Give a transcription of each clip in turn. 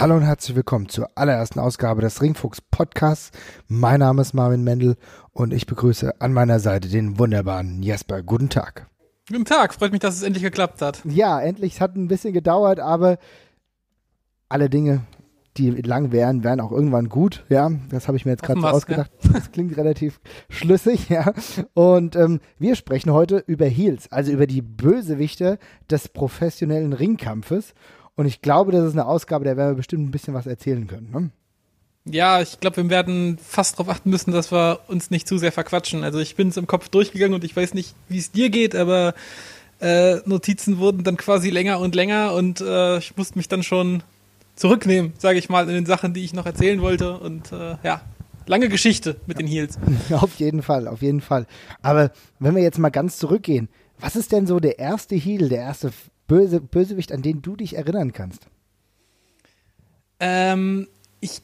Hallo und herzlich willkommen zur allerersten Ausgabe des Ringfuchs Podcasts. Mein Name ist Marvin Mendel und ich begrüße an meiner Seite den wunderbaren Jesper. Guten Tag. Guten Tag, freut mich, dass es endlich geklappt hat. Ja, endlich. Es hat ein bisschen gedauert, aber alle Dinge, die lang wären, wären auch irgendwann gut. Ja, das habe ich mir jetzt gerade so ausgedacht. Ja. Das klingt relativ schlüssig, ja. Und ähm, wir sprechen heute über Heels, also über die Bösewichte des professionellen Ringkampfes. Und ich glaube, das ist eine Ausgabe, der werden wir bestimmt ein bisschen was erzählen können. Ne? Ja, ich glaube, wir werden fast darauf achten müssen, dass wir uns nicht zu sehr verquatschen. Also ich bin es im Kopf durchgegangen und ich weiß nicht, wie es dir geht, aber äh, Notizen wurden dann quasi länger und länger und äh, ich musste mich dann schon zurücknehmen, sage ich mal, in den Sachen, die ich noch erzählen wollte. Und äh, ja, lange Geschichte mit den Heels. Auf jeden Fall, auf jeden Fall. Aber wenn wir jetzt mal ganz zurückgehen, was ist denn so der erste Heel, der erste Böse, Bösewicht, an den du dich erinnern kannst? Ähm, ich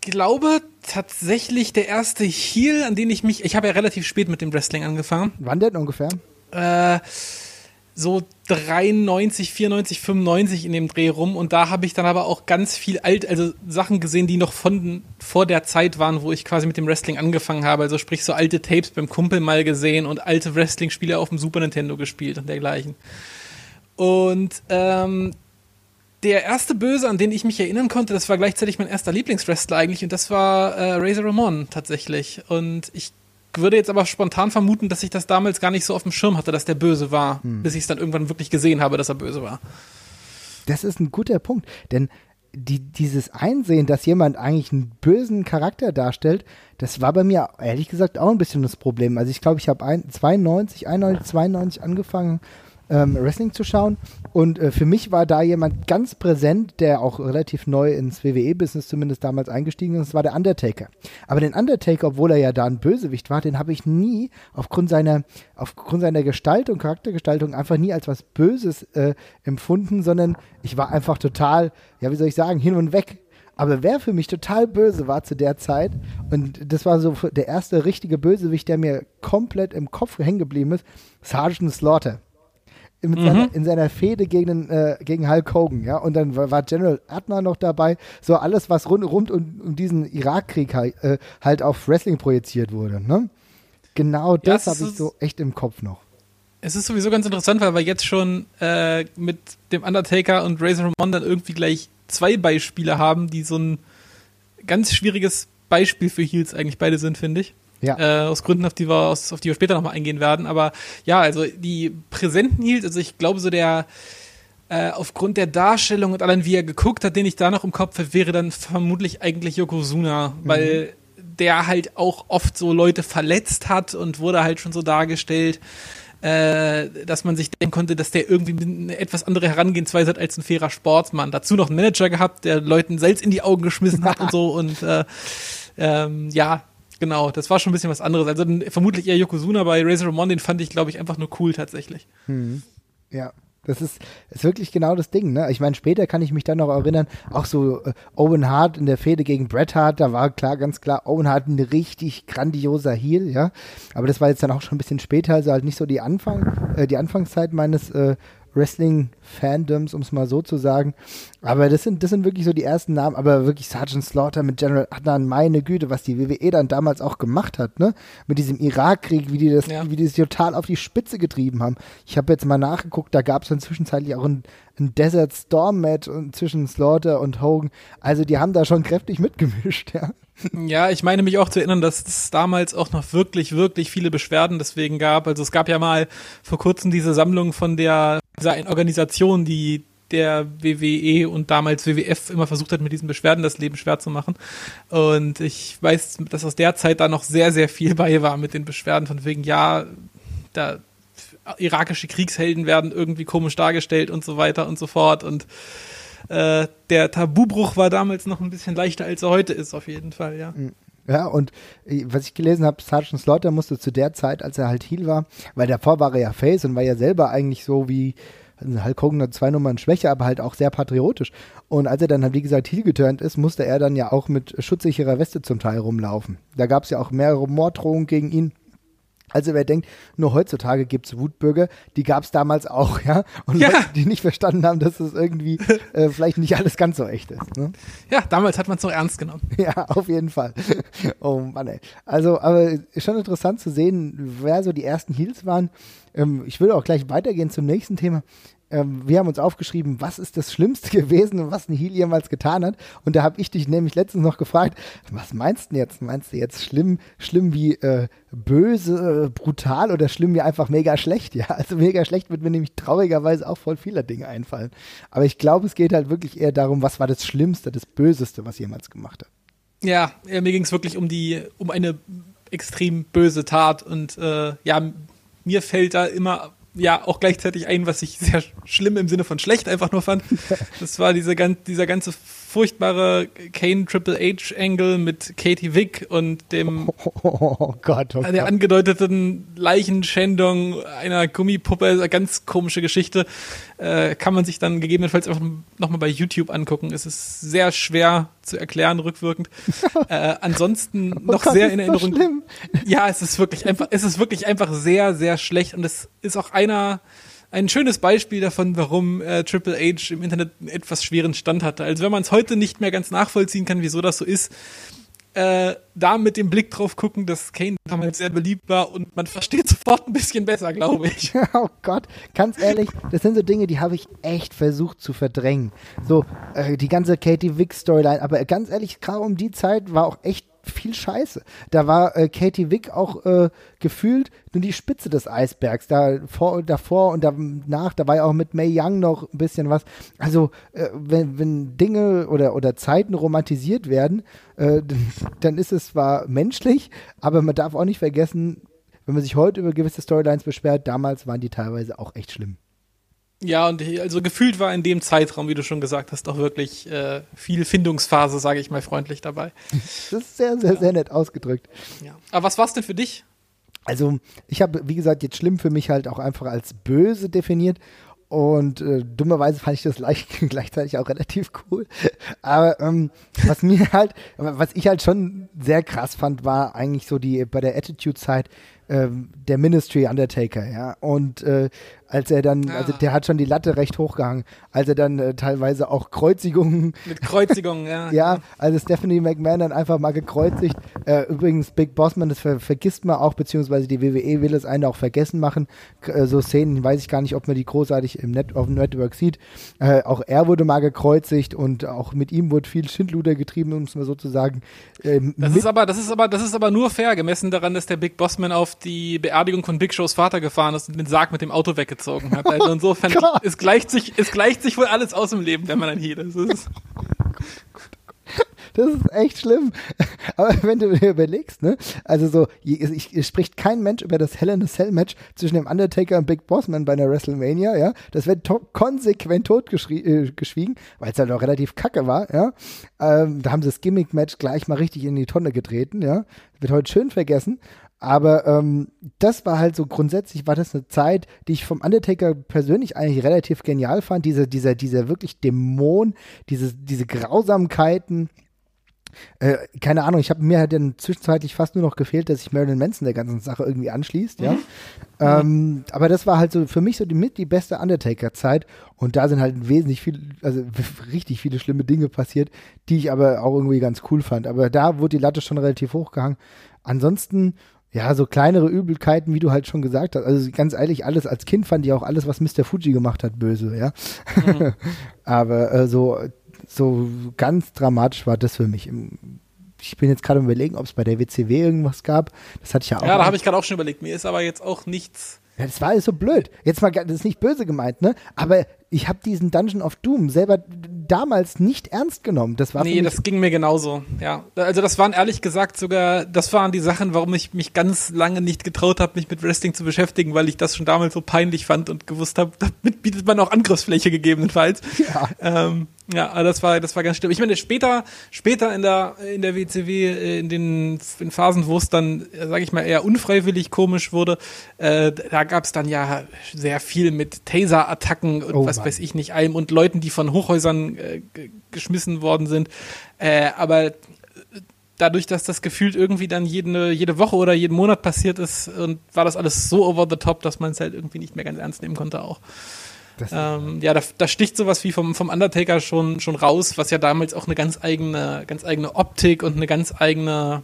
glaube tatsächlich der erste Heal, an den ich mich. Ich habe ja relativ spät mit dem Wrestling angefangen. Wann denn ungefähr? Äh, so 93, 94, 95 in dem Dreh rum und da habe ich dann aber auch ganz viel alt, also Sachen gesehen, die noch von vor der Zeit waren, wo ich quasi mit dem Wrestling angefangen habe. Also sprich so alte Tapes beim Kumpel mal gesehen und alte Wrestling-Spiele auf dem Super Nintendo gespielt und dergleichen. Und ähm, der erste Böse, an den ich mich erinnern konnte, das war gleichzeitig mein erster Lieblingswrestler eigentlich und das war äh, Razor Ramon tatsächlich. Und ich würde jetzt aber spontan vermuten, dass ich das damals gar nicht so auf dem Schirm hatte, dass der böse war, hm. bis ich es dann irgendwann wirklich gesehen habe, dass er böse war. Das ist ein guter Punkt, denn die, dieses Einsehen, dass jemand eigentlich einen bösen Charakter darstellt, das war bei mir ehrlich gesagt auch ein bisschen das Problem. Also ich glaube, ich habe 92, 91, 92 angefangen ähm, Wrestling zu schauen. Und äh, für mich war da jemand ganz präsent, der auch relativ neu ins WWE-Business zumindest damals eingestiegen ist, das war der Undertaker. Aber den Undertaker, obwohl er ja da ein Bösewicht war, den habe ich nie aufgrund seiner, aufgrund seiner Gestaltung, Charaktergestaltung einfach nie als was Böses äh, empfunden, sondern ich war einfach total, ja, wie soll ich sagen, hin und weg aber wer für mich total böse war zu der Zeit, und das war so der erste richtige Bösewicht, der mir komplett im Kopf hängen geblieben ist, Sergeant Slaughter mit mhm. seiner, in seiner Fehde gegen, äh, gegen Hulk Hogan, ja, und dann war General Adler noch dabei, so alles, was rund, rund um, um diesen Irakkrieg äh, halt auf Wrestling projiziert wurde, ne? Genau das ja, habe ich so echt im Kopf noch. Es ist sowieso ganz interessant, weil wir jetzt schon äh, mit dem Undertaker und Razor Ramon dann irgendwie gleich zwei Beispiele haben, die so ein ganz schwieriges Beispiel für Heels eigentlich beide sind, finde ich. Ja. Äh, aus Gründen, auf die wir, aus, auf die wir später nochmal eingehen werden. Aber ja, also die präsenten hielt, also ich glaube so der, äh, aufgrund der Darstellung und allein wie er geguckt hat, den ich da noch im Kopf habe, wäre dann vermutlich eigentlich Yokozuna, mhm. weil der halt auch oft so Leute verletzt hat und wurde halt schon so dargestellt, äh, dass man sich denken konnte, dass der irgendwie eine etwas andere Herangehensweise hat als ein fairer Sportsmann. Dazu noch einen Manager gehabt, der Leuten Salz in die Augen geschmissen hat und so und äh, ähm, ja, Genau, das war schon ein bisschen was anderes. Also vermutlich eher Yokozuna bei Razor Ramon, den fand ich, glaube ich, einfach nur cool tatsächlich. Hm. Ja. Das ist, ist wirklich genau das Ding, ne? Ich meine, später kann ich mich dann noch erinnern, auch so äh, Owen Hart in der Fehde gegen Bret Hart, da war klar, ganz klar, Owen Hart ein richtig grandioser Heel, ja. Aber das war jetzt dann auch schon ein bisschen später, also halt nicht so die Anfang, äh, die Anfangszeit meines äh, Wrestling-Fandoms, um es mal so zu sagen. Aber das sind, das sind wirklich so die ersten Namen, aber wirklich Sergeant Slaughter mit General Adnan, meine Güte, was die WWE dann damals auch gemacht hat, ne? Mit diesem Irakkrieg, wie die das, ja. wie die das total auf die Spitze getrieben haben. Ich habe jetzt mal nachgeguckt, da gab es dann zwischenzeitlich auch ein, ein Desert Storm Match zwischen Slaughter und Hogan. Also die haben da schon kräftig mitgemischt, ja. Ja, ich meine mich auch zu erinnern, dass es damals auch noch wirklich, wirklich viele Beschwerden deswegen gab. Also es gab ja mal vor kurzem diese Sammlung von der dieser Organisation, die der WWE und damals WWF immer versucht hat, mit diesen Beschwerden das Leben schwer zu machen. Und ich weiß, dass aus der Zeit da noch sehr, sehr viel bei war mit den Beschwerden von wegen, ja, da irakische Kriegshelden werden irgendwie komisch dargestellt und so weiter und so fort. Und äh, der Tabubruch war damals noch ein bisschen leichter, als er heute ist, auf jeden Fall, ja. Mhm. Ja, und äh, was ich gelesen habe, Sergeant Slaughter musste zu der Zeit, als er halt Heel war, weil davor war er ja Face und war ja selber eigentlich so wie also Hulk Hogan hat zwei Nummern schwächer, aber halt auch sehr patriotisch. Und als er dann halt, wie gesagt, Heel geturnt ist, musste er dann ja auch mit schutzsicherer Weste zum Teil rumlaufen. Da gab es ja auch mehrere Morddrohungen gegen ihn. Also wer denkt, nur heutzutage gibt es Wutbürger, die gab es damals auch, ja. Und Ja. Leute, die nicht verstanden haben, dass es irgendwie äh, vielleicht nicht alles ganz so echt ist. Ne? Ja, damals hat man es noch ernst genommen. Ja, auf jeden Fall. Oh Mann, ey. Also, aber ist schon interessant zu sehen, wer so die ersten Heels waren. Ähm, ich würde auch gleich weitergehen zum nächsten Thema. Ähm, wir haben uns aufgeschrieben, was ist das Schlimmste gewesen und was Heel jemals getan hat. Und da habe ich dich nämlich letztens noch gefragt, was meinst du jetzt? Meinst du jetzt schlimm, schlimm wie äh, böse, äh, brutal oder schlimm wie einfach mega schlecht? Ja, also mega schlecht wird mir nämlich traurigerweise auch voll vieler Dinge einfallen. Aber ich glaube, es geht halt wirklich eher darum, was war das Schlimmste, das Böseste, was jemals gemacht hat. Ja, mir ging es wirklich um die, um eine extrem böse Tat und äh, ja, mir fällt da immer ja auch gleichzeitig ein, was ich sehr schlimm im Sinne von schlecht einfach nur fand. Das war diese, dieser ganze furchtbare Kane Triple H Angle mit Katie Wick und dem Oh oh der Gott. angedeuteten Leichenschändung einer Gummipuppe, eine ganz komische Geschichte, äh, kann man sich dann gegebenenfalls einfach nochmal bei YouTube angucken. Es ist sehr schwer zu erklären, rückwirkend. äh, ansonsten noch Oh Gott, sehr ist in Erinnerung. schlimm? Ja, es ist wirklich einfach, es ist wirklich einfach sehr, sehr schlecht und es ist auch einer, ein schönes Beispiel davon, warum äh, Triple H im Internet einen etwas schweren Stand hatte. Also wenn man es heute nicht mehr ganz nachvollziehen kann, wieso das so ist, äh, da mit dem Blick drauf gucken, dass Kane damals sehr beliebt war und man versteht sofort ein bisschen besser, glaube ich. Oh Gott, ganz ehrlich, das sind so Dinge, die habe ich echt versucht zu verdrängen. So, äh, die ganze Katie Wick Storyline, aber ganz ehrlich, gerade um die Zeit war auch echt viel Scheiße. Da war äh, Katie Wick auch äh, gefühlt nur die Spitze des Eisbergs. Da vor, davor und danach, da war ja auch mit May Young noch ein bisschen was. Also, äh, wenn, wenn Dinge oder, oder Zeiten romantisiert werden, äh, dann, dann ist es zwar menschlich, aber man darf auch nicht vergessen, wenn man sich heute über gewisse Storylines beschwert, damals waren die teilweise auch echt schlimm. Ja, und also gefühlt war in dem Zeitraum, wie du schon gesagt hast, auch wirklich äh, viel Findungsphase, sage ich mal freundlich dabei. Das ist sehr, sehr, sehr nett ausgedrückt. Ja. Aber was war's denn für dich? Also, ich habe, wie gesagt, jetzt schlimm für mich halt auch einfach als böse definiert. Und äh, dummerweise fand ich das gleich, gleichzeitig auch relativ cool. Aber ähm, was mir halt, was ich halt schon sehr krass fand, war eigentlich so die bei der Attitude-Zeit ähm, der Ministry Undertaker, ja. Und äh, als er dann, Ah. also der hat schon die Latte recht hochgehangen, als er dann äh, teilweise auch Kreuzigungen Mit Kreuzigung, ja. Ja, also Stephanie McMahon dann einfach mal gekreuzigt. Äh, übrigens, Big Bossman, das ver vergisst man auch, beziehungsweise die WWE will es einen auch vergessen machen. Äh, so Szenen, weiß ich gar nicht, ob man die großartig im Net auf dem Network sieht. Äh, auch er wurde mal gekreuzigt und auch mit ihm wurde viel Schindluder getrieben, um es mal so zu sagen. Ähm, Das ist aber, das ist aber, das ist aber nur fair, gemessen daran, dass der Big Bossman auf die Beerdigung von Big Shows Vater gefahren ist und den Sarg mit dem Auto weggezogen hat. Also insofern, Gott. es gleicht sich, es gleicht sich wohl alles aus im Leben, wenn man ein Heel ist. Das ist. Das ist echt schlimm. Aber wenn du dir überlegst, ne, also so, ich, es spricht kein Mensch über das Hell in a Cell Match zwischen dem Undertaker und Big Bossman bei einer WrestleMania, ja. Das wird to konsequent totgeschwiegen, äh, weil es halt auch relativ kacke war, ja. Ähm, da haben sie das Gimmick-Match gleich mal richtig in die Tonne getreten, ja. Wird heute schön vergessen. Aber ähm, das war halt so grundsätzlich war das eine Zeit, die ich vom Undertaker persönlich eigentlich relativ genial fand. Dieser, dieser, dieser wirklich Dämon, diese, diese Grausamkeiten, äh, keine Ahnung, ich habe mir halt dann zwischenzeitlich fast nur noch gefehlt, dass sich Marilyn Manson der ganzen Sache irgendwie anschließt, ja. Ähm, aber das war halt so für mich so die mit die beste Undertaker-Zeit und da sind halt wesentlich viel, also richtig viele schlimme Dinge passiert, die ich aber auch irgendwie ganz cool fand. Aber da wurde die Latte schon relativ hochgehangen. Ansonsten, ja, so kleinere Übelkeiten, wie du halt schon gesagt hast. Also ganz ehrlich, alles als Kind fand ich auch alles, was Mr. Fuji gemacht hat, böse, ja. aber äh, so, so ganz dramatisch war das für mich. Ich bin jetzt gerade überlegen, ob es bei der WCW irgendwas gab. Das hatte ich ja auch. Ja, da habe ich gerade auch schon überlegt. Mir ist aber jetzt auch nichts. Ja, das war alles so blöd. Jetzt mal, das ist nicht böse gemeint, ne? Aber ich habe diesen Dungeon of Doom selber damals nicht ernst genommen. Das war Nee, das ging mir genauso. Ja, also das waren ehrlich gesagt sogar, das waren die Sachen, warum ich mich ganz lange nicht getraut habe, mich mit Wrestling zu beschäftigen, weil ich das schon damals so peinlich fand und gewusst habe, damit bietet man auch Angriffsfläche gegebenenfalls. Ja. Ähm, ja, das war, das war ganz schlimm. Ich meine, später, später in der, in der WCW, äh, in den in Phasen, wo es dann, sage ich mal, eher unfreiwillig komisch wurde, äh, da gab es dann ja sehr viel mit Taser-Attacken und Oh was. Weiß ich nicht allem und Leuten, die von Hochhäusern äh, ge- geschmissen worden sind. Äh, aber dadurch, dass das gefühlt irgendwie dann jede, jede Woche oder jeden Monat passiert ist und war das alles so over the top, dass man es halt irgendwie nicht mehr ganz ernst nehmen konnte auch. Ähm, ja, da, da, sticht sowas wie vom, vom Undertaker schon, schon raus, was ja damals auch eine ganz eigene, ganz eigene Optik und eine ganz eigene,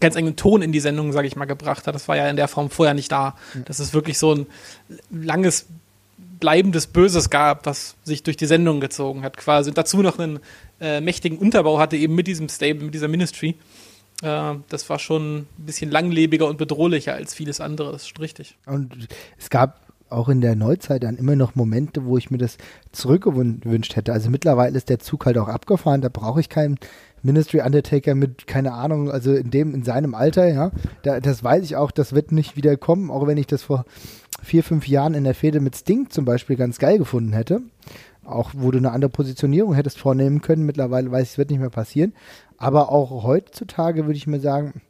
ganz eigenen Ton in die Sendung, sage ich mal, gebracht hat. Das war ja in der Form vorher nicht da. Ja. Das ist wirklich so ein langes, bleibendes Böses gab, das sich durch die Sendung gezogen hat, quasi. Und dazu noch einen äh, mächtigen Unterbau hatte, eben mit diesem Stable, mit dieser Ministry. Äh, das war schon ein bisschen langlebiger und bedrohlicher als vieles andere, das ist richtig. Und es gab auch in der Neuzeit dann immer noch Momente, wo ich mir das zurückgewünscht hätte. Also mittlerweile ist der Zug halt auch abgefahren, da brauche ich keinen Ministry Undertaker mit, keine Ahnung, also in dem, in seinem Alter, ja. Da, das weiß ich auch, das wird nicht wieder kommen, auch wenn ich das vor vier, fünf Jahren in der Fehde mit Sting zum Beispiel ganz geil gefunden hätte. Auch wo du eine andere Positionierung hättest vornehmen können. Mittlerweile weiß ich, es wird nicht mehr passieren. Aber auch heutzutage würde ich mir sagen,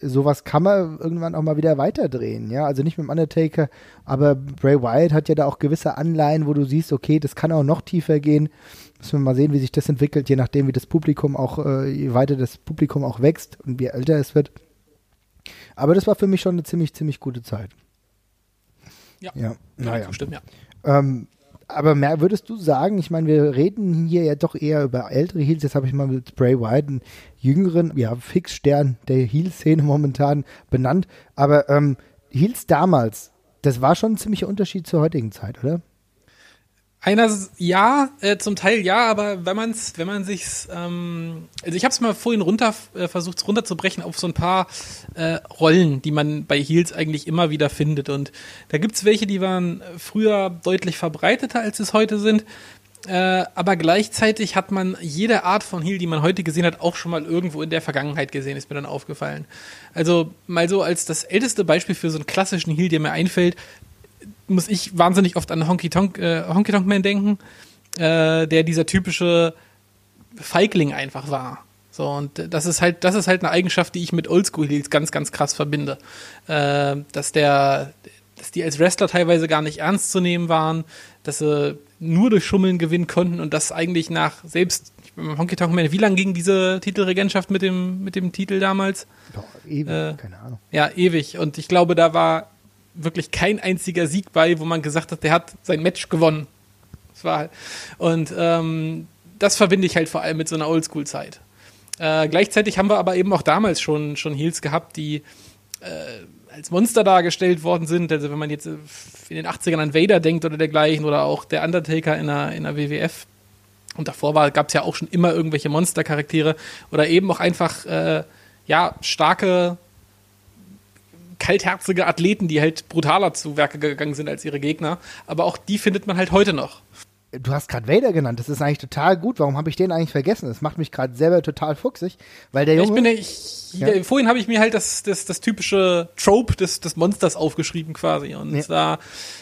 sowas kann man irgendwann auch mal wieder weiterdrehen, ja, also nicht mit dem Undertaker, aber Bray Wyatt hat ja da auch gewisse Anleihen, wo du siehst, okay, das kann auch noch tiefer gehen, müssen wir mal sehen, wie sich das entwickelt, je nachdem, wie das Publikum auch, äh, je weiter das Publikum auch wächst und wie älter es wird, aber das war für mich schon eine ziemlich, ziemlich gute Zeit. Ja, ja. naja. Stimmt, ja. Ähm, aber mehr würdest du sagen, ich meine, wir reden hier ja doch eher über ältere Heels. Jetzt habe ich mal mit Bray Wyatt einen jüngeren, ja, Fixstern der Heel-Szene momentan benannt. Aber ähm, Heels damals, das war schon ein ziemlicher Unterschied zur heutigen Zeit, oder? Einer ja, äh, zum Teil ja, aber wenn man es, wenn man sich's, ähm, also ich habe es mal vorhin runter äh, versucht runterzubrechen auf so ein paar äh, Rollen, die man bei Heels eigentlich immer wieder findet und da gibt's welche, die waren früher deutlich verbreiteter als es heute sind, äh, aber gleichzeitig hat man jede Art von Heel, die man heute gesehen hat, auch schon mal irgendwo in der Vergangenheit gesehen, ist mir dann aufgefallen. Also mal so als das älteste Beispiel für so einen klassischen Heel, der mir einfällt, muss ich wahnsinnig oft an Honky Tonk, äh, Honky Tonk Man denken, äh, der dieser typische Feigling einfach war. So, und das ist halt, das ist halt eine Eigenschaft, die ich mit Oldschool Heels ganz, ganz krass verbinde. Äh, dass der, dass die als Wrestler teilweise gar nicht ernst zu nehmen waren, dass sie nur durch Schummeln gewinnen konnten und das eigentlich nach selbst Honky Tonk Man, wie lange ging diese Titelregentschaft mit dem, mit dem Titel damals? Doch, ewig, äh, keine Ahnung. Ja, ewig. Und ich glaube, da war wirklich kein einziger Sieg bei, wo man gesagt hat, der hat sein Match gewonnen. Das war halt. Und ähm, das verbinde ich halt vor allem mit so einer Oldschool-Zeit. Äh, gleichzeitig haben wir aber eben auch damals schon, schon Heels gehabt, die äh, als Monster dargestellt worden sind. Also wenn man jetzt in den 80ern an Vader denkt oder dergleichen oder auch der Undertaker in der, in der WWF. Und davor gab es ja auch schon immer irgendwelche Monstercharaktere oder eben auch einfach äh, ja, starke kaltherzige Athleten, die halt brutaler zu Werke gegangen sind als ihre Gegner. Aber auch die findet man halt heute noch. Du hast gerade Vader genannt, das ist eigentlich total gut. Warum habe ich den eigentlich vergessen? Das macht mich gerade selber total fuchsig, weil der Junge. Ich bin ja, ich, ja. vorhin habe ich mir halt das, das, das typische Trope des, des Monsters aufgeschrieben quasi. Und ja. da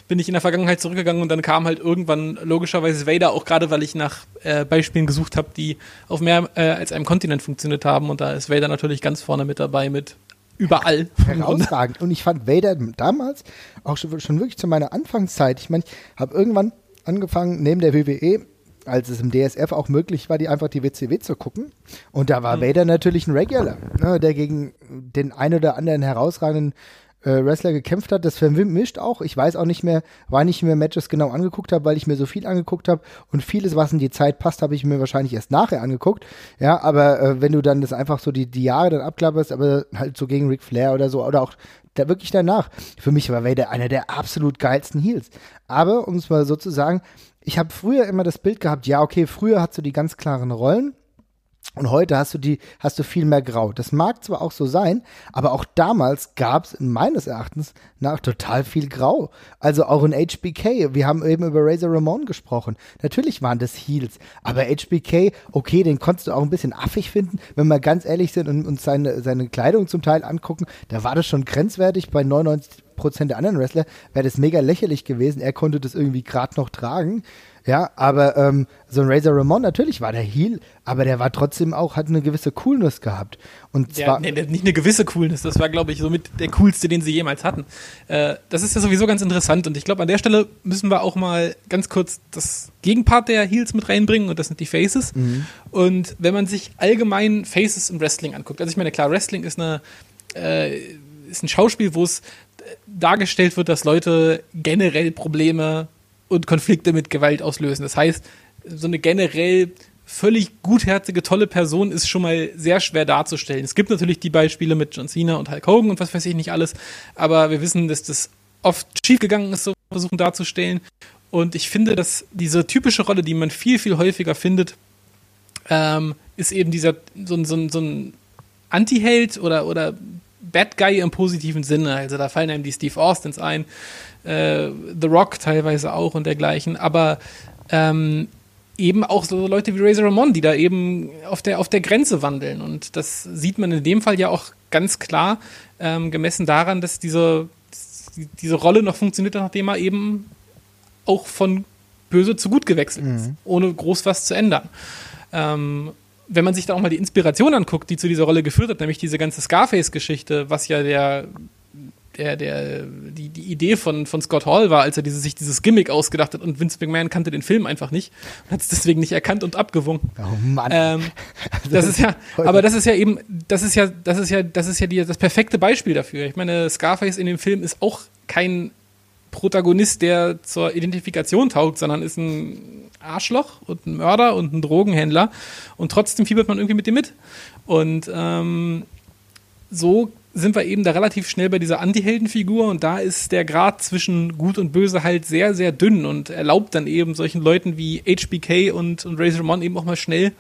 bin ich in der Vergangenheit zurückgegangen und dann kam halt irgendwann logischerweise Vader, auch gerade weil ich nach äh, Beispielen gesucht habe, die auf mehr äh, als einem Kontinent funktioniert haben. Und da ist Vader natürlich ganz vorne mit dabei mit überall. Herausragend. Und ich fand Vader damals, auch schon, schon wirklich zu meiner Anfangszeit, ich meine, ich habe irgendwann angefangen, neben der WWE, als es im DSF auch möglich war, die einfach die WCW zu gucken. Und da war mhm. Vader natürlich ein Regular, ne, der gegen den ein oder anderen herausragenden äh, Wrestler gekämpft hat. Das vermischt auch. Ich weiß auch nicht mehr, wann ich mir Matches genau angeguckt habe, weil ich mir so viel angeguckt habe und vieles, was in die Zeit passt, habe ich mir wahrscheinlich erst nachher angeguckt. Ja, aber äh, wenn du dann das einfach so die, die Jahre dann abklapperst, aber halt so gegen Ric Flair oder so oder auch da wirklich danach. Für mich war Vader einer der absolut geilsten Heels. Aber, um es mal so zu sagen, ich habe früher immer das Bild gehabt, ja, okay, früher hast du die ganz klaren Rollen und heute hast du die, hast du viel mehr Grau. Das mag zwar auch so sein, aber auch damals gab es meines Erachtens nach total viel Grau. Also auch in HBK. Wir haben eben über Razor Ramon gesprochen. Natürlich waren das Heels, aber HBK, okay, den konntest du auch ein bisschen affig finden, wenn wir ganz ehrlich sind und uns seine, seine Kleidung zum Teil angucken. Da war das schon grenzwertig bei 99 Prozent der anderen Wrestler wäre das mega lächerlich gewesen. Er konnte das irgendwie gerade noch tragen. Ja, aber ähm, so ein Razor Ramon, natürlich war der Heel, aber der war trotzdem auch, hat eine gewisse Coolness gehabt. Und zwar. Ja, nee, nicht eine gewisse Coolness, das war, glaube ich, somit der coolste, den sie jemals hatten. Äh, das ist ja sowieso ganz interessant und ich glaube, an der Stelle müssen wir auch mal ganz kurz das Gegenpart der Heels mit reinbringen und das sind die Faces. Mhm. Und wenn man sich allgemein Faces im Wrestling anguckt, also ich meine, klar, Wrestling ist eine, äh, ist ein Schauspiel, wo es dargestellt wird, dass Leute generell Probleme und Konflikte mit Gewalt auslösen. Das heißt, so eine generell völlig gutherzige, tolle Person ist schon mal sehr schwer darzustellen. Es gibt natürlich die Beispiele mit John Cena und Hulk Hogan und was weiß ich nicht alles, aber wir wissen, dass das oft schiefgegangen ist, so versuchen darzustellen. Und ich finde, dass diese typische Rolle, die man viel, viel häufiger findet, ähm, ist eben dieser so, so, so ein Anti-Held oder, oder Bad Guy im positiven Sinne. Also da fallen einem die Steve Austins ein, äh, The Rock teilweise auch und dergleichen, aber ähm, eben auch so Leute wie Razor Ramon, die da eben auf der, auf der Grenze wandeln. Und das sieht man in dem Fall ja auch ganz klar, ähm, gemessen daran, dass diese, diese Rolle noch funktioniert, nachdem er eben auch von böse zu gut gewechselt ist, mhm. ohne groß was zu ändern. Ähm, wenn man sich da auch mal die Inspiration anguckt, die zu dieser Rolle geführt hat, nämlich diese ganze Scarface-Geschichte, was ja der der, der, die, die Idee von, von Scott Hall war, als er diese, sich dieses Gimmick ausgedacht hat und Vince McMahon kannte den Film einfach nicht und hat es deswegen nicht erkannt und abgewunken. Oh Mann. Ähm, das ist ja, aber das ist ja eben, das ist ja, das ist ja, das ist ja die, das perfekte Beispiel dafür. Ich meine, Scarface in dem Film ist auch kein Protagonist, der zur Identifikation taugt, sondern ist ein Arschloch und ein Mörder und ein Drogenhändler und trotzdem fiebert man irgendwie mit dem mit. Und ähm, so sind wir eben da relativ schnell bei dieser Anti-Heldenfigur und da ist der Grad zwischen Gut und Böse halt sehr, sehr dünn und erlaubt dann eben solchen Leuten wie HBK und, und Razor Ramon eben auch mal schnell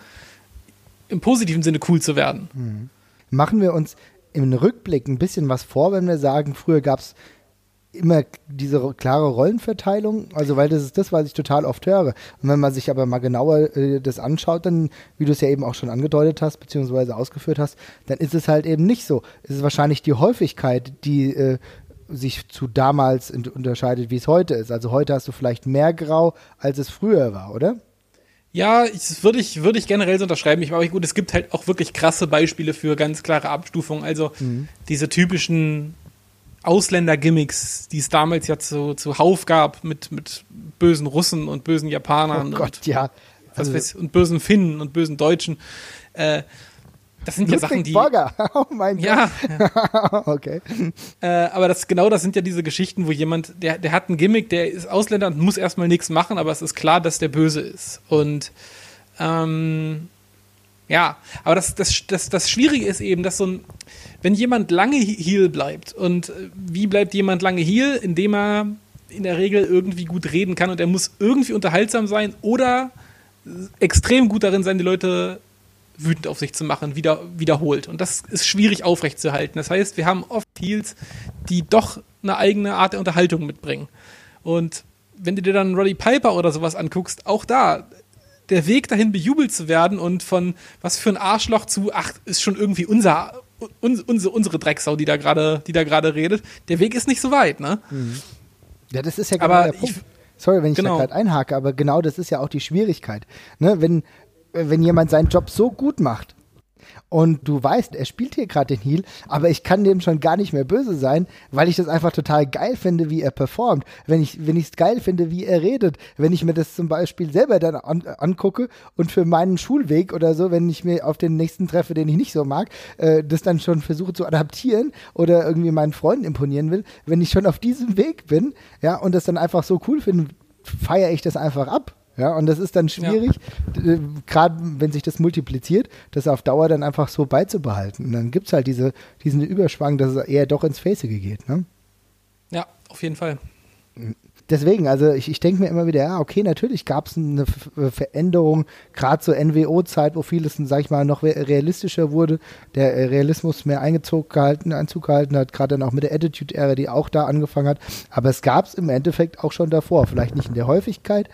im positiven Sinne cool zu werden. Mhm. Machen wir uns im Rückblick ein bisschen was vor, wenn wir sagen, früher gab es immer diese klare Rollenverteilung, also weil das ist das, was ich total oft höre. Und wenn man sich aber mal genauer äh, das anschaut, dann, wie du es ja eben auch schon angedeutet hast, beziehungsweise ausgeführt hast, dann ist es halt eben nicht so. Es ist wahrscheinlich die Häufigkeit, die äh, sich zu damals unterscheidet, wie es heute ist. Also heute hast du vielleicht mehr Grau, als es früher war, oder? Ja, das würde ich, würde ich generell so unterschreiben. Ich, aber gut, es gibt halt auch wirklich krasse Beispiele für ganz klare Abstufungen. Also mhm. diese typischen Ausländer-Gimmicks, die es damals ja zu, zu Hauf gab mit, mit bösen Russen und bösen Japanern. Oh Gott, und, ja. Also, weiß, und bösen Finnen und bösen Deutschen. Äh, das sind Ludwig ja Sachen, die. Burger. Oh mein Gott. Ja. okay. Äh, aber das genau das sind ja diese Geschichten, wo jemand, der, der hat ein Gimmick, der ist Ausländer und muss erstmal nichts machen, aber es ist klar, dass der böse ist. Und ähm, ja, aber das, das, das, das Schwierige ist eben, dass so ein, wenn jemand lange Heal bleibt und äh, wie bleibt jemand lange Heal, indem er in der Regel irgendwie gut reden kann und er muss irgendwie unterhaltsam sein oder extrem gut darin sein, die Leute wütend auf sich zu machen, wieder, wiederholt. Und das ist schwierig aufrechtzuerhalten. Das heißt, wir haben oft Heals, die doch eine eigene Art der Unterhaltung mitbringen. Und wenn du dir dann Roddy Piper oder sowas anguckst, auch da, der Weg dahin bejubelt zu werden und von was für ein Arschloch zu, ach, ist schon irgendwie unser, un, unsere, unsere Drecksau, die da gerade, die da gerade redet, der Weg ist nicht so weit, ne? Mhm. Ja, das ist ja genau aber der Punkt. Ich, Sorry, wenn ich genau. da gerade einhake, aber genau das ist ja auch die Schwierigkeit. Ne? Wenn, wenn jemand seinen Job so gut macht, und du weißt, er spielt hier gerade den Heal, aber ich kann dem schon gar nicht mehr böse sein, weil ich das einfach total geil finde, wie er performt. Wenn ich wenn ich es geil finde, wie er redet, wenn ich mir das zum Beispiel selber dann an, angucke und für meinen Schulweg oder so, wenn ich mir auf den nächsten treffe, den ich nicht so mag, äh, das dann schon versuche zu adaptieren oder irgendwie meinen Freunden imponieren will, wenn ich schon auf diesem Weg bin, ja, und das dann einfach so cool finde, feiere ich das einfach ab. Ja, und das ist dann schwierig, ja. gerade wenn sich das multipliziert, das auf Dauer dann einfach so beizubehalten. Und dann gibt es halt diese, diesen Überschwang, dass es eher doch ins Facige geht. Ne? Ja, auf jeden Fall. Deswegen, also ich, ich denke mir immer wieder, ja, okay, natürlich gab es eine Veränderung, gerade zur NWO-Zeit, wo vieles, sag ich mal, noch realistischer wurde, der äh, Realismus mehr Einzug gehalten, Einzug gehalten hat, gerade dann auch mit der Attitude-Ära, die auch da angefangen hat. Aber es gab es im Endeffekt auch schon davor, vielleicht nicht in der Häufigkeit,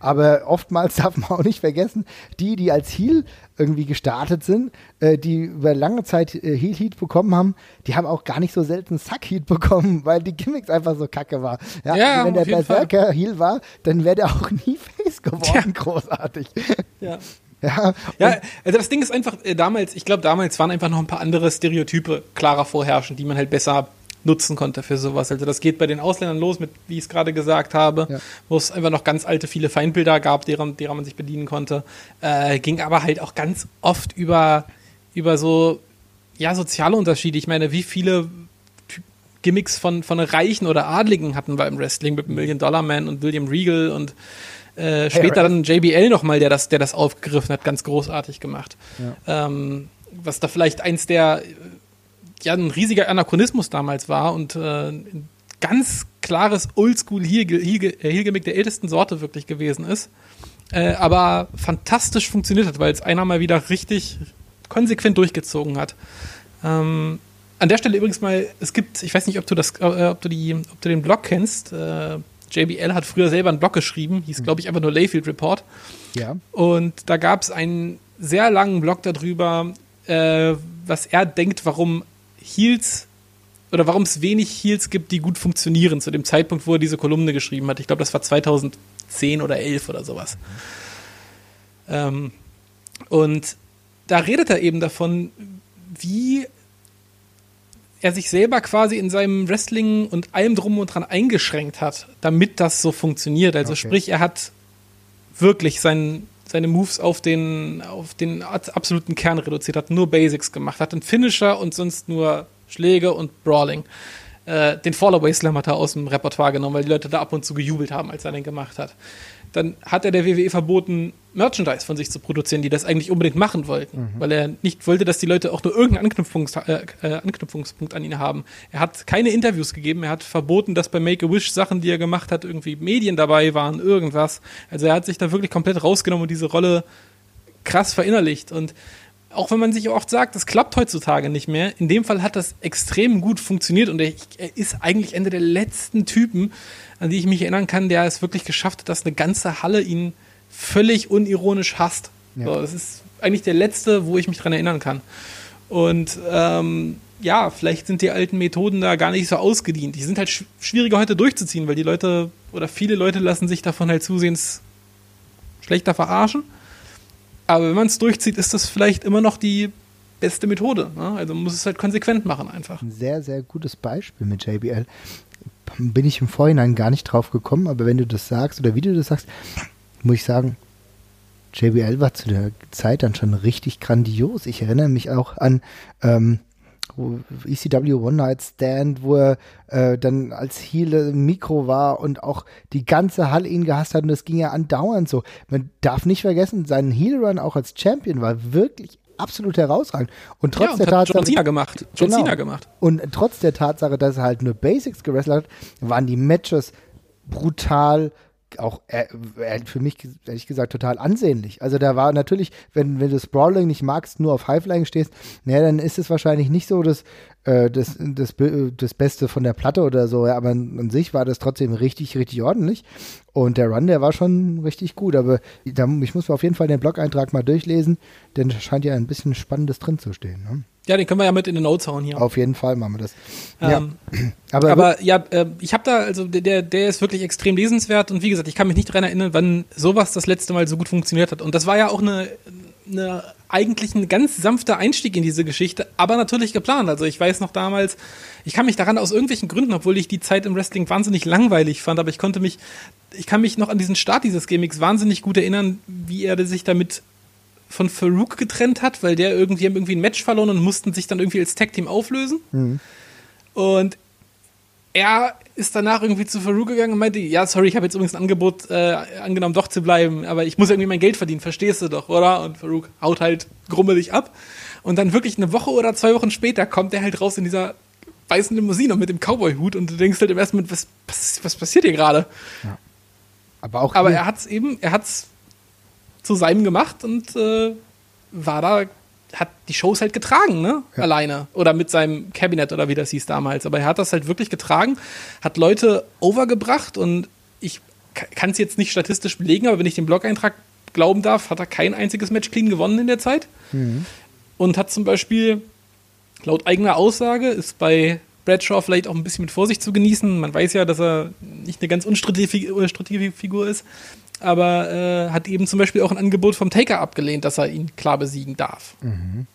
Aber oftmals darf man auch nicht vergessen, die, die als Heal irgendwie gestartet sind, äh, die über lange Zeit äh, Heal Heat bekommen haben, die haben auch gar nicht so selten Suck Heat bekommen, weil die Gimmicks einfach so kacke war. Ja, Ja, also wenn der Berserker Heal war, dann wäre der auch nie Face geworden, Ja. großartig. Ja. Ja, Ja, also das Ding ist einfach, äh, damals, ich glaube, damals waren einfach noch ein paar andere Stereotype klarer vorherrschend, die man halt besser nutzen konnte für sowas. Also das geht bei den Ausländern los, mit, wie ich es gerade gesagt habe, Ja. wo es einfach noch ganz alte, viele Feindbilder gab, deren, derer man sich bedienen konnte. Äh, ging aber halt auch ganz oft über, über so, ja, soziale Unterschiede. Ich meine, wie viele Gimmicks von, von Reichen oder Adligen hatten wir im Wrestling mit Million Dollar Man und William Regal und äh, später dann JBL nochmal, der das, der das aufgegriffen hat, ganz großartig gemacht. Ähm, was da vielleicht eins der, ja, ein riesiger Anachronismus damals war und äh, ein ganz klares Oldschool-Heel-Gimmick der ältesten Sorte wirklich gewesen ist. Äh, aber fantastisch funktioniert hat, weil es einer mal wieder richtig konsequent durchgezogen hat. Ähm, an der Stelle übrigens mal, es gibt, ich weiß nicht, ob du das, äh, ob du die, ob du den Blog kennst. Äh, JBL hat früher selber einen Blog geschrieben, hieß, glaube ich, einfach nur Layfield Report. ja. Und da gab es einen sehr langen Blog darüber, äh, was er denkt, warum Heels oder warum es wenig Heels gibt, die gut funktionieren, zu dem Zeitpunkt, wo er diese Kolumne geschrieben hat. Ich glaube, das war 2010 oder 11 oder sowas. Ähm, und da redet er eben davon, wie er sich selber quasi in seinem Wrestling und allem drum und dran eingeschränkt hat, damit das so funktioniert. Also Okay. sprich, er hat wirklich sein, seine Moves auf den, auf den absoluten Kern reduziert, hat nur Basics gemacht, hat einen Finisher und sonst nur Schläge und Brawling. Äh, den Fallaway Slam hat er aus dem Repertoire genommen, weil die Leute da ab und zu gejubelt haben, als er den gemacht hat. Dann hat er der WWE verboten, Merchandise von sich zu produzieren, die das eigentlich unbedingt machen wollten, weil er nicht wollte, dass die Leute auch nur irgendeinen Anknüpfungs äh, äh, Anknüpfungspunkt an ihn haben. Er hat keine Interviews gegeben, er hat verboten, dass bei Make-A-Wish Sachen, die er gemacht hat, irgendwie Medien dabei waren, irgendwas. Also er hat sich da wirklich komplett rausgenommen und diese Rolle krass verinnerlicht. Und auch wenn man sich oft sagt, das klappt heutzutage nicht mehr, in dem Fall hat das extrem gut funktioniert und er ist eigentlich einer der letzten Typen, an die ich mich erinnern kann, der es wirklich geschafft hat, dass eine ganze Halle ihn völlig unironisch hasst. Ja. So, das ist eigentlich der letzte, wo ich mich dran erinnern kann. Und ähm, ja, vielleicht sind die alten Methoden da gar nicht so ausgedient. Die sind halt sch schwieriger heute durchzuziehen, weil die Leute oder viele Leute lassen sich davon halt zusehends schlechter verarschen. Aber wenn man es durchzieht, ist das vielleicht immer noch die beste Methode. Ne? Also man muss es halt konsequent machen einfach. Ein sehr, sehr gutes Beispiel mit JBL. Bin ich im Vorhinein gar nicht drauf gekommen, aber wenn du das sagst oder wie du das sagst, muss ich sagen, JBL war zu der Zeit dann schon richtig grandios. Ich erinnere mich auch an ähm, ECW One Night Stand, wo er äh, dann als Heel Mikro war und auch die ganze Halle ihn gehasst hat und das ging ja andauernd so. Man darf nicht vergessen, sein Heel Run auch als Champion war wirklich absolut herausragend. Und trotz ja, und der Tatsache, John Cena gemacht. John Genau. Cena gemacht. und trotz der Tatsache, dass er halt nur Basics gewrestelt hat, waren die Matches brutal, auch äh, äh, für mich ehrlich gesagt total ansehnlich. Also da war natürlich, wenn, wenn du das Brawling nicht magst, nur auf Highflying stehst, naja, dann ist es wahrscheinlich nicht so das, äh, das, das, das Beste von der Platte oder so, ja, aber an, an sich war das trotzdem richtig, richtig ordentlich. Und der Run, der war schon richtig gut, aber da, ich muss mir auf jeden Fall den Blog-Eintrag mal durchlesen, denn da scheint ja ein bisschen Spannendes drin zu stehen. Ne? Ja, den können wir ja mit in den Notes hauen hier. Auf jeden Fall machen wir das. Ja, Ähm, aber, Aber ja, äh, ich habe da, also der- der, der ist wirklich extrem lesenswert und wie gesagt, ich kann mich nicht daran erinnern, wann sowas das letzte Mal so gut funktioniert hat. Und das war ja auch eine, eine eigentlich ein ganz sanfter Einstieg in diese Geschichte, aber natürlich geplant. Also ich weiß noch damals, ich kann mich daran aus irgendwelchen Gründen, obwohl ich die Zeit im Wrestling wahnsinnig langweilig fand, aber ich konnte mich, ich kann mich noch an diesen Start dieses Gimmicks wahnsinnig gut erinnern, wie er sich damit von Farouk getrennt hat, weil der irgendwie haben irgendwie ein Match verloren und mussten sich dann irgendwie als Tag Team auflösen. Und er ist danach irgendwie zu Farouk gegangen und meinte, ja, sorry, ich habe jetzt übrigens ein Angebot äh, angenommen, doch zu bleiben, aber ich muss irgendwie mein Geld verdienen, verstehst du doch, oder? Und Farouk haut halt grummelig ab. Und dann wirklich eine Woche oder zwei Wochen später kommt er halt raus in dieser weißen Limousine mit dem Cowboy-Hut und du denkst halt im ersten Moment, was, was, was passiert hier gerade? aber auch Aber er hat's eben, er hat's zu seinem gemacht und äh, war da, hat die Shows halt getragen, ne? Ja. Alleine. Oder mit seinem Cabinet oder wie das hieß damals. Aber er hat das halt wirklich getragen, hat Leute overgebracht und ich kann es jetzt nicht statistisch belegen, aber wenn ich den Blog-Eintrag glauben darf, hat er kein einziges Match clean gewonnen in der Zeit. Mhm. Und hat zum Beispiel, laut eigener Aussage, ist bei Bradshaw vielleicht auch ein bisschen mit Vorsicht zu genießen. Man weiß ja, dass er nicht eine ganz unstrittige Figur ist, aber äh, hat eben zum Beispiel auch ein Angebot vom Taker abgelehnt, dass er ihn klar besiegen darf. Mhm.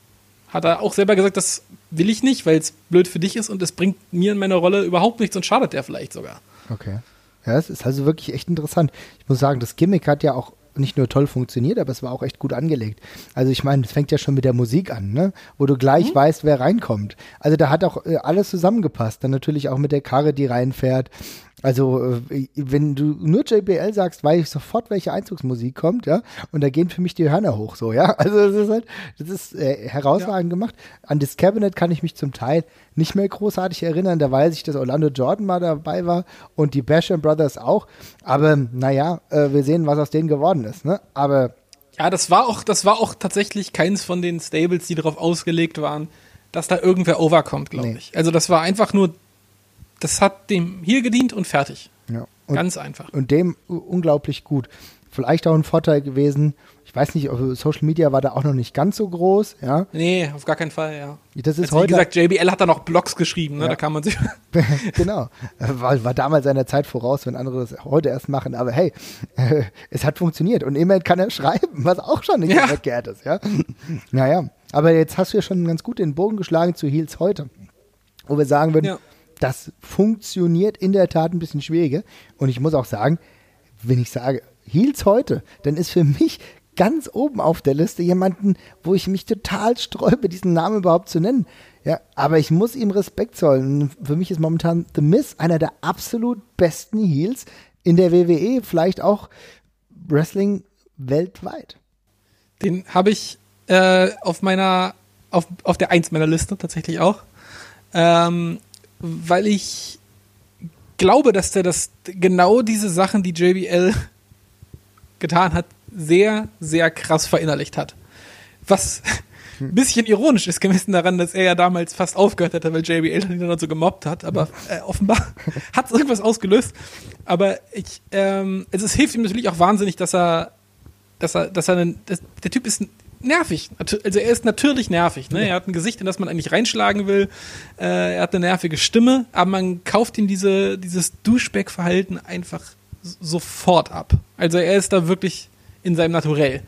Hat er auch selber gesagt, das will ich nicht, weil es blöd für dich ist und es bringt mir in meiner Rolle überhaupt nichts und schadet der vielleicht sogar. Okay. Ja, es ist also wirklich echt interessant. Ich muss sagen, das Gimmick hat ja auch nicht nur toll funktioniert, aber es war auch echt gut angelegt. Also ich meine, es fängt ja schon mit der Musik an, ne? Wo du gleich mhm. weißt, wer reinkommt. Also da hat auch äh, alles zusammengepasst. Dann natürlich auch mit der Karre, die reinfährt. Also, äh, wenn du nur JBL sagst, weiß ich sofort, welche Einzugsmusik kommt, ja. Und da gehen für mich die Hörner hoch, so, ja. Also, das ist halt, das ist äh, herausragend ja. gemacht. An das Cabinet kann ich mich zum Teil nicht mehr großartig erinnern. Da weiß ich, dass Orlando Jordan mal dabei war und die Basham Brothers auch. Aber, naja, äh, wir sehen, was aus denen geworden ist, ne. Aber. Ja, das war auch, das war auch tatsächlich keins von den Stables, die darauf ausgelegt waren, dass da irgendwer overkommt, glaube nee. ich. Also, das war einfach nur das hat dem hier gedient und fertig. Ja. Und, Ganz einfach. Und dem unglaublich gut. Vielleicht auch ein Vorteil gewesen. Ich weiß nicht, Social Media war da auch noch nicht ganz so groß, ja. Nee, auf gar keinen Fall, ja. Das ist also, heute, wie gesagt, JBL hat da noch Blogs geschrieben, ne? Ja. Da kann man sich. genau. War, war damals seiner Zeit voraus, wenn andere das heute erst machen. Aber hey, äh, es hat funktioniert. Und immerhin kann er schreiben, was auch schon nicht ja. verkehrt ist, ja. naja. Aber jetzt hast du ja schon ganz gut den Bogen geschlagen zu Heels heute. Wo wir sagen würden, ja das funktioniert in der Tat ein bisschen schwieriger. Und ich muss auch sagen, wenn ich sage, Heels heute, dann ist für mich ganz oben auf der Liste jemanden, wo ich mich total sträube, diesen Namen überhaupt zu nennen. Ja, aber ich muss ihm Respekt zollen. Für mich ist momentan The Miz einer der absolut besten Heels in der WWE, vielleicht auch Wrestling weltweit. Den habe ich äh, auf meiner, auf, auf der Eins meiner Liste tatsächlich auch. Ähm, weil ich glaube, dass der das genau diese Sachen, die JBL getan hat, sehr, sehr krass verinnerlicht hat. Was ein bisschen ironisch ist gemessen daran, dass er ja damals fast aufgehört hätte, weil JBL ihn dann so gemobbt hat. Aber äh, offenbar hat es irgendwas ausgelöst. Aber ich, ähm, also es hilft ihm natürlich auch wahnsinnig, dass er, dass er, dass er, einen, dass, der Typ ist nervig. Also er ist natürlich nervig. Ne? Er hat ein Gesicht, in das man eigentlich reinschlagen will. Äh, er hat eine nervige Stimme, aber man kauft ihm diese, dieses Duschback-Verhalten einfach sofort ab. Also er ist da wirklich in seinem Naturell.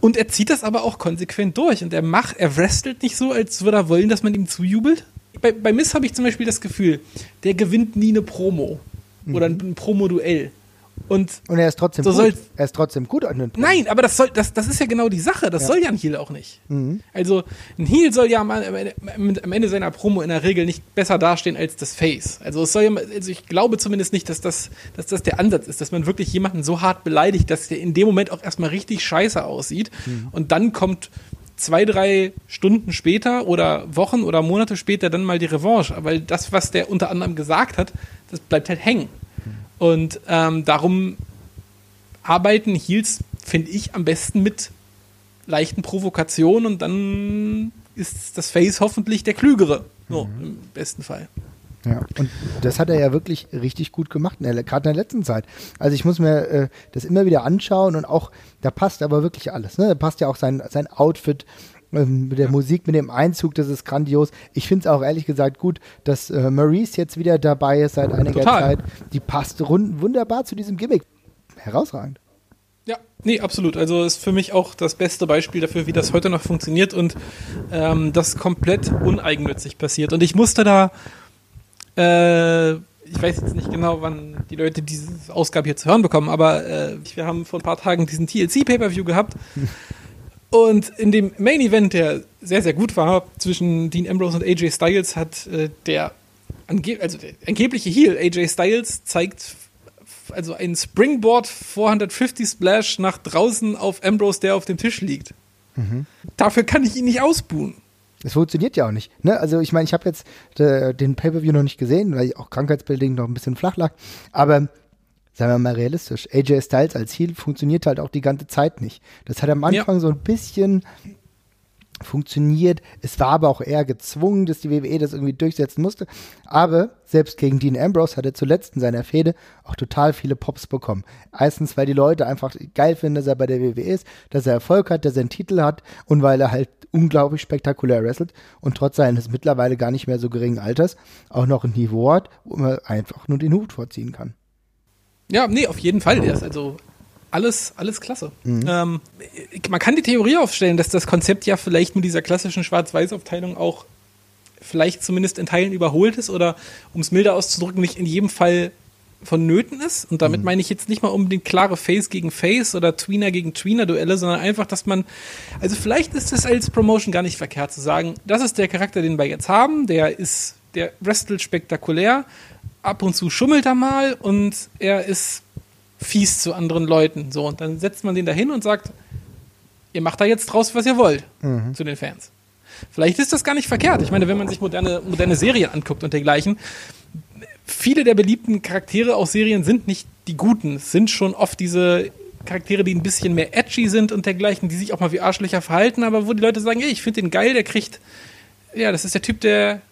Und er zieht das aber auch konsequent durch. Und er macht, er wrestelt nicht so, als würde er wollen, dass man ihm zujubelt. Bei, bei Miss habe ich zum Beispiel das Gefühl, der gewinnt nie eine Promo. Oder mhm. ein Promo-Duell. Und, und er ist trotzdem so gut. er ist trotzdem gut an den Nein, aber das soll, das, das ist ja genau die Sache. Das ja. soll ja ein Heal auch nicht. Mhm. Also ein Heal soll ja am, am, Ende seiner Promo in der Regel nicht besser dastehen als das Face. Also es soll ja, also ich glaube zumindest nicht, dass das, dass das der Ansatz ist, dass man wirklich jemanden so hart beleidigt, dass der in dem Moment auch erstmal richtig scheiße aussieht. Mhm. Und dann kommt zwei, drei Stunden später oder Wochen oder Monate später dann mal die Revanche. Weil das, was der unter anderem gesagt hat, das bleibt halt hängen. Und ähm, darum arbeiten Heels, finde ich, am besten mit leichten Provokationen und dann ist das Face hoffentlich der Klügere. So, mhm. im besten Fall. Ja, und das hat er ja wirklich richtig gut gemacht, gerade in der letzten Zeit. Also ich muss mir äh, das immer wieder anschauen und auch, da passt aber wirklich alles. Ne? Da passt ja auch sein, sein Outfit, mit der Musik, mit dem Einzug, das ist grandios. Ich finde es auch ehrlich gesagt gut, dass äh, Maurice jetzt wieder dabei ist seit einiger Total. Zeit. Die passt rund, wunderbar zu diesem Gimmick. Herausragend. Ja, nee, absolut. Also ist für mich auch das beste Beispiel dafür, wie das heute noch funktioniert und ähm, das komplett uneigennützig passiert. Und ich musste da, äh, ich weiß jetzt nicht genau, wann die Leute diese Ausgabe hier zu hören bekommen, aber äh, wir haben vor ein paar Tagen diesen TLC-Pay-Per-View gehabt. Und in dem Main Event, der sehr, sehr gut war, zwischen Dean Ambrose und AJ Styles, hat äh, der, ange also der angebliche Heel AJ Styles zeigt also ein Springboard 450 Splash nach draußen auf Ambrose, der auf dem Tisch liegt. Mhm. Dafür kann ich ihn nicht ausbuhen. Es funktioniert ja auch nicht. Ne? Also ich meine, ich habe jetzt äh, den Pay-Per-View noch nicht gesehen, weil ich auch krankheitsbedingt noch ein bisschen flach lag. Aber Seien wir mal realistisch, AJ Styles als Heel funktioniert halt auch die ganze Zeit nicht. Das hat am Anfang ja. so ein bisschen funktioniert. Es war aber auch eher gezwungen, dass die WWE das irgendwie durchsetzen musste. Aber selbst gegen Dean Ambrose hat er zuletzt in seiner Fehde auch total viele Pops bekommen. Erstens, weil die Leute einfach geil finden, dass er bei der WWE ist, dass er Erfolg hat, dass er einen Titel hat und weil er halt unglaublich spektakulär wrestelt und trotz seines mittlerweile gar nicht mehr so geringen Alters auch noch ein Niveau hat, wo man einfach nur den Hut vorziehen kann. Ja, nee, auf jeden Fall. Der ist also alles, alles klasse. Mhm. Ähm, man kann die Theorie aufstellen, dass das Konzept ja vielleicht mit dieser klassischen Schwarz-Weiß-Aufteilung auch vielleicht zumindest in Teilen überholt ist oder, um es milder auszudrücken, nicht in jedem Fall vonnöten ist. Und damit mhm. meine ich jetzt nicht mal unbedingt klare Face gegen Face oder Tweener gegen Tweener-Duelle, sondern einfach, dass man, also vielleicht ist es als Promotion gar nicht verkehrt zu sagen, das ist der Charakter, den wir jetzt haben, der ist, der wrestelt spektakulär, ab und zu schummelt er mal und er ist fies zu anderen Leuten. So, und dann setzt man den da hin und sagt, ihr macht da jetzt draus, was ihr wollt, mhm. zu den Fans. Vielleicht ist das gar nicht verkehrt. Ich meine, wenn man sich moderne, moderne Serien anguckt und dergleichen, viele der beliebten Charaktere aus Serien sind nicht die guten. Es sind schon oft diese Charaktere, die ein bisschen mehr edgy sind und dergleichen, die sich auch mal wie Arschlöcher verhalten, aber wo die Leute sagen, ey, ich finde den geil, der kriegt, ja, das ist der Typ, der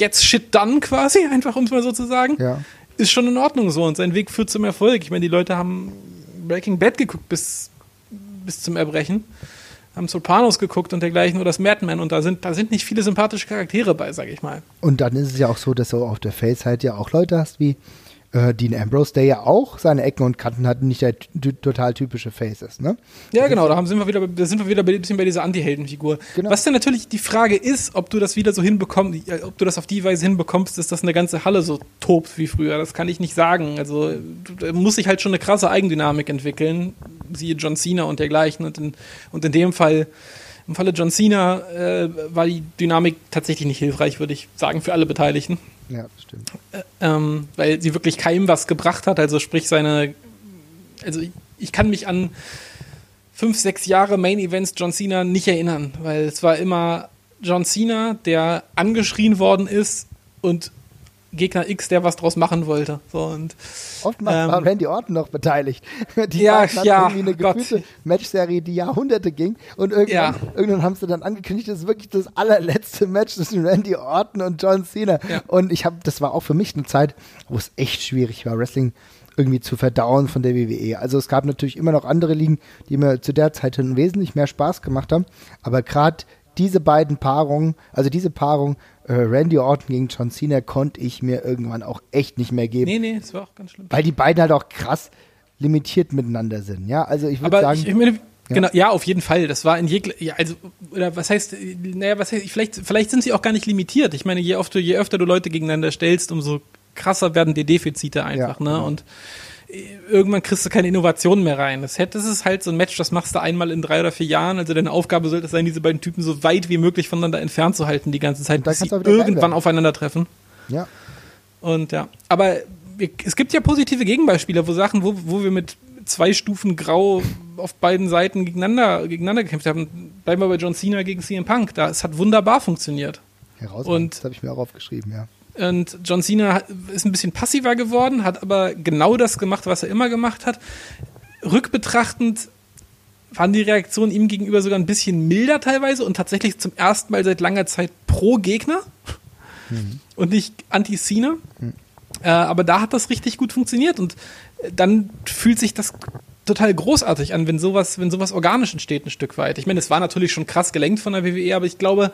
gets shit done quasi, einfach um es mal so zu sagen. Ja ist schon in Ordnung so und sein Weg führt zum Erfolg. Ich meine, die Leute haben Breaking Bad geguckt bis, bis zum Erbrechen, haben Sopranos geguckt und dergleichen oder das Madman und da sind, da sind nicht viele sympathische Charaktere bei, sag ich mal. Und dann ist es ja auch so, dass du auf der Face-Seite ja auch Leute hast wie äh, Dean Ambrose, der ja auch seine Ecken und Kanten hat, nicht der total typische Face ist, ne? Ja, genau, da sind wir wieder, da sind wir wieder ein bisschen bei dieser Anti-Heldenfigur. Genau. Was dann natürlich die Frage ist, ob du das wieder so hinbekommst, ob du das auf die Weise hinbekommst, dass das eine ganze Halle so tobt wie früher. Das kann ich nicht sagen. Also da muss sich halt schon eine krasse Eigendynamik entwickeln, siehe John Cena und dergleichen. Und in, und in dem Fall im Falle John Cena äh, war die Dynamik tatsächlich nicht hilfreich, würde ich sagen, für alle Beteiligten. Ja, stimmt. Äh, ähm, weil sie wirklich keinem was gebracht hat. Also sprich seine, also ich, ich kann mich an fünf, sechs Jahre Main Events John Cena nicht erinnern, weil es war immer John Cena, der angeschrien worden ist und Gegner X, der was draus machen wollte. So, und, Oftmals ähm, war Randy Orton noch beteiligt. Die ja, ja, irgendwie eine gefühlte Matchserie, die Jahrhunderte ging. Und irgendwann, ja. irgendwann haben sie dann angekündigt, das ist wirklich das allerletzte Match zwischen Randy Orton und John Cena. Ja. Und ich habe, das war auch für mich eine Zeit, wo es echt schwierig war, Wrestling irgendwie zu verdauen von der WWE. Also es gab natürlich immer noch andere Ligen, die mir zu der Zeit wesentlich mehr Spaß gemacht haben. Aber gerade diese beiden Paarungen, also diese Paarung Randy Orton gegen John Cena konnte ich mir irgendwann auch echt nicht mehr geben. Nee, nee, das war auch ganz schlimm. Weil die beiden halt auch krass limitiert miteinander sind, ja. Also ich würde sagen. Ich, ich meine, ja. Genau, ja, auf jeden Fall. Das war in jegle, ja, also, oder was heißt, naja, was heißt, vielleicht, vielleicht sind sie auch gar nicht limitiert. Ich meine, je öfter, je öfter du Leute gegeneinander stellst, umso krasser werden die Defizite einfach, ja, ne? Genau. Und irgendwann kriegst du keine Innovationen mehr rein. Das, ist halt so ein Match, das machst du einmal in drei oder vier Jahren. Also deine Aufgabe sollte es sein, diese beiden Typen so weit wie möglich voneinander entfernt zu halten die ganze Zeit, bis sie irgendwann aufeinandertreffen. Ja. Und ja, aber es gibt ja positive Gegenbeispiele, wo Sachen, wo, wo wir mit zwei Stufen Grau auf beiden Seiten gegeneinander, gegeneinander gekämpft haben. Bleiben wir bei John Cena gegen CM Punk. Da, es hat wunderbar funktioniert. Herausragend. das habe ich mir auch aufgeschrieben, ja. Und John Cena ist ein bisschen passiver geworden, hat aber genau das gemacht, was er immer gemacht hat. Rückbetrachtend waren die Reaktionen ihm gegenüber sogar ein bisschen milder teilweise und tatsächlich zum ersten Mal seit langer Zeit pro Gegner mhm. und nicht anti-Cena. Mhm. Äh, aber da hat das richtig gut funktioniert und dann fühlt sich das total großartig an, wenn sowas, wenn sowas organisch entsteht ein Stück weit. Ich meine, es war natürlich schon krass gelenkt von der WWE, aber ich glaube,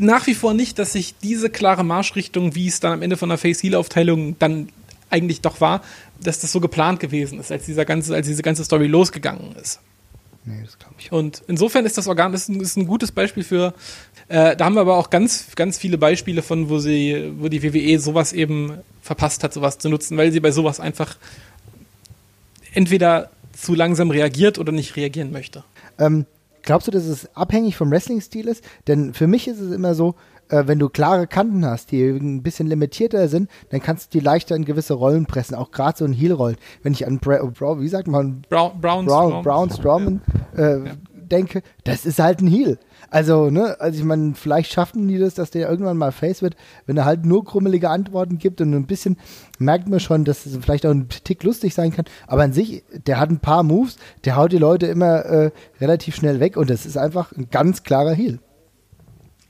nach wie vor nicht, dass sich diese klare Marschrichtung, wie es dann am Ende von der Face-Heal-Aufteilung dann eigentlich doch war, dass das so geplant gewesen ist, als, dieser ganze, als diese ganze Story losgegangen ist. Nee, das glaube ich. Und insofern ist das Organ das ist ein, ist ein gutes Beispiel für. Äh, da haben wir aber auch ganz, ganz viele Beispiele von, wo sie, wo die WWE sowas eben verpasst hat, sowas zu nutzen, weil sie bei sowas einfach entweder zu langsam reagiert oder nicht reagieren möchte. Ähm, Glaubst du, dass es abhängig vom Wrestling-Stil ist? Denn für mich ist es immer so, äh, wenn du klare Kanten hast, die ein bisschen limitierter sind, dann kannst du die leichter in gewisse Rollen pressen, auch gerade so in Heel-Rollen. Wenn ich an Bra Bra wie sagt man? Brown, Brown, Brown, Brown Strowman äh, ja. denke, das ist halt ein Heal. Also, ne, also ich meine, vielleicht schaffen die das, dass der irgendwann mal Face wird, wenn er halt nur krummelige Antworten gibt und ein bisschen merkt man schon, dass es vielleicht auch ein Tick lustig sein kann. Aber an sich, der hat ein paar Moves, der haut die Leute immer äh, relativ schnell weg und das ist einfach ein ganz klarer Heal.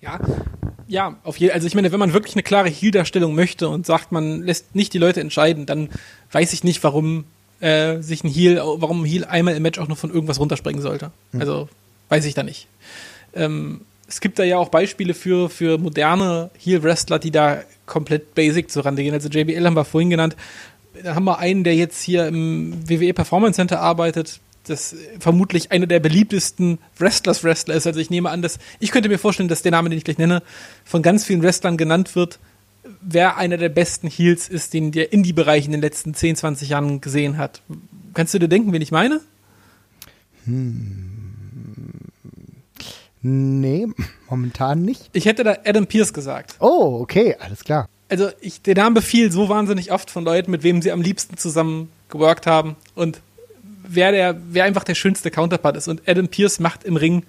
Ja, ja, auf jeden Also ich meine, wenn man wirklich eine klare Heal-Darstellung möchte und sagt, man lässt nicht die Leute entscheiden, dann weiß ich nicht, warum äh, sich ein Heal, warum ein Heal einmal im Match auch nur von irgendwas runterspringen sollte. Mhm. Also weiß ich da nicht. Ähm, es gibt da ja auch Beispiele für, für moderne Heel-Wrestler, die da komplett basic zu Rande gehen. Also JBL haben wir vorhin genannt. Da haben wir einen, der jetzt hier im WWE Performance Center arbeitet, das vermutlich einer der beliebtesten Wrestlers Wrestler ist. Also ich nehme an, dass ich könnte mir vorstellen, dass der Name, den ich gleich nenne, von ganz vielen Wrestlern genannt wird, wer einer der besten Heels ist, den der Indie-Bereich in den letzten 10, 20 Jahren gesehen hat. Kannst du dir denken, wen ich meine? Hm. Nee, momentan nicht. Ich hätte da Adam Pierce gesagt. Oh, okay, alles klar. Also ich, der Name fiel so wahnsinnig oft von Leuten, mit wem sie am liebsten zusammen geworkt haben und wer der, wer einfach der schönste Counterpart ist. Und Adam Pierce macht im Ring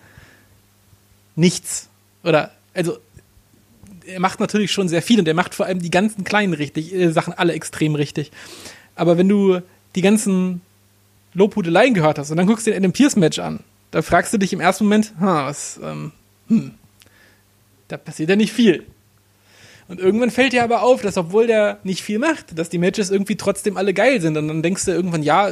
nichts. Oder, also, er macht natürlich schon sehr viel und er macht vor allem die ganzen kleinen richtig, äh, Sachen alle extrem richtig. Aber wenn du die ganzen Lobhudeleien gehört hast und dann guckst du den Adam Pierce Match an da fragst du dich im ersten Moment, ha, was, ähm, hm, da passiert ja nicht viel. Und irgendwann fällt dir aber auf, dass obwohl der nicht viel macht, dass die Matches irgendwie trotzdem alle geil sind. Und dann denkst du irgendwann, ja,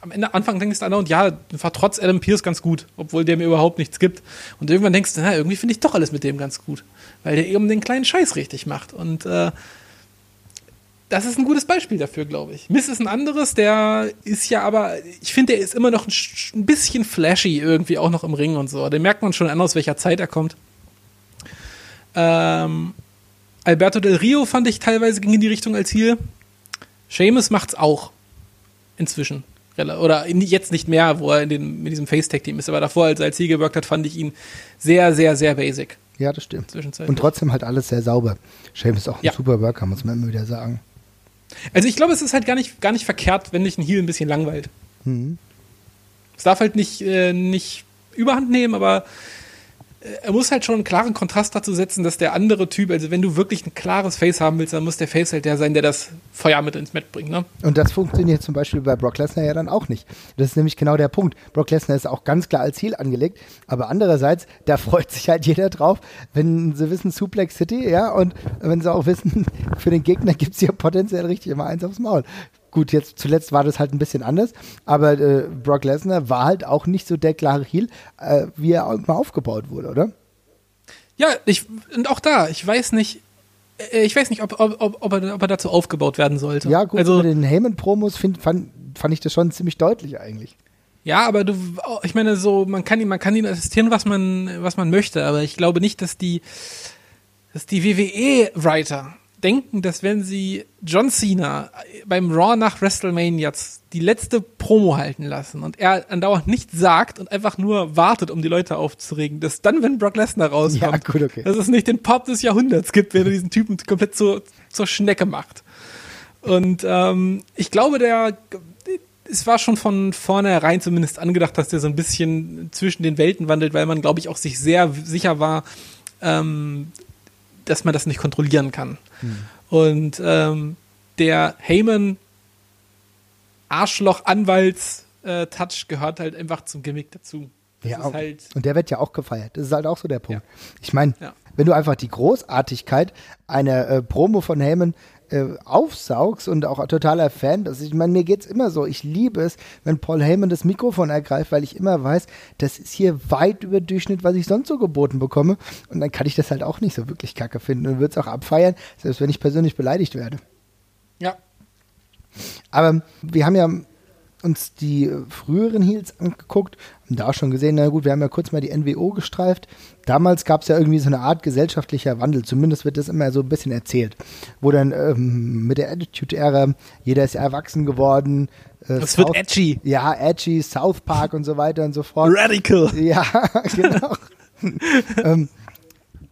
am Ende, Anfang denkst du, und ja, war trotz Adam Pierce ganz gut, obwohl der mir überhaupt nichts gibt. Und irgendwann denkst du, na, irgendwie finde ich doch alles mit dem ganz gut, weil der eben den kleinen Scheiß richtig macht. Und äh, das ist ein gutes Beispiel dafür, glaube ich. Miss ist ein anderes, der ist ja aber, ich finde, der ist immer noch ein, ein, bisschen flashy irgendwie, auch noch im Ring und so. Den merkt man schon an, aus welcher Zeit er kommt. Ähm, Alberto Del Rio fand ich teilweise ging in die Richtung als Ziel. Seamus macht's auch. Inzwischen. Oder jetzt nicht mehr, wo er in den, mit diesem Face-Tag-Team ist. Aber davor, als er als Ziel gewirkt hat, fand ich ihn sehr, sehr, sehr basic. Ja, das stimmt. Und trotzdem halt alles sehr sauber. Seamus ist auch ein ja. super Worker, muss man immer wieder sagen. Also ich glaube, es ist halt gar nicht, gar nicht verkehrt, wenn dich ein Heal ein bisschen langweilt. Mhm. Es darf halt nicht, äh, nicht überhand nehmen, aber er muss halt schon einen klaren Kontrast dazu setzen, dass der andere Typ, also wenn du wirklich ein klares Face haben willst, dann muss der Face halt der sein, der das Feuer mit ins Met bringt. Ne? Und das funktioniert zum Beispiel bei Brock Lesnar ja dann auch nicht. Das ist nämlich genau der Punkt. Brock Lesnar ist auch ganz klar als Ziel angelegt, aber andererseits, da freut sich halt jeder drauf, wenn sie wissen Suplex City, ja, und wenn sie auch wissen, für den Gegner gibt es ja potenziell richtig immer eins aufs Maul. Gut, jetzt zuletzt war das halt ein bisschen anders, aber äh, Brock Lesnar war halt auch nicht so der klare Heel, äh, wie er mal aufgebaut wurde, oder? Ja, ich, und auch da, ich weiß nicht, äh, ich weiß nicht, ob, ob, ob, ob, er, ob er dazu aufgebaut werden sollte. Ja, gut, also, bei den Heyman-Promos fand, fand ich das schon ziemlich deutlich eigentlich. Ja, aber du, ich meine, so, man kann ihn, man kann ihn assistieren, was man, was man möchte, aber ich glaube nicht, dass die, dass die WWE-Writer denken, dass wenn sie John Cena beim Raw nach WrestleMania die letzte Promo halten lassen und er andauernd nichts sagt und einfach nur wartet, um die Leute aufzuregen, dass dann, wenn Brock Lesnar rauskommt, ja, gut, okay. dass es nicht den Pop des Jahrhunderts gibt, wenn er diesen Typen komplett zur, zur Schnecke macht. Und ähm, ich glaube, der es war schon von vornherein zumindest angedacht, dass der so ein bisschen zwischen den Welten wandelt, weil man, glaube ich, auch sich sehr sicher war, ähm, dass man das nicht kontrollieren kann. Hm. Und ähm, der Heyman Arschloch-Anwalts-Touch äh, gehört halt einfach zum Gimmick dazu. ja, halt und der wird ja auch gefeiert. Das ist halt auch so der Punkt. Ja. Ich meine, ja. wenn du einfach die Großartigkeit einer äh, Promo von Heyman äh, aufsaugst und auch totaler Fan. Also ich meine, mir geht es immer so. Ich liebe es, wenn Paul Heyman das Mikrofon ergreift, weil ich immer weiß, das ist hier weit über Durchschnitt, was ich sonst so geboten bekomme. Und dann kann ich das halt auch nicht so wirklich kacke finden und würde es auch abfeiern, selbst wenn ich persönlich beleidigt werde. Ja. Aber wir haben ja uns die früheren Heels angeguckt da auch schon gesehen, na gut, wir haben ja kurz mal die NWO gestreift. Damals gab es ja irgendwie so eine Art gesellschaftlicher Wandel, zumindest wird das immer so ein bisschen erzählt, wo dann ähm, mit der Attitude-Ära, jeder ist erwachsen geworden. Äh, das South, wird edgy. Ja, edgy, South Park und so weiter und so fort. Radical. Ja, genau. ähm,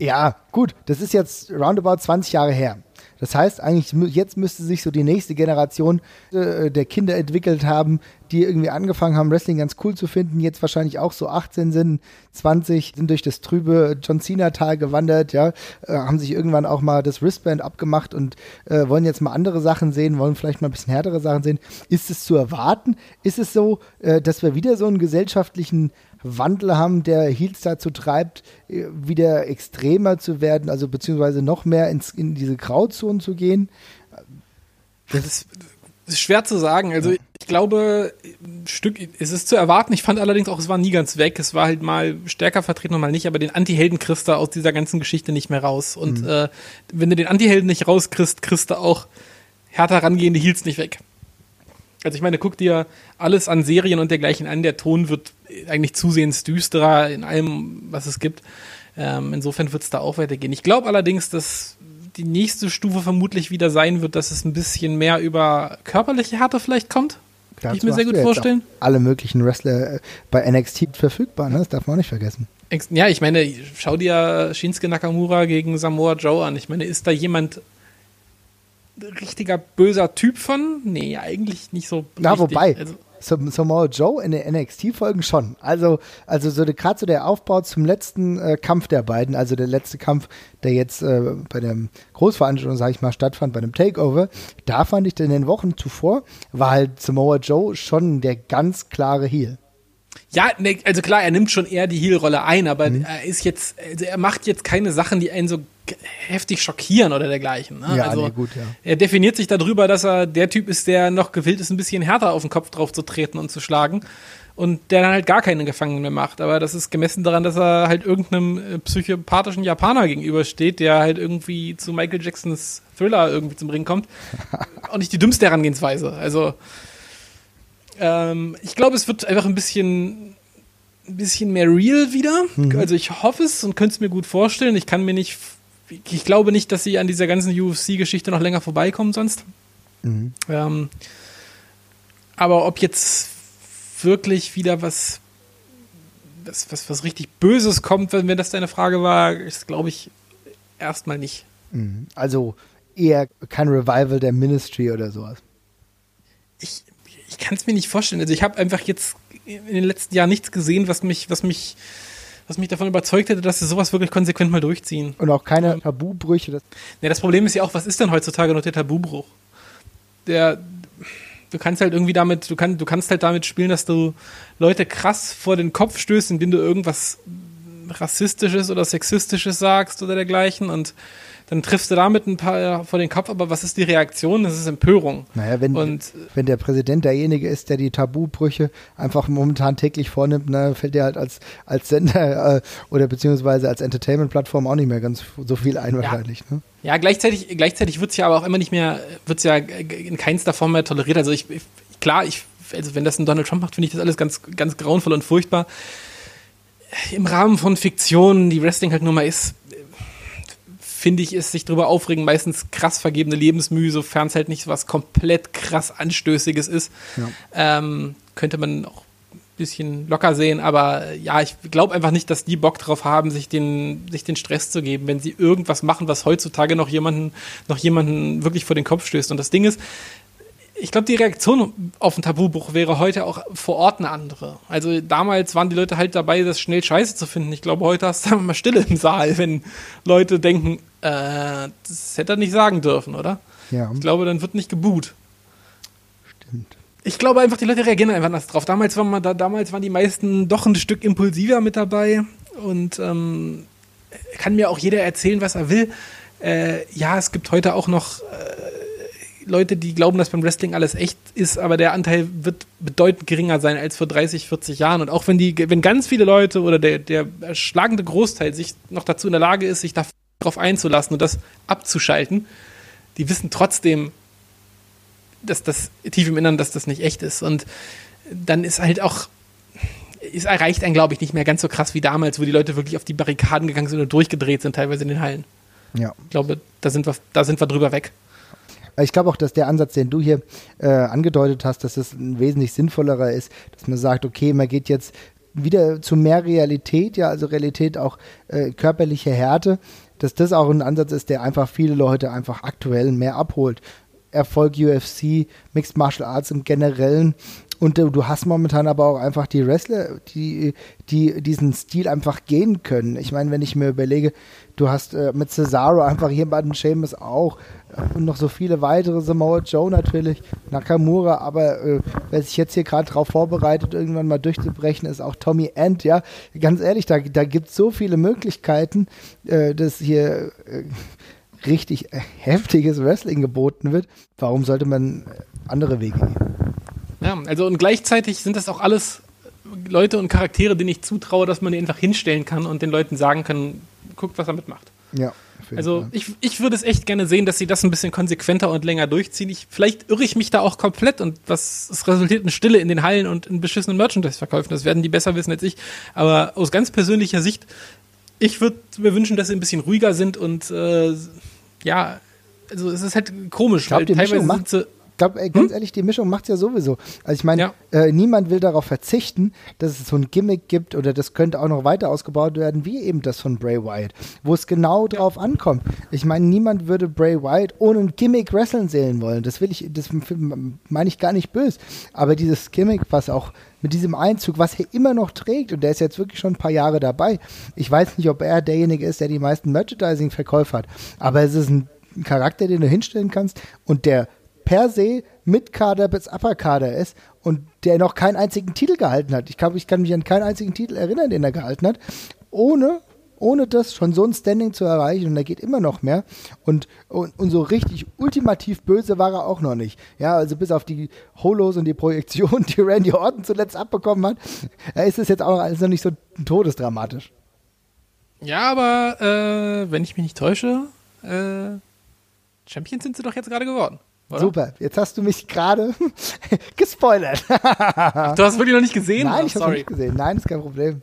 ja, gut, das ist jetzt roundabout 20 Jahre her. Das heißt, eigentlich jetzt müsste sich so die nächste Generation äh, der Kinder entwickelt haben, die irgendwie angefangen haben, Wrestling ganz cool zu finden, jetzt wahrscheinlich auch so 18 sind, 20, sind durch das trübe John Cena-Tal gewandert, ja, äh, haben sich irgendwann auch mal das Wristband abgemacht und äh, wollen jetzt mal andere Sachen sehen, wollen vielleicht mal ein bisschen härtere Sachen sehen. Ist es zu erwarten? Ist es so, äh, dass wir wieder so einen gesellschaftlichen Wandel haben, der Heels dazu treibt, äh, wieder extremer zu werden, also beziehungsweise noch mehr ins, in diese Grauzone zu gehen? Das ist, das ist schwer zu sagen. Also ich glaube, ein Stück, es ist zu erwarten. Ich fand allerdings auch, es war nie ganz weg. Es war halt mal stärker vertreten und mal nicht, aber den Anti-Helden kriegst du aus dieser ganzen Geschichte nicht mehr raus. Und mhm. äh, wenn du den Anti-Helden nicht rauskriegst, kriegst du auch härter rangehende Heels nicht weg. Also ich meine, guck dir alles an Serien und dergleichen an. Der Ton wird eigentlich zusehends düsterer in allem, was es gibt. Ähm, insofern wird es da auch weitergehen. Ich glaube allerdings, dass die nächste Stufe vermutlich wieder sein wird, dass es ein bisschen mehr über körperliche Härte vielleicht kommt. Kann ich mir sehr gut vorstellen. Alle möglichen Wrestler äh, bei NXT verfügbar, ne? das darf man auch nicht vergessen. Ja, ich meine, schau dir Shinsuke Nakamura gegen Samoa Joe an. Ich meine, ist da jemand richtiger böser Typ von? Nee, eigentlich nicht so. Na, richtig. wobei. Also, Samoa Joe in den NXT-Folgen schon. Also, also so gerade so der Aufbau zum letzten äh, Kampf der beiden, also der letzte Kampf, der jetzt äh, bei der Großveranstaltung, sage ich mal, stattfand, bei dem Takeover, da fand ich in den Wochen zuvor, war halt Samoa Joe schon der ganz klare Heel. Ja, ne, also klar, er nimmt schon eher die Heel-Rolle ein, aber mhm. er ist jetzt, also er macht jetzt keine Sachen, die einen so heftig schockieren oder dergleichen. Ne? Ja, also nee, gut, ja. er definiert sich darüber, dass er der Typ ist, der noch gewillt ist, ein bisschen härter auf den Kopf drauf zu treten und zu schlagen und der dann halt gar keine Gefangenen mehr macht. Aber das ist gemessen daran, dass er halt irgendeinem äh, psychopathischen Japaner gegenübersteht, der halt irgendwie zu Michael Jacksons Thriller irgendwie zum Ring kommt. und nicht die dümmste Herangehensweise. Also ähm, ich glaube, es wird einfach ein bisschen, ein bisschen mehr real wieder. Mhm. Also ich hoffe es und könnte es mir gut vorstellen. Ich kann mir nicht, ich glaube nicht, dass sie an dieser ganzen UFC-Geschichte noch länger vorbeikommen sonst. Mhm. Ähm, aber ob jetzt wirklich wieder was, was, was, was richtig Böses kommt, wenn, wenn das deine Frage war, ist, glaube ich, erstmal nicht. Mhm. Also eher kein Revival der Ministry oder sowas. Ich, ich kann es mir nicht vorstellen. Also ich habe einfach jetzt in den letzten Jahren nichts gesehen, was mich, was mich, was mich davon überzeugt hätte, dass sie sowas wirklich konsequent mal durchziehen. Und auch keine Tabubrüche. Das, ja, das Problem ist ja auch, was ist denn heutzutage noch der Tabubruch? Der, du kannst halt irgendwie damit, du, kann, du kannst halt damit spielen, dass du Leute krass vor den Kopf stößt, indem du irgendwas rassistisches oder sexistisches sagst oder dergleichen und dann triffst du damit ein paar vor den Kopf, aber was ist die Reaktion? Das ist Empörung. Naja, wenn, und, wenn der Präsident derjenige ist, der die Tabubrüche einfach momentan täglich vornimmt, ne, fällt dir halt als, als Sender äh, oder beziehungsweise als Entertainment-Plattform auch nicht mehr ganz so viel ein wahrscheinlich. Ja, ne? ja gleichzeitig, gleichzeitig wird es ja aber auch immer nicht mehr, wird es ja in keinster Form mehr toleriert. Also ich, ich klar, ich, also wenn das ein Donald Trump macht, finde ich das alles ganz, ganz grauenvoll und furchtbar. Im Rahmen von Fiktionen, die Wrestling halt nur mal ist, finde ich, ist sich darüber aufregen meistens krass vergebene Lebensmühe, sofern es halt nicht was komplett krass Anstößiges ist. Ja. Ähm, könnte man auch ein bisschen locker sehen, aber ja, ich glaube einfach nicht, dass die Bock drauf haben, sich den, sich den Stress zu geben, wenn sie irgendwas machen, was heutzutage noch jemanden, noch jemanden wirklich vor den Kopf stößt. Und das Ding ist, ich glaube, die Reaktion auf ein Tabubuch wäre heute auch vor Ort eine andere. Also damals waren die Leute halt dabei, das schnell scheiße zu finden. Ich glaube, heute hast du mal Stille im Saal, wenn Leute denken, äh, das hätte er nicht sagen dürfen, oder? Ja. Ich glaube, dann wird nicht geboot. Stimmt. Ich glaube einfach, die Leute reagieren einfach anders drauf. Damals, war man da, damals waren die meisten doch ein Stück impulsiver mit dabei und ähm, kann mir auch jeder erzählen, was er will. Äh, ja, es gibt heute auch noch äh, Leute, die glauben, dass beim Wrestling alles echt ist, aber der Anteil wird bedeutend geringer sein als vor 30, 40 Jahren. Und auch wenn die, wenn ganz viele Leute oder der, der erschlagende Großteil sich noch dazu in der Lage ist, sich darauf einzulassen und das abzuschalten, die wissen trotzdem, dass das tief im Innern, dass das nicht echt ist. Und dann ist halt auch, es erreicht einen, glaube ich, nicht mehr ganz so krass wie damals, wo die Leute wirklich auf die Barrikaden gegangen sind und durchgedreht sind, teilweise in den Hallen. Ja. Ich glaube, da sind wir, da sind wir drüber weg. Ich glaube auch, dass der Ansatz, den du hier äh, angedeutet hast, dass es ein wesentlich sinnvollerer ist, dass man sagt, okay, man geht jetzt wieder zu mehr Realität, ja, also Realität auch äh, körperliche Härte, dass das auch ein Ansatz ist, der einfach viele Leute einfach aktuell mehr abholt. Erfolg UFC, Mixed Martial Arts im Generellen. Und du, du hast momentan aber auch einfach die Wrestler, die, die diesen Stil einfach gehen können. Ich meine, wenn ich mir überlege, du hast äh, mit Cesaro einfach jemanden, Seamus auch, und noch so viele weitere, Samoa Joe natürlich, Nakamura, aber äh, wer sich jetzt hier gerade darauf vorbereitet, irgendwann mal durchzubrechen, ist auch Tommy End, ja. Ganz ehrlich, da, da gibt es so viele Möglichkeiten, äh, dass hier äh, richtig heftiges Wrestling geboten wird. Warum sollte man andere Wege gehen? Ja, also und gleichzeitig sind das auch alles Leute und Charaktere, denen ich zutraue, dass man die einfach hinstellen kann und den Leuten sagen kann, guckt, was er mitmacht. Ja. Also ich, ich würde es echt gerne sehen, dass sie das ein bisschen konsequenter und länger durchziehen. Ich, vielleicht irre ich mich da auch komplett und was es resultiert in Stille in den Hallen und in beschissenen Merchandise-Verkäufen. Das werden die besser wissen als ich. Aber aus ganz persönlicher Sicht, ich würde mir wünschen, dass sie ein bisschen ruhiger sind und äh, ja, also es ist halt komisch, ich glaub, weil teilweise sind sie glaube, ganz hm? ehrlich, die Mischung macht es ja sowieso. Also ich meine, ja. äh, niemand will darauf verzichten, dass es so ein Gimmick gibt oder das könnte auch noch weiter ausgebaut werden, wie eben das von Bray Wyatt, wo es genau drauf ankommt. Ich meine, niemand würde Bray Wyatt ohne ein Gimmick wresteln sehen wollen. Das will ich, das meine ich gar nicht böse. Aber dieses Gimmick, was auch mit diesem Einzug, was er immer noch trägt, und der ist jetzt wirklich schon ein paar Jahre dabei. Ich weiß nicht, ob er derjenige ist, der die meisten Merchandising-Verkäufe hat, aber es ist ein Charakter, den du hinstellen kannst und der per se mit Kader bis Upper Kader ist und der noch keinen einzigen Titel gehalten hat. Ich glaube, ich kann mich an keinen einzigen Titel erinnern, den er gehalten hat, ohne ohne das schon so ein Standing zu erreichen und er geht immer noch mehr und, und, und so richtig ultimativ böse war er auch noch nicht. Ja, also bis auf die Holos und die Projektion, die Randy Orton zuletzt abbekommen hat, ist es jetzt auch alles noch nicht so todesdramatisch. Ja, aber äh, wenn ich mich nicht täusche, äh, Champions sind sie doch jetzt gerade geworden. Oder? Super, jetzt hast du mich gerade gespoilert. du hast wirklich noch nicht gesehen? Nein, ich habe noch nicht gesehen. Nein, ist kein Problem.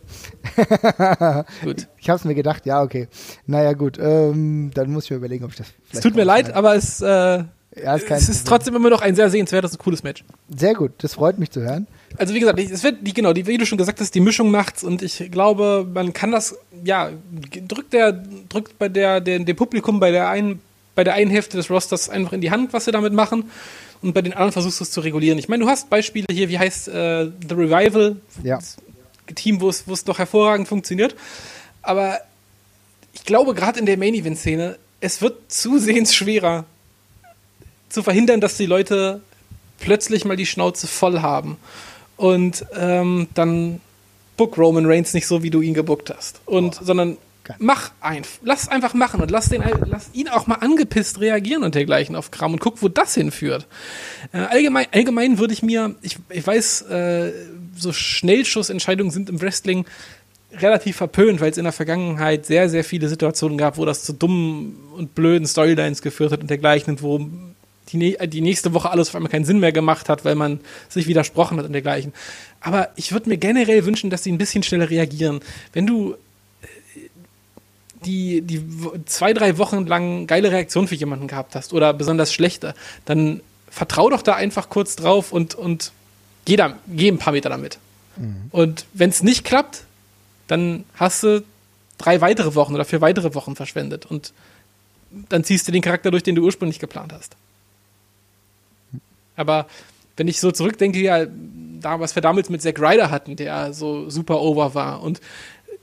gut. Ich habe es mir gedacht, ja, okay. Naja, gut, ähm, dann muss ich mir überlegen, ob ich das Es tut mir leid, aber es, äh, ja, ist es ist trotzdem immer noch ein sehr sehenswertes und cooles Match. Sehr gut, das freut mich zu hören. Also wie gesagt, es wird, genau, wie du schon gesagt hast, die Mischung macht's und ich glaube, man kann das, ja, drückt der, drückt bei der, der dem Publikum bei der einen bei der einen Hälfte des Rosters einfach in die Hand, was sie damit machen. Und bei den anderen versuchst du es zu regulieren. Ich meine, du hast Beispiele hier, wie heißt äh, The Revival, ja. Team, wo es doch hervorragend funktioniert. Aber ich glaube, gerade in der Main-Event-Szene, es wird zusehends schwerer zu verhindern, dass die Leute plötzlich mal die Schnauze voll haben. Und ähm, dann book Roman Reigns nicht so, wie du ihn gebuckt hast. Und, sondern Mach einfach. Lass einfach machen und lass, den, lass ihn auch mal angepisst reagieren und dergleichen auf Kram und guck, wo das hinführt. Äh, allgemein, allgemein würde ich mir, ich, ich weiß, äh, so Schnellschussentscheidungen sind im Wrestling relativ verpönt, weil es in der Vergangenheit sehr, sehr viele Situationen gab, wo das zu dummen und blöden Storylines geführt hat und dergleichen, und wo die, die nächste Woche alles auf einmal keinen Sinn mehr gemacht hat, weil man sich widersprochen hat und dergleichen. Aber ich würde mir generell wünschen, dass sie ein bisschen schneller reagieren. Wenn du die, die zwei, drei Wochen lang geile Reaktion für jemanden gehabt hast oder besonders schlechte, dann vertrau doch da einfach kurz drauf und, und geh, da, geh ein paar Meter damit. Mhm. Und wenn es nicht klappt, dann hast du drei weitere Wochen oder vier weitere Wochen verschwendet und dann ziehst du den Charakter durch, den du ursprünglich geplant hast. Aber wenn ich so zurückdenke, ja, da, was wir damals mit Zack Ryder hatten, der so super over war und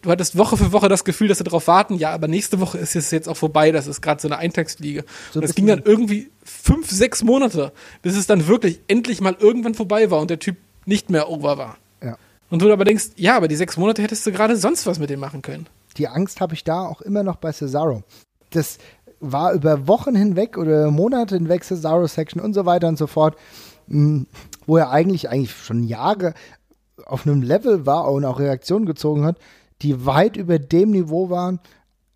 du hattest Woche für Woche das Gefühl, dass sie darauf warten, ja, aber nächste Woche ist es jetzt auch vorbei, das ist gerade so eine Eintagsfliege. So und das ging dann irgendwie fünf, sechs Monate, bis es dann wirklich endlich mal irgendwann vorbei war und der Typ nicht mehr over war. Ja. Und du aber denkst, ja, aber die sechs Monate hättest du gerade sonst was mit dem machen können. Die Angst habe ich da auch immer noch bei Cesaro. Das war über Wochen hinweg oder Monate hinweg Cesaro-Section und so weiter und so fort, hm, wo er eigentlich, eigentlich schon Jahre auf einem Level war und auch Reaktionen gezogen hat, die weit über dem Niveau waren,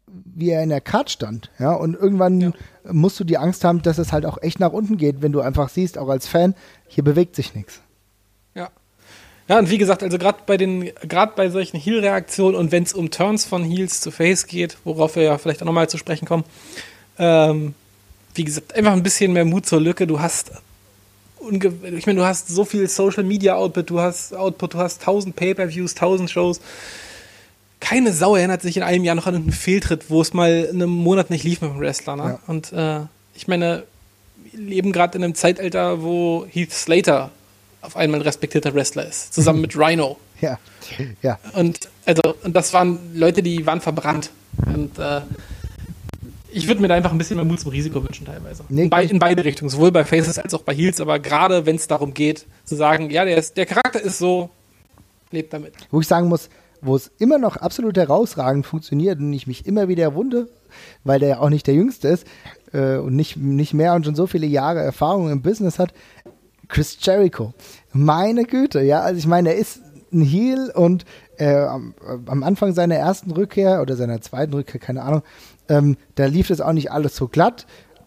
wie er in der Card stand. Ja, und irgendwann ja. musst du die Angst haben, dass es halt auch echt nach unten geht, wenn du einfach siehst, auch als Fan, hier bewegt sich nichts. Ja. Ja, und wie gesagt, also gerade bei den, gerade bei solchen Heal-Reaktionen und wenn es um Turns von Heals zu Face geht, worauf wir ja vielleicht auch nochmal zu sprechen kommen, ähm, wie gesagt, einfach ein bisschen mehr Mut zur Lücke. Du hast ich meine, du hast so viel Social Media Output, du hast Output, du hast tausend Pay-per-Views, tausend Shows keine Sau erinnert sich in einem Jahr noch an einen Fehltritt, wo es mal einen Monat nicht lief mit dem Wrestler. Ne? Ja. Und äh, ich meine, wir leben gerade in einem Zeitalter, wo Heath Slater auf einmal ein respektierter Wrestler ist, zusammen mit Rhino. Ja, ja. Und also, und das waren Leute, die waren verbrannt. Und äh, ich würde mir da einfach ein bisschen mehr Mut zum Risiko wünschen, teilweise. Nee, in, bei, in beide Richtungen, sowohl bei Faces als auch bei Heels, aber gerade wenn es darum geht, zu sagen, ja, der, ist, der Charakter ist so, lebt damit. Wo ich sagen muss, wo es immer noch absolut herausragend funktioniert und ich mich immer wieder wunde, weil der ja auch nicht der Jüngste ist äh, und nicht, nicht mehr und schon so viele Jahre Erfahrung im Business hat, Chris Jericho. Meine Güte, ja, also ich meine, er ist ein Heel und äh, am, am Anfang seiner ersten Rückkehr oder seiner zweiten Rückkehr, keine Ahnung, ähm, da lief das auch nicht alles so glatt.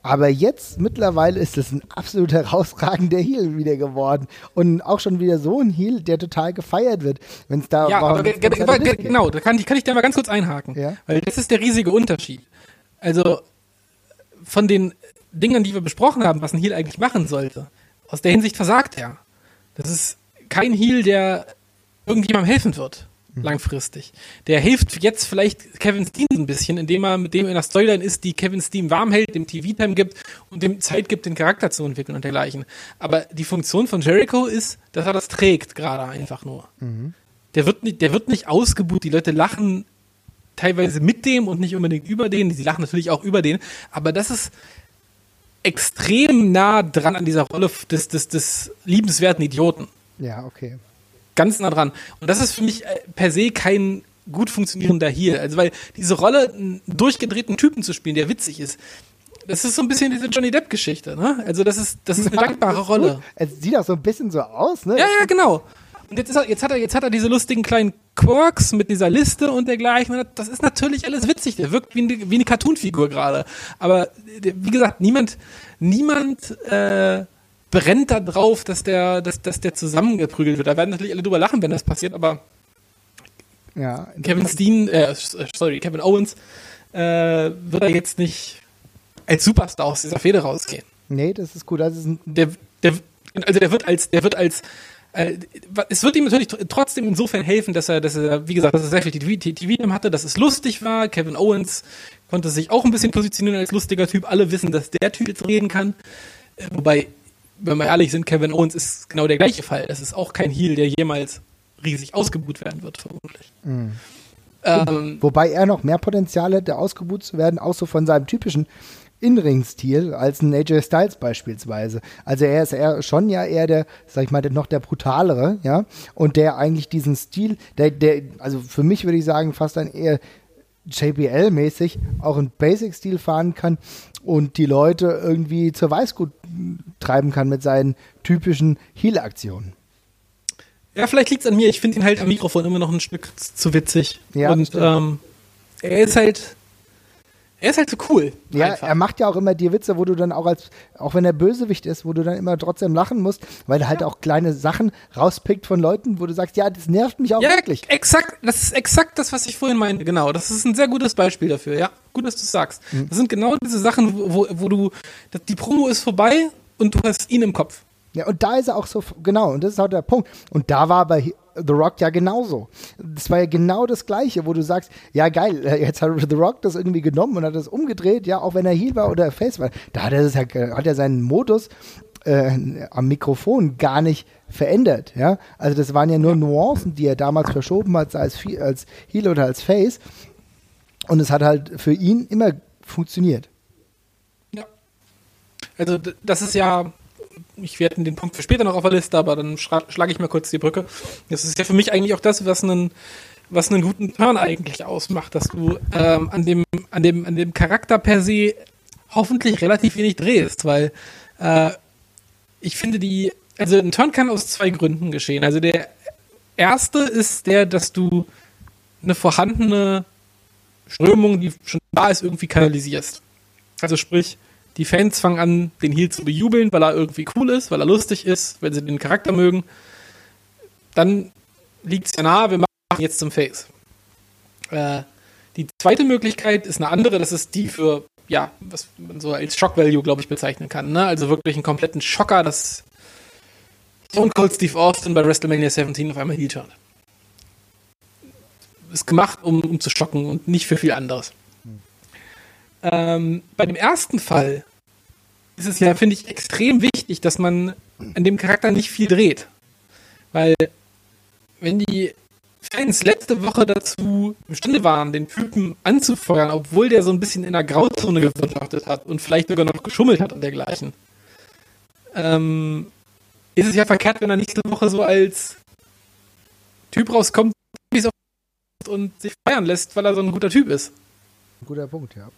Aber jetzt mittlerweile ist es ein absolut herausragender Heel wieder geworden. Und auch schon wieder so ein Heel, der total gefeiert wird. Wenn es da Ja, aber genau, da kann ich, kann ich da mal ganz kurz einhaken. Ja. Weil das ist der riesige Unterschied. Also von den Dingen, die wir besprochen haben, was ein Heal eigentlich machen sollte, aus der Hinsicht versagt er. Das ist kein Heal, der irgendjemandem helfen wird, langfristig. Der hilft jetzt vielleicht Kevin Steen ein bisschen, indem er mit dem in der Storyline ist, die Kevin Steen warm hält, dem TV-Time gibt und dem Zeit gibt, den Charakter zu entwickeln und dergleichen. Aber die Funktion von Jericho ist, dass er das trägt gerade einfach nur. Der wird nicht, der wird nicht ausgebucht. Die Leute lachen teilweise mit dem und nicht unbedingt über den. Sie lachen natürlich auch über den. Aber das ist extrem nah dran an dieser Rolle des, des, des liebenswerten Idioten. Ja, okay. Ganz nah dran. Und das ist für mich äh, per se kein gut funktionierender hier. Also, weil diese Rolle, einen durchgedrehten Typen zu spielen, der witzig ist, das ist so ein bisschen diese Johnny Depp-Geschichte, ne? Also, das ist, das ist eine dankbare Rolle. Es sieht auch so ein bisschen so aus, ne? Ja, ja, genau. Und jetzt, ist er, jetzt, hat er, jetzt hat er diese lustigen kleinen Quirks mit dieser Liste und dergleichen. Das ist natürlich alles witzig. Der wirkt wie eine, wie eine Cartoon-Figur gerade. Aber der, wie gesagt, niemand, niemand äh, brennt da drauf, dass der, dass, dass der zusammengeprügelt wird. Da werden natürlich alle drüber lachen, wenn das passiert, aber ja. Kevin Steen, äh, sorry, Kevin Owens, äh, wird er jetzt nicht als Superstar aus dieser Fehde rausgehen Nee, das ist gut. Ein, der, der, also der wird als, der wird als, äh, es wird ihm natürlich tr- trotzdem insofern helfen, dass er, dass er, wie gesagt, dass er sehr viel TV-Time hatte, dass es lustig war. Kevin Owens konnte sich auch ein bisschen positionieren als lustiger Typ. Alle wissen, dass der Typ jetzt reden kann. Äh, wobei, wenn wir ehrlich sind, Kevin Owens ist genau der gleiche Fall. Das ist auch kein Heel, der jemals riesig ausgebuht werden wird, vermutlich. Ähm, wobei er noch mehr Potenzial hätte, ausgebucht zu werden, auch so von seinem typischen In-Ring-Stil als ein AJ Styles beispielsweise. Also er ist eher schon ja eher der, sag ich mal, noch der brutalere, ja, und der eigentlich diesen Stil, der, der, also für mich würde ich sagen, fast ein eher JBL-mäßig auch einen Basic-Stil fahren kann und die Leute irgendwie zur Weißgut treiben kann mit seinen typischen Heel-Aktionen. ja, vielleicht liegt's an mir. Ich finde ihn halt am Mikrofon immer noch ein Stück zu witzig. Ja, Und ähm, er ist halt, er ist halt so cool. Ja, einfach. er macht ja auch immer die Witze, wo du dann auch als, auch wenn er Bösewicht ist, wo du dann immer trotzdem lachen musst, weil er halt auch kleine Sachen rauspickt von Leuten, wo du sagst, ja, das nervt mich auch Ja, wirklich. exakt, das ist exakt das, was ich vorhin meinte, genau. Das ist ein sehr gutes Beispiel dafür, ja. Gut, dass du es sagst. Mhm. Das sind genau diese Sachen, wo, wo, du, die Promo ist vorbei und du hast ihn im Kopf. Ja, und da ist er auch so, genau, und das ist auch der Punkt. Und da war bei The Rock ja genauso. Das war ja genau das Gleiche, wo du sagst, ja geil, äh, jetzt hat The Rock das irgendwie genommen und hat das umgedreht, ja, auch wenn er Heel war oder Face war. Da hat er, das hat er seinen Modus äh, am Mikrofon gar nicht verändert, ja. Also das waren ja nur Nuancen, die er damals verschoben hat, sei es als Heel oder als Face. Und es hat halt für ihn immer funktioniert. Ja. Also, das ist ja, ich werde den Punkt für später noch auf der Liste, aber dann schlage ich mal kurz die Brücke. Das ist ja für mich eigentlich auch das, was einen, was einen guten Turn eigentlich ausmacht, dass du ähm, an, dem, an, dem, an dem Charakter per se hoffentlich relativ wenig drehst, weil äh, ich finde die, also ein Turn kann aus zwei Gründen geschehen. Also der erste ist der, dass du eine vorhandene Strömung, die schon da ist, irgendwie kanalisierst. Also sprich, die Fans fangen an, den Heel zu bejubeln, weil er irgendwie cool ist, weil er lustig ist, wenn sie den Charakter mögen. Dann liegt es ja nahe, wir machen jetzt zum Face. Äh, die zweite Möglichkeit ist eine andere, das ist die für, ja, was man so als Shock Value, glaube ich, bezeichnen kann. Ne? Also wirklich einen kompletten Schocker, dass Stone Cold Steve Austin bei WrestleMania 17 auf einmal Heel turnt. ist gemacht, um, um zu schocken und nicht für viel anderes. Ähm, bei dem ersten Fall ist es ja, finde ich, extrem wichtig, dass man an dem Charakter nicht viel dreht. Weil, wenn die Fans letzte Woche dazu imstande waren, den Typen anzufeuern, obwohl der so ein bisschen in der Grauzone gewirtschaftet hat und vielleicht sogar noch geschummelt hat und dergleichen, ähm, ist es ja verkehrt, wenn er nächste Woche so als Typ rauskommt und sich feiern lässt, weil er so ein guter Typ ist. Guter Punkt, ja.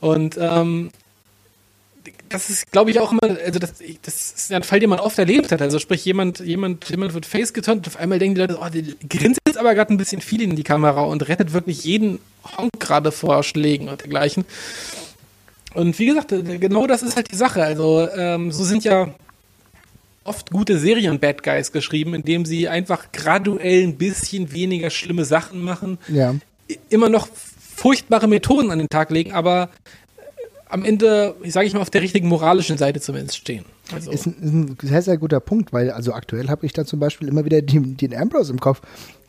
Und ähm, das ist, glaube ich, auch immer, also das, das ist ja ein Fall, den man oft erlebt hat. Also sprich, jemand, jemand, jemand wird face geturnt und auf einmal denken die Leute, oh, der grinst jetzt aber gerade ein bisschen viel in die Kamera und rettet wirklich jeden Honk gerade vor Schlägen und dergleichen. Und wie gesagt, genau das ist halt die Sache. Also ähm, so sind ja oft gute Serien-Bad Guys geschrieben, indem sie einfach graduell ein bisschen weniger schlimme Sachen machen. Ja. Immer noch furchtbare Methoden an den Tag legen, aber am Ende, sage ich mal, auf der richtigen moralischen Seite zumindest stehen. Also. Ist, ein, ist ein sehr, sehr guter Punkt, weil also aktuell habe ich da zum Beispiel immer wieder den, den Ambrose im Kopf,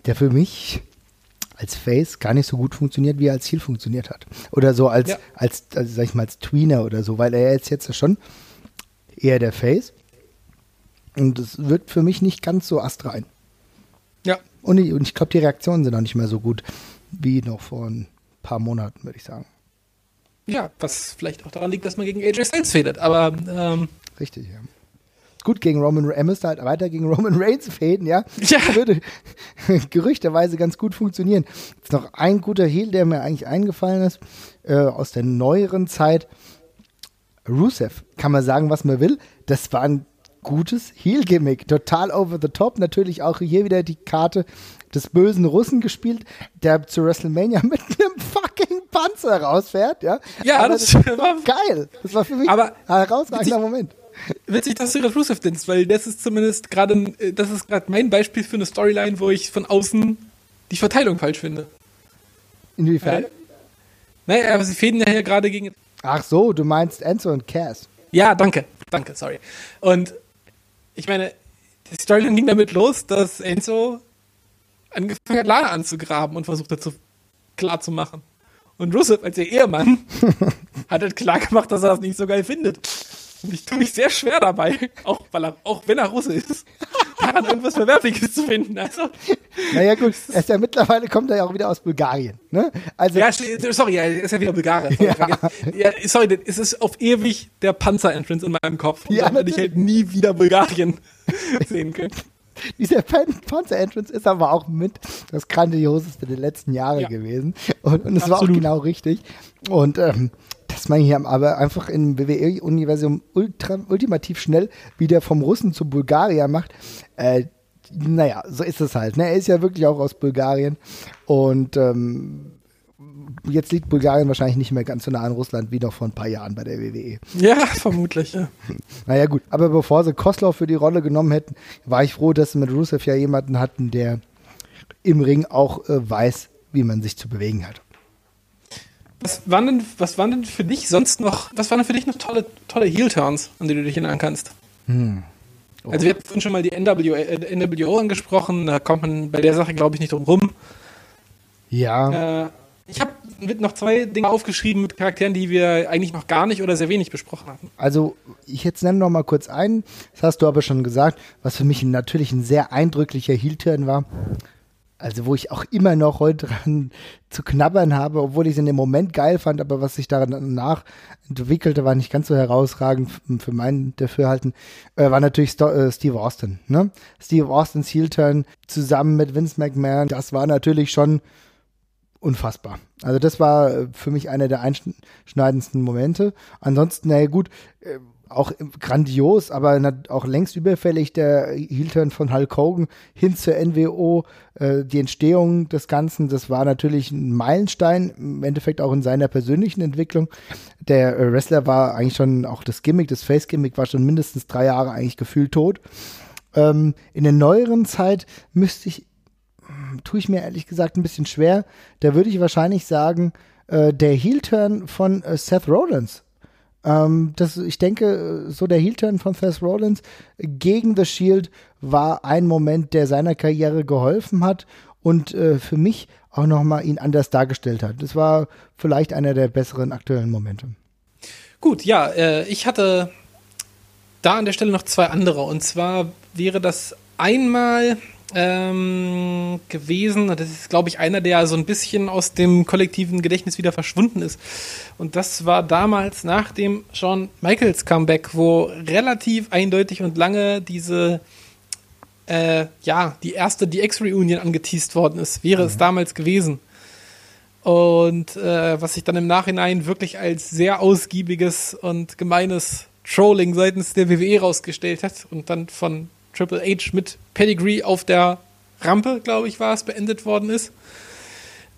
der für mich als Face gar nicht so gut funktioniert, wie er als Ziel funktioniert hat. Oder so als, ja. als, also sag ich mal, als Tweener oder so, weil er ist jetzt schon eher der Face. Und es wirkt für mich nicht ganz so astrein. Ja. Und ich, und ich glaube, die Reaktionen sind auch nicht mehr so gut wie noch vor ein paar Monaten, würde ich sagen. Ja, was vielleicht auch daran liegt, dass man gegen AJ Styles fädet, aber ähm Richtig, ja. Gut, gegen Roman Reigns, er müsste halt weiter gegen Roman Reigns fäden, ja. Ja. Das würde gerüchterweise ganz gut funktionieren. Jetzt noch ein guter Heel, der mir eigentlich eingefallen ist, äh, aus der neueren Zeit. Rusev, kann man sagen, was man will. Das war ein gutes Heel-Gimmick. Total over the top. Natürlich auch hier wieder die Karte des bösen Russen gespielt, der zu WrestleMania mit einem Panzer rausfährt. Ja, ja Aber das, das war geil. Das war für mich Aber ein herausragender Moment. Witzig, dass du Rusev nennst, weil das ist zumindest gerade, äh, das ist gerade mein Beispiel für eine Storyline, wo ich von außen die Verteilung falsch finde. Inwiefern? Äh, naja, aber sie fäden ja hier gerade gegen. Ach so, du meinst Enzo und Cass. Ja, danke, danke, sorry. Und ich meine, die Storyline ging damit los, dass Enzo angefangen hat, Lana anzugraben und versucht hat, zu, klar zu machen. Und Rusev als ihr Ehemann hat halt klar gemacht, dass er das nicht so geil findet. Und ich tue mich sehr schwer dabei, auch, weil er, auch wenn er Russe ist, daran irgendwas Verwerfliches zu finden. Also, naja, gut, er ist ja mittlerweile kommt er ja auch wieder aus Bulgarien. Ne? Also, ja, sorry, er ist ja wieder Bulgarier. Sorry, ja. ja, sorry, es ist auf ewig der Panzer-Entrance in meinem Kopf. Und ja, dann werde ich halt nie wieder Bulgarien sehen können. Dieser Panzer-Entrance ist aber auch mit das grandioseste der letzten Jahre ja. gewesen. Und, und es war auch genau richtig. Und ähm, dass man hier aber einfach im WWE-Universum ultimativ schnell wieder vom Russen zu Bulgarier macht, äh, naja, so ist es halt. Ne? Er ist ja wirklich auch aus Bulgarien und ähm, jetzt liegt Bulgarien wahrscheinlich nicht mehr ganz so nah an Russland wie noch vor ein paar Jahren bei der WWE. Ja, vermutlich, ja. Naja, gut. Aber bevor sie Kostlauf für die Rolle genommen hätten, war ich froh, dass sie mit Rusev ja jemanden hatten, der im Ring auch äh, weiß, wie man sich zu bewegen hat. Was waren denn, was waren denn für dich sonst noch, was waren denn für dich noch tolle, tolle Heel-Turns, an die du dich erinnern kannst? Hm. Oh. Also wir hatten vorhin schon mal die NWO, äh, NWO angesprochen, da kommt man bei der Sache, glaube ich, nicht drum rum. Ja. Äh, ich habe noch zwei Dinge aufgeschrieben mit Charakteren, die wir eigentlich noch gar nicht oder sehr wenig besprochen hatten. Also ich jetzt nenne noch mal kurz einen, das hast du aber schon gesagt, was für mich natürlich ein sehr eindrücklicher Heel-Turn war. Also wo ich auch immer noch heute dran zu knabbern habe, obwohl ich es in dem Moment geil fand, aber was sich danach entwickelte, war nicht ganz so herausragend für mein Dafürhalten, äh, war natürlich Sto äh, Steve Austin. Ne? Steve Austins Heel-Turn zusammen mit Vince McMahon, das war natürlich schon unfassbar. Also das war äh, für mich einer der einschneidendsten Momente. Ansonsten, naja gut, äh, auch grandios, aber auch längst überfällig der Heel-Turn von Hulk Hogan hin zur NWO, äh, die Entstehung des Ganzen, das war natürlich ein Meilenstein, im Endeffekt auch in seiner persönlichen Entwicklung. Der Wrestler war eigentlich schon, auch das Gimmick, das Face-Gimmick war schon mindestens drei Jahre eigentlich gefühlt tot. Ähm, in der neueren Zeit müsste ich, tue ich mir ehrlich gesagt ein bisschen schwer, da würde ich wahrscheinlich sagen, äh, der Heel-Turn von äh, Seth Rollins ähm, das, ich denke, so der Heel-Turn von Seth Rollins gegen The Shield war ein Moment, der seiner Karriere geholfen hat und äh, für mich auch nochmal ihn anders dargestellt hat. Das war vielleicht einer der besseren aktuellen Momente. Gut, ja, äh, ich hatte da an der Stelle noch zwei andere. Und zwar wäre das einmal ähm, gewesen, das ist, glaube ich, einer, der so ein bisschen aus dem kollektiven Gedächtnis wieder verschwunden ist. Und das war damals nach dem Shawn Michaels Comeback, wo relativ eindeutig und lange diese äh, ja, die erste DX-Reunion angeteased worden ist, wäre mhm. es damals gewesen. Und äh, was sich dann im Nachhinein wirklich als sehr ausgiebiges und gemeines Trolling seitens der WWE rausgestellt hat und dann von Triple H mit Pedigree auf der Rampe, glaube ich, war es, beendet worden ist.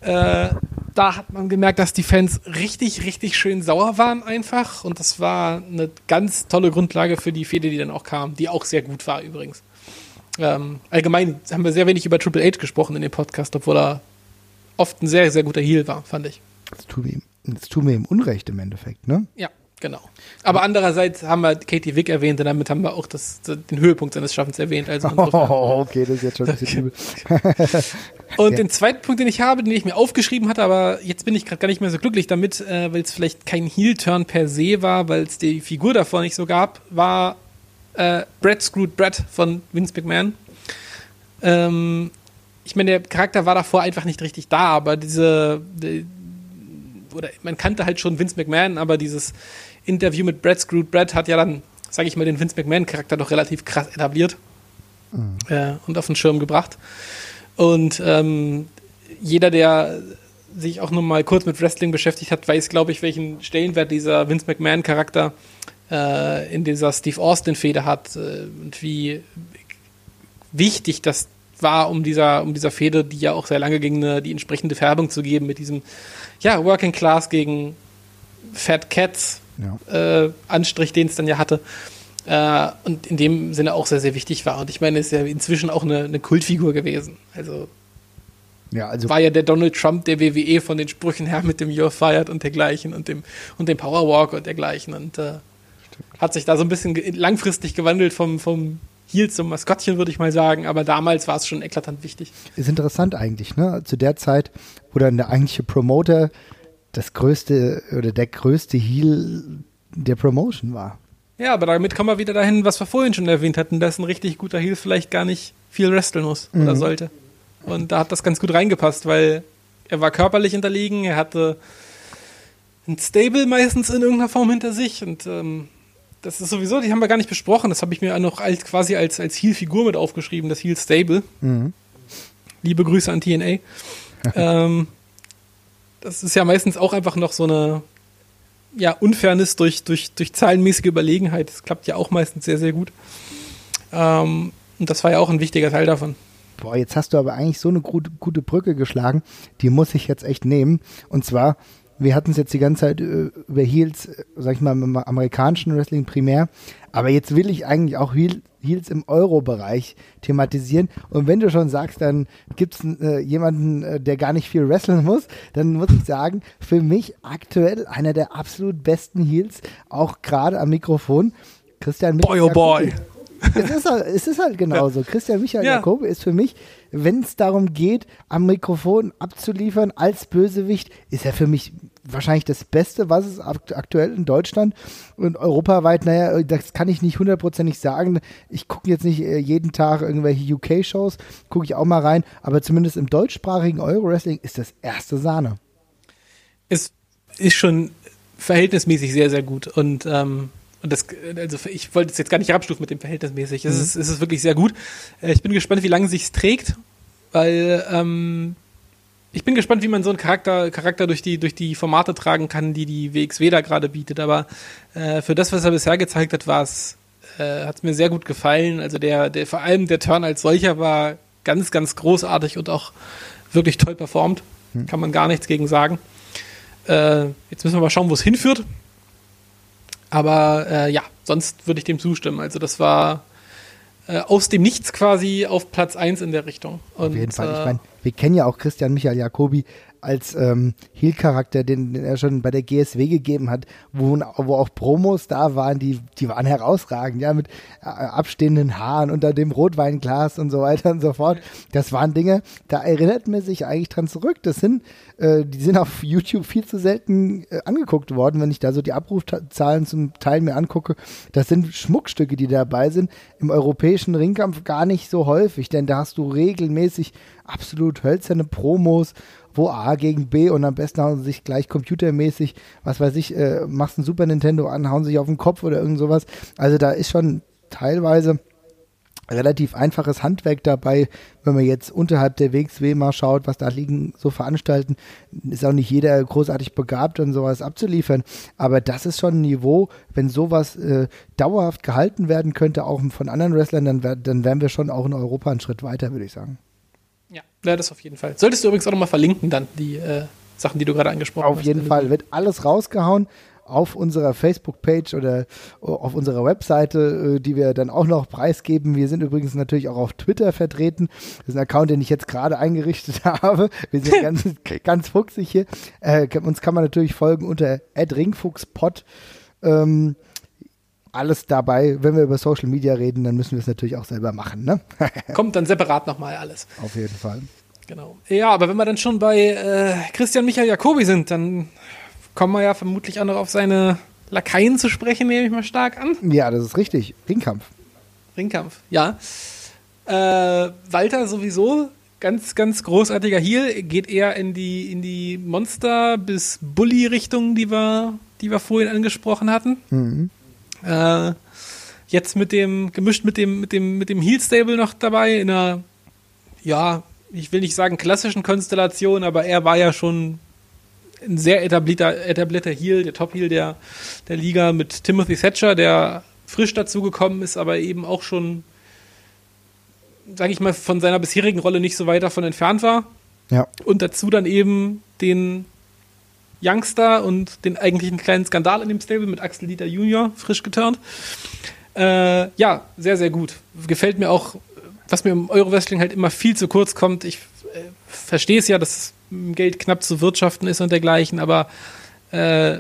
Äh, da hat man gemerkt, dass die Fans richtig, richtig schön sauer waren einfach. Und das war eine ganz tolle Grundlage für die Fehde, die dann auch kam, die auch sehr gut war übrigens. Ähm, allgemein haben wir sehr wenig über Triple H gesprochen in dem Podcast, obwohl er oft ein sehr, sehr guter Heel war, fand ich. Das tut mir, das tut mir im Unrecht im Endeffekt, ne? Ja, genau. Aber andererseits haben wir Katie Wick erwähnt und damit haben wir auch das, den Höhepunkt seines Schaffens erwähnt. Also oh, okay, das ist jetzt schon ein bisschen übel. und ja. den zweiten Punkt, den ich habe, den ich mir aufgeschrieben hatte, aber jetzt bin ich gerade gar nicht mehr so glücklich damit, äh, weil es vielleicht kein Heel-Turn per se war, weil es die Figur davor nicht so gab, war äh, Brad Screwed Brad von Vince McMahon. Ähm, ich meine, der Charakter war davor einfach nicht richtig da, aber diese, die, oder man kannte halt schon Vince McMahon, aber dieses Interview mit Brad Screwed Brad hat ja dann, sage ich mal, den Vince McMahon-Charakter doch relativ krass etabliert mhm. äh, und auf den Schirm gebracht. Und ähm, jeder, der sich auch nur mal kurz mit Wrestling beschäftigt hat, weiß, glaube ich, welchen Stellenwert dieser Vince McMahon-Charakter äh, in dieser Steve Austin-Fehde hat äh, und wie wichtig das war, um dieser, um dieser Fehde, die ja auch sehr lange ging, eine, die entsprechende Färbung zu geben mit diesem, ja, Working Class gegen Fat Cats ja. äh, Anstrich, den es dann ja hatte. Äh, und in dem Sinne auch sehr, sehr wichtig war. Und ich meine, es ist ja inzwischen auch eine, eine Kultfigur gewesen. Also, ja, also war ja der Donald Trump der WWE von den Sprüchen her mit dem You're Fired und dergleichen und dem, und dem Powerwalk und dergleichen. Und äh, hat sich da so ein bisschen langfristig gewandelt vom, vom Heel zum Maskottchen, würde ich mal sagen, aber damals war es schon eklatant wichtig. Ist interessant eigentlich, ne? Zu der Zeit, wo dann der eigentliche Promoter das größte oder der größte Heel der Promotion war. Ja, aber damit kommen wir wieder dahin, was wir vorhin schon erwähnt hatten, dass ein richtig guter Heel vielleicht gar nicht viel wresteln muss mhm. oder sollte. Und da hat das ganz gut reingepasst, weil er war körperlich unterlegen, er hatte ein Stable meistens in irgendeiner Form hinter sich und ähm, das ist sowieso, die haben wir gar nicht besprochen. Das habe ich mir noch als, quasi als, als Heel-Figur mit aufgeschrieben, das Heel Stable. Mhm. Liebe Grüße an TNA. ähm, das ist ja meistens auch einfach noch so eine ja, Unfairness durch, durch, durch zahlenmäßige Überlegenheit. Das klappt ja auch meistens sehr, sehr gut. Ähm, und das war ja auch ein wichtiger Teil davon. Boah, jetzt hast du aber eigentlich so eine gute, gute Brücke geschlagen, die muss ich jetzt echt nehmen. Und zwar wir hatten es jetzt die ganze Zeit äh, über Heels, äh, sag ich mal, im amerikanischen Wrestling primär. Aber jetzt will ich eigentlich auch Heels im Euro-Bereich thematisieren. Und wenn du schon sagst, dann gibt es äh, jemanden, äh, der gar nicht viel wresteln muss, dann muss ich sagen, für mich aktuell einer der absolut besten Heels, auch gerade am Mikrofon, Christian Boy, oh boy. Es ist halt, es ist halt genauso. Ja. Christian Michael ja. Jakobi ist für mich, wenn es darum geht, am Mikrofon abzuliefern als Bösewicht, ist er für mich wahrscheinlich das Beste, was es aktuell in Deutschland und europaweit, naja, das kann ich nicht hundertprozentig sagen. Ich gucke jetzt nicht äh, jeden Tag irgendwelche UK-Shows, gucke ich auch mal rein, aber zumindest im deutschsprachigen Euro-Wrestling ist das erste Sahne. Es ist schon verhältnismäßig sehr, sehr gut und ähm und das, also ich wollte es jetzt gar nicht abstufen mit dem verhältnismäßig. Es, mhm. ist, es ist wirklich sehr gut. Äh, ich bin gespannt, wie lange sich trägt, weil ähm, ich bin gespannt, wie man so einen Charakter, Charakter durch, die, durch die Formate tragen kann, die die WXW da gerade bietet. Aber äh, für das, was er bisher gezeigt hat, war es, äh, hat es mir sehr gut gefallen. Also der, der, vor allem der Turn als solcher war ganz, ganz großartig und auch wirklich toll performt. Hm. Kann man gar nichts gegen sagen. Äh, jetzt müssen wir mal schauen, wo es hinführt. Aber äh, ja, sonst würde ich dem zustimmen. Also das war äh, aus dem Nichts quasi auf Platz 1 in der Richtung. Und, auf jeden Fall. ich äh, meine, wir kennen ja auch Christian Michael Jacobi als ähm, Heel-Charakter, den, den, er schon bei der GSW gegeben hat, wo, wo auch Promos da waren, die, die waren herausragend, ja, mit äh, abstehenden Haaren unter dem Rotweinglas und so weiter und so fort. Das waren Dinge, da erinnert man sich eigentlich dran zurück. Das sind, äh, die sind auf YouTube viel zu selten äh, angeguckt worden, wenn ich da so die Abrufzahlen zum Teil mir angucke. Das sind Schmuckstücke, die dabei sind. Im europäischen Ringkampf gar nicht so häufig, denn da hast du regelmäßig absolut hölzerne Promos, wo A gegen B und am besten hauen sie sich gleich computermäßig, was weiß ich, äh, machst ein Super Nintendo an, hauen sich auf den Kopf oder irgend sowas. Also da ist schon teilweise relativ einfaches Handwerk dabei, wenn man jetzt unterhalb der WXW mal schaut, was da liegen, so veranstalten, ist auch nicht jeder großartig begabt und sowas abzuliefern, aber das ist schon ein Niveau, wenn sowas äh, dauerhaft gehalten werden könnte, auch von anderen Wrestlern, dann, wär, dann wären wir schon auch in Europa einen Schritt weiter, würde ich sagen. Ja, das auf jeden Fall. Solltest du übrigens auch nochmal verlinken dann, die äh, Sachen, die du gerade angesprochen auf hast. Auf jeden Fall, wird alles rausgehauen auf unserer Facebook-Page oder auf unserer Webseite, äh, die wir dann auch noch preisgeben. Wir sind übrigens natürlich auch auf Twitter vertreten. Das ist ein Account, den ich jetzt gerade eingerichtet habe. Wir sind ganz, ganz fuchsig hier. Äh, uns kann man natürlich folgen unter @ringfuchspod. Ähm, alles dabei. Wenn wir über Social Media reden, dann müssen wir es natürlich auch selber machen. Ne? Kommt dann separat nochmal alles. Auf jeden Fall. Genau. Ja, aber wenn wir dann schon bei äh, Christian Michael Jacobi sind, dann kommen wir ja vermutlich auch noch auf seine Lakaien zu sprechen, nehme ich mal stark an. Ja, das ist richtig. Ringkampf. Ringkampf, ja. Äh, Walter sowieso, ganz, ganz großartiger Heal, geht eher in die, in die Monster- bis Bully-Richtung, die wir, die wir vorhin angesprochen hatten. Mhm. Äh, jetzt mit dem, gemischt mit dem, mit dem, mit dem Heal-Stable noch dabei, in einer, ja, ich will nicht sagen klassischen Konstellation, aber er war ja schon ein sehr etablierter, etablierter Heel, der Top-Heel der, der Liga mit Timothy Thatcher, der frisch dazugekommen ist, aber eben auch schon, sage ich mal, von seiner bisherigen Rolle nicht so weit davon entfernt war. Ja. Und dazu dann eben den Youngster und den eigentlichen kleinen Skandal in dem Stable mit Axel Dieter Junior frisch geturnt. Äh, ja, sehr, sehr gut. Gefällt mir auch, was mir im Euro-Wrestling halt immer viel zu kurz kommt. Ich äh, verstehe es ja, dass Geld knapp zu wirtschaften ist und dergleichen, aber äh,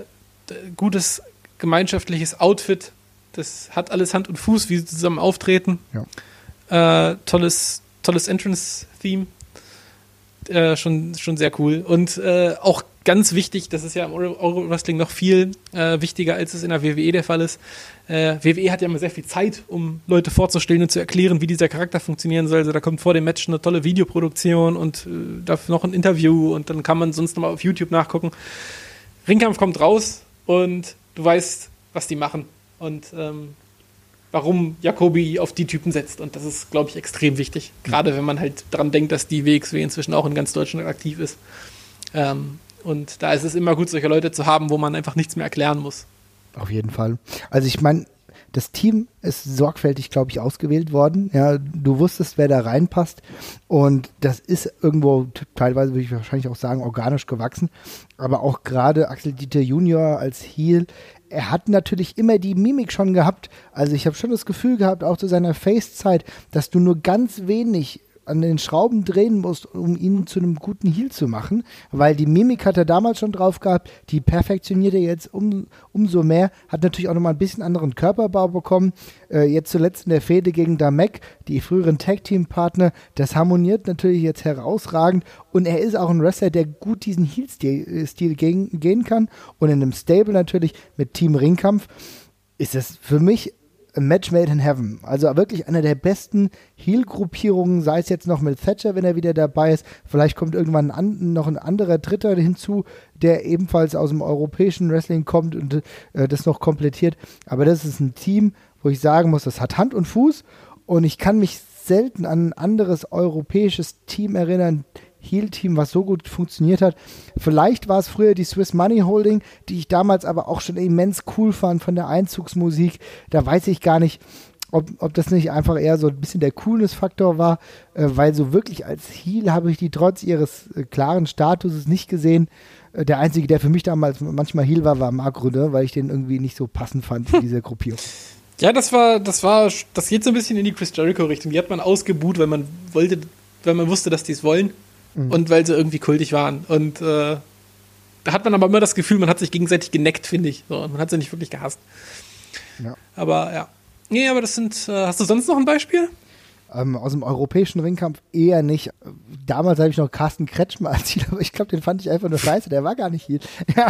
gutes gemeinschaftliches Outfit, das hat alles Hand und Fuß, wie sie zusammen auftreten. Ja. Äh, tolles, tolles Entrance-Theme. Äh, schon, schon sehr cool. Und äh, auch ganz wichtig, das ist ja im Euro-Wrestling noch viel äh, wichtiger, als es in der WWE der Fall ist. Äh, WWE hat ja immer sehr viel Zeit, um Leute vorzustellen und zu erklären, wie dieser Charakter funktionieren soll. Also da kommt vor dem Match eine tolle Videoproduktion und äh, dafür noch ein Interview und dann kann man sonst nochmal auf YouTube nachgucken. Ringkampf kommt raus und du weißt, was die machen und ähm, warum Jacobi auf die Typen setzt. Und das ist, glaube ich, extrem wichtig. Gerade wenn man halt daran denkt, dass die WXW inzwischen auch in ganz Deutschland aktiv ist. Ähm, und da ist es immer gut, solche Leute zu haben, wo man einfach nichts mehr erklären muss. Auf jeden Fall. Also ich meine, das Team ist sorgfältig, glaube ich, ausgewählt worden. Ja, du wusstest, wer da reinpasst. Und das ist irgendwo teilweise, würde ich wahrscheinlich auch sagen, organisch gewachsen. Aber auch gerade Axel Dieter Junior als Heel, er hat natürlich immer die Mimik schon gehabt. Also ich habe schon das Gefühl gehabt, auch zu seiner Face-Zeit, dass du nur ganz wenig an den Schrauben drehen musst, um ihn zu einem guten Heal zu machen, weil die Mimik hat er damals schon drauf gehabt, die perfektioniert er jetzt um, umso mehr, hat natürlich auch nochmal ein bisschen anderen Körperbau bekommen, äh, jetzt zuletzt in der Fehde gegen Damek, die früheren Tag-Team-Partner, das harmoniert natürlich jetzt herausragend und er ist auch ein Wrestler, der gut diesen Heal-Stil gehen, gehen kann und in einem Stable natürlich mit Team Ringkampf ist es für mich Match Made in Heaven. Also wirklich eine der besten Heel-Gruppierungen, sei es jetzt noch mit Thatcher, wenn er wieder dabei ist. Vielleicht kommt irgendwann an, noch ein anderer Dritter hinzu, der ebenfalls aus dem europäischen Wrestling kommt und äh, das noch komplettiert. Aber das ist ein Team, wo ich sagen muss, das hat Hand und Fuß und ich kann mich selten an ein anderes europäisches Team erinnern, Heal-Team, was so gut funktioniert hat. Vielleicht war es früher die Swiss Money Holding, die ich damals aber auch schon immens cool fand von der Einzugsmusik. Da weiß ich gar nicht, ob, ob das nicht einfach eher so ein bisschen der Coolness-Faktor war, äh, weil so wirklich als Heal habe ich die trotz ihres äh, klaren Statuses nicht gesehen. Äh, der Einzige, der für mich damals manchmal Heal war, war Mark Rüde, weil ich den irgendwie nicht so passend fand in dieser Gruppierung. Ja, das war, das war, das geht so ein bisschen in die Chris Jericho-Richtung. Die hat man ausgebuht, weil man wollte, weil man wusste, dass die es wollen. Mhm. Und weil sie irgendwie kultig waren. Und äh, da hat man aber immer das Gefühl, man hat sich gegenseitig geneckt, finde ich. So, man hat sie nicht wirklich gehasst. Ja. Aber ja. Nee, aber das sind. Äh, hast du sonst noch ein Beispiel? Ähm, aus dem europäischen Ringkampf eher nicht. Damals habe ich noch Carsten Kretschmer als Ziel, aber ich glaube, den fand ich einfach nur scheiße. Der war gar nicht hier. Ja,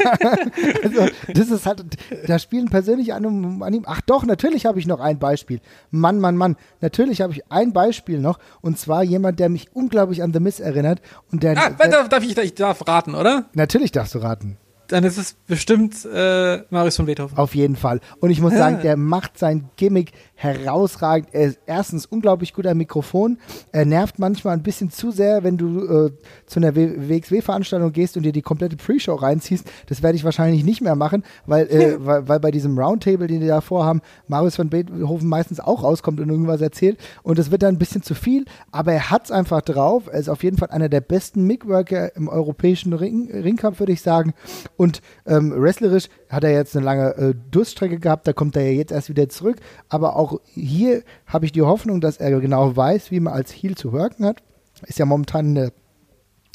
also, das ist halt, da spielen persönlich an, an ihm. Ach doch, natürlich habe ich noch ein Beispiel. Mann, Mann, Mann. Natürlich habe ich ein Beispiel noch. Und zwar jemand, der mich unglaublich an The Miss erinnert. Und der, ah, der, darf, ich, ich darf raten, oder? Natürlich darfst du raten dann ist es bestimmt äh, Marius von Beethoven. Auf jeden Fall. Und ich muss sagen, der macht sein Gimmick herausragend. Er ist erstens unglaublich gut am Mikrofon. Er nervt manchmal ein bisschen zu sehr, wenn du äh, zu einer WXW-Veranstaltung gehst und dir die komplette Pre-Show reinziehst. Das werde ich wahrscheinlich nicht mehr machen, weil, äh, weil, weil, bei diesem Roundtable, den die da vorhaben, Marius von Beethoven meistens auch rauskommt und irgendwas erzählt. Und das wird dann ein bisschen zu viel, aber er hat es einfach drauf. Er ist auf jeden Fall einer der besten Mic-Worker im europäischen Ring Ringkampf, würde ich sagen. Und ähm, wrestlerisch hat er jetzt eine lange äh, Durststrecke gehabt, da kommt er ja jetzt erst wieder zurück. Aber auch hier habe ich die Hoffnung, dass er genau weiß, wie man als Heel zu worken hat. Ist ja momentan eine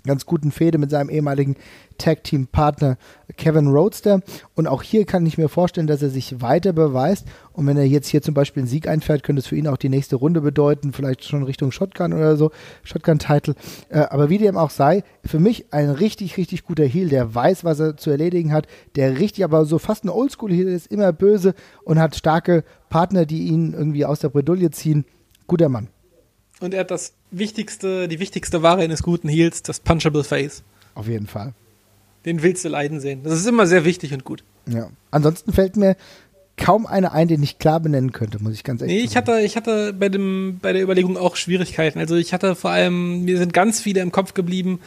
ganz guten Fehde mit seinem ehemaligen Tag-Team-Partner Kevin Roadster. Und auch hier kann ich mir vorstellen, dass er sich weiter beweist. Und wenn er jetzt hier zum Beispiel einen Sieg einfährt, könnte es für ihn auch die nächste Runde bedeuten, vielleicht schon Richtung Shotgun oder so, Shotgun-Title. Äh, aber wie dem auch sei, für mich ein richtig, richtig guter Heel, der weiß, was er zu erledigen hat, der richtig, aber so fast ein Oldschool-Heel ist, immer böse und hat starke Partner, die ihn irgendwie aus der Bredouille ziehen. Guter Mann. Und er hat das wichtigste, die wichtigste Ware eines guten Heels, das Punchable Face. Auf jeden Fall. Den willst du leiden sehen. Das ist immer sehr wichtig und gut. Ja. Ansonsten fällt mir kaum einer ein, den ich klar benennen könnte, muss ich ganz ehrlich sagen. Nee, ich hatte, ich hatte bei, dem, bei der Überlegung auch Schwierigkeiten. Also ich hatte vor allem, mir sind ganz viele im Kopf geblieben,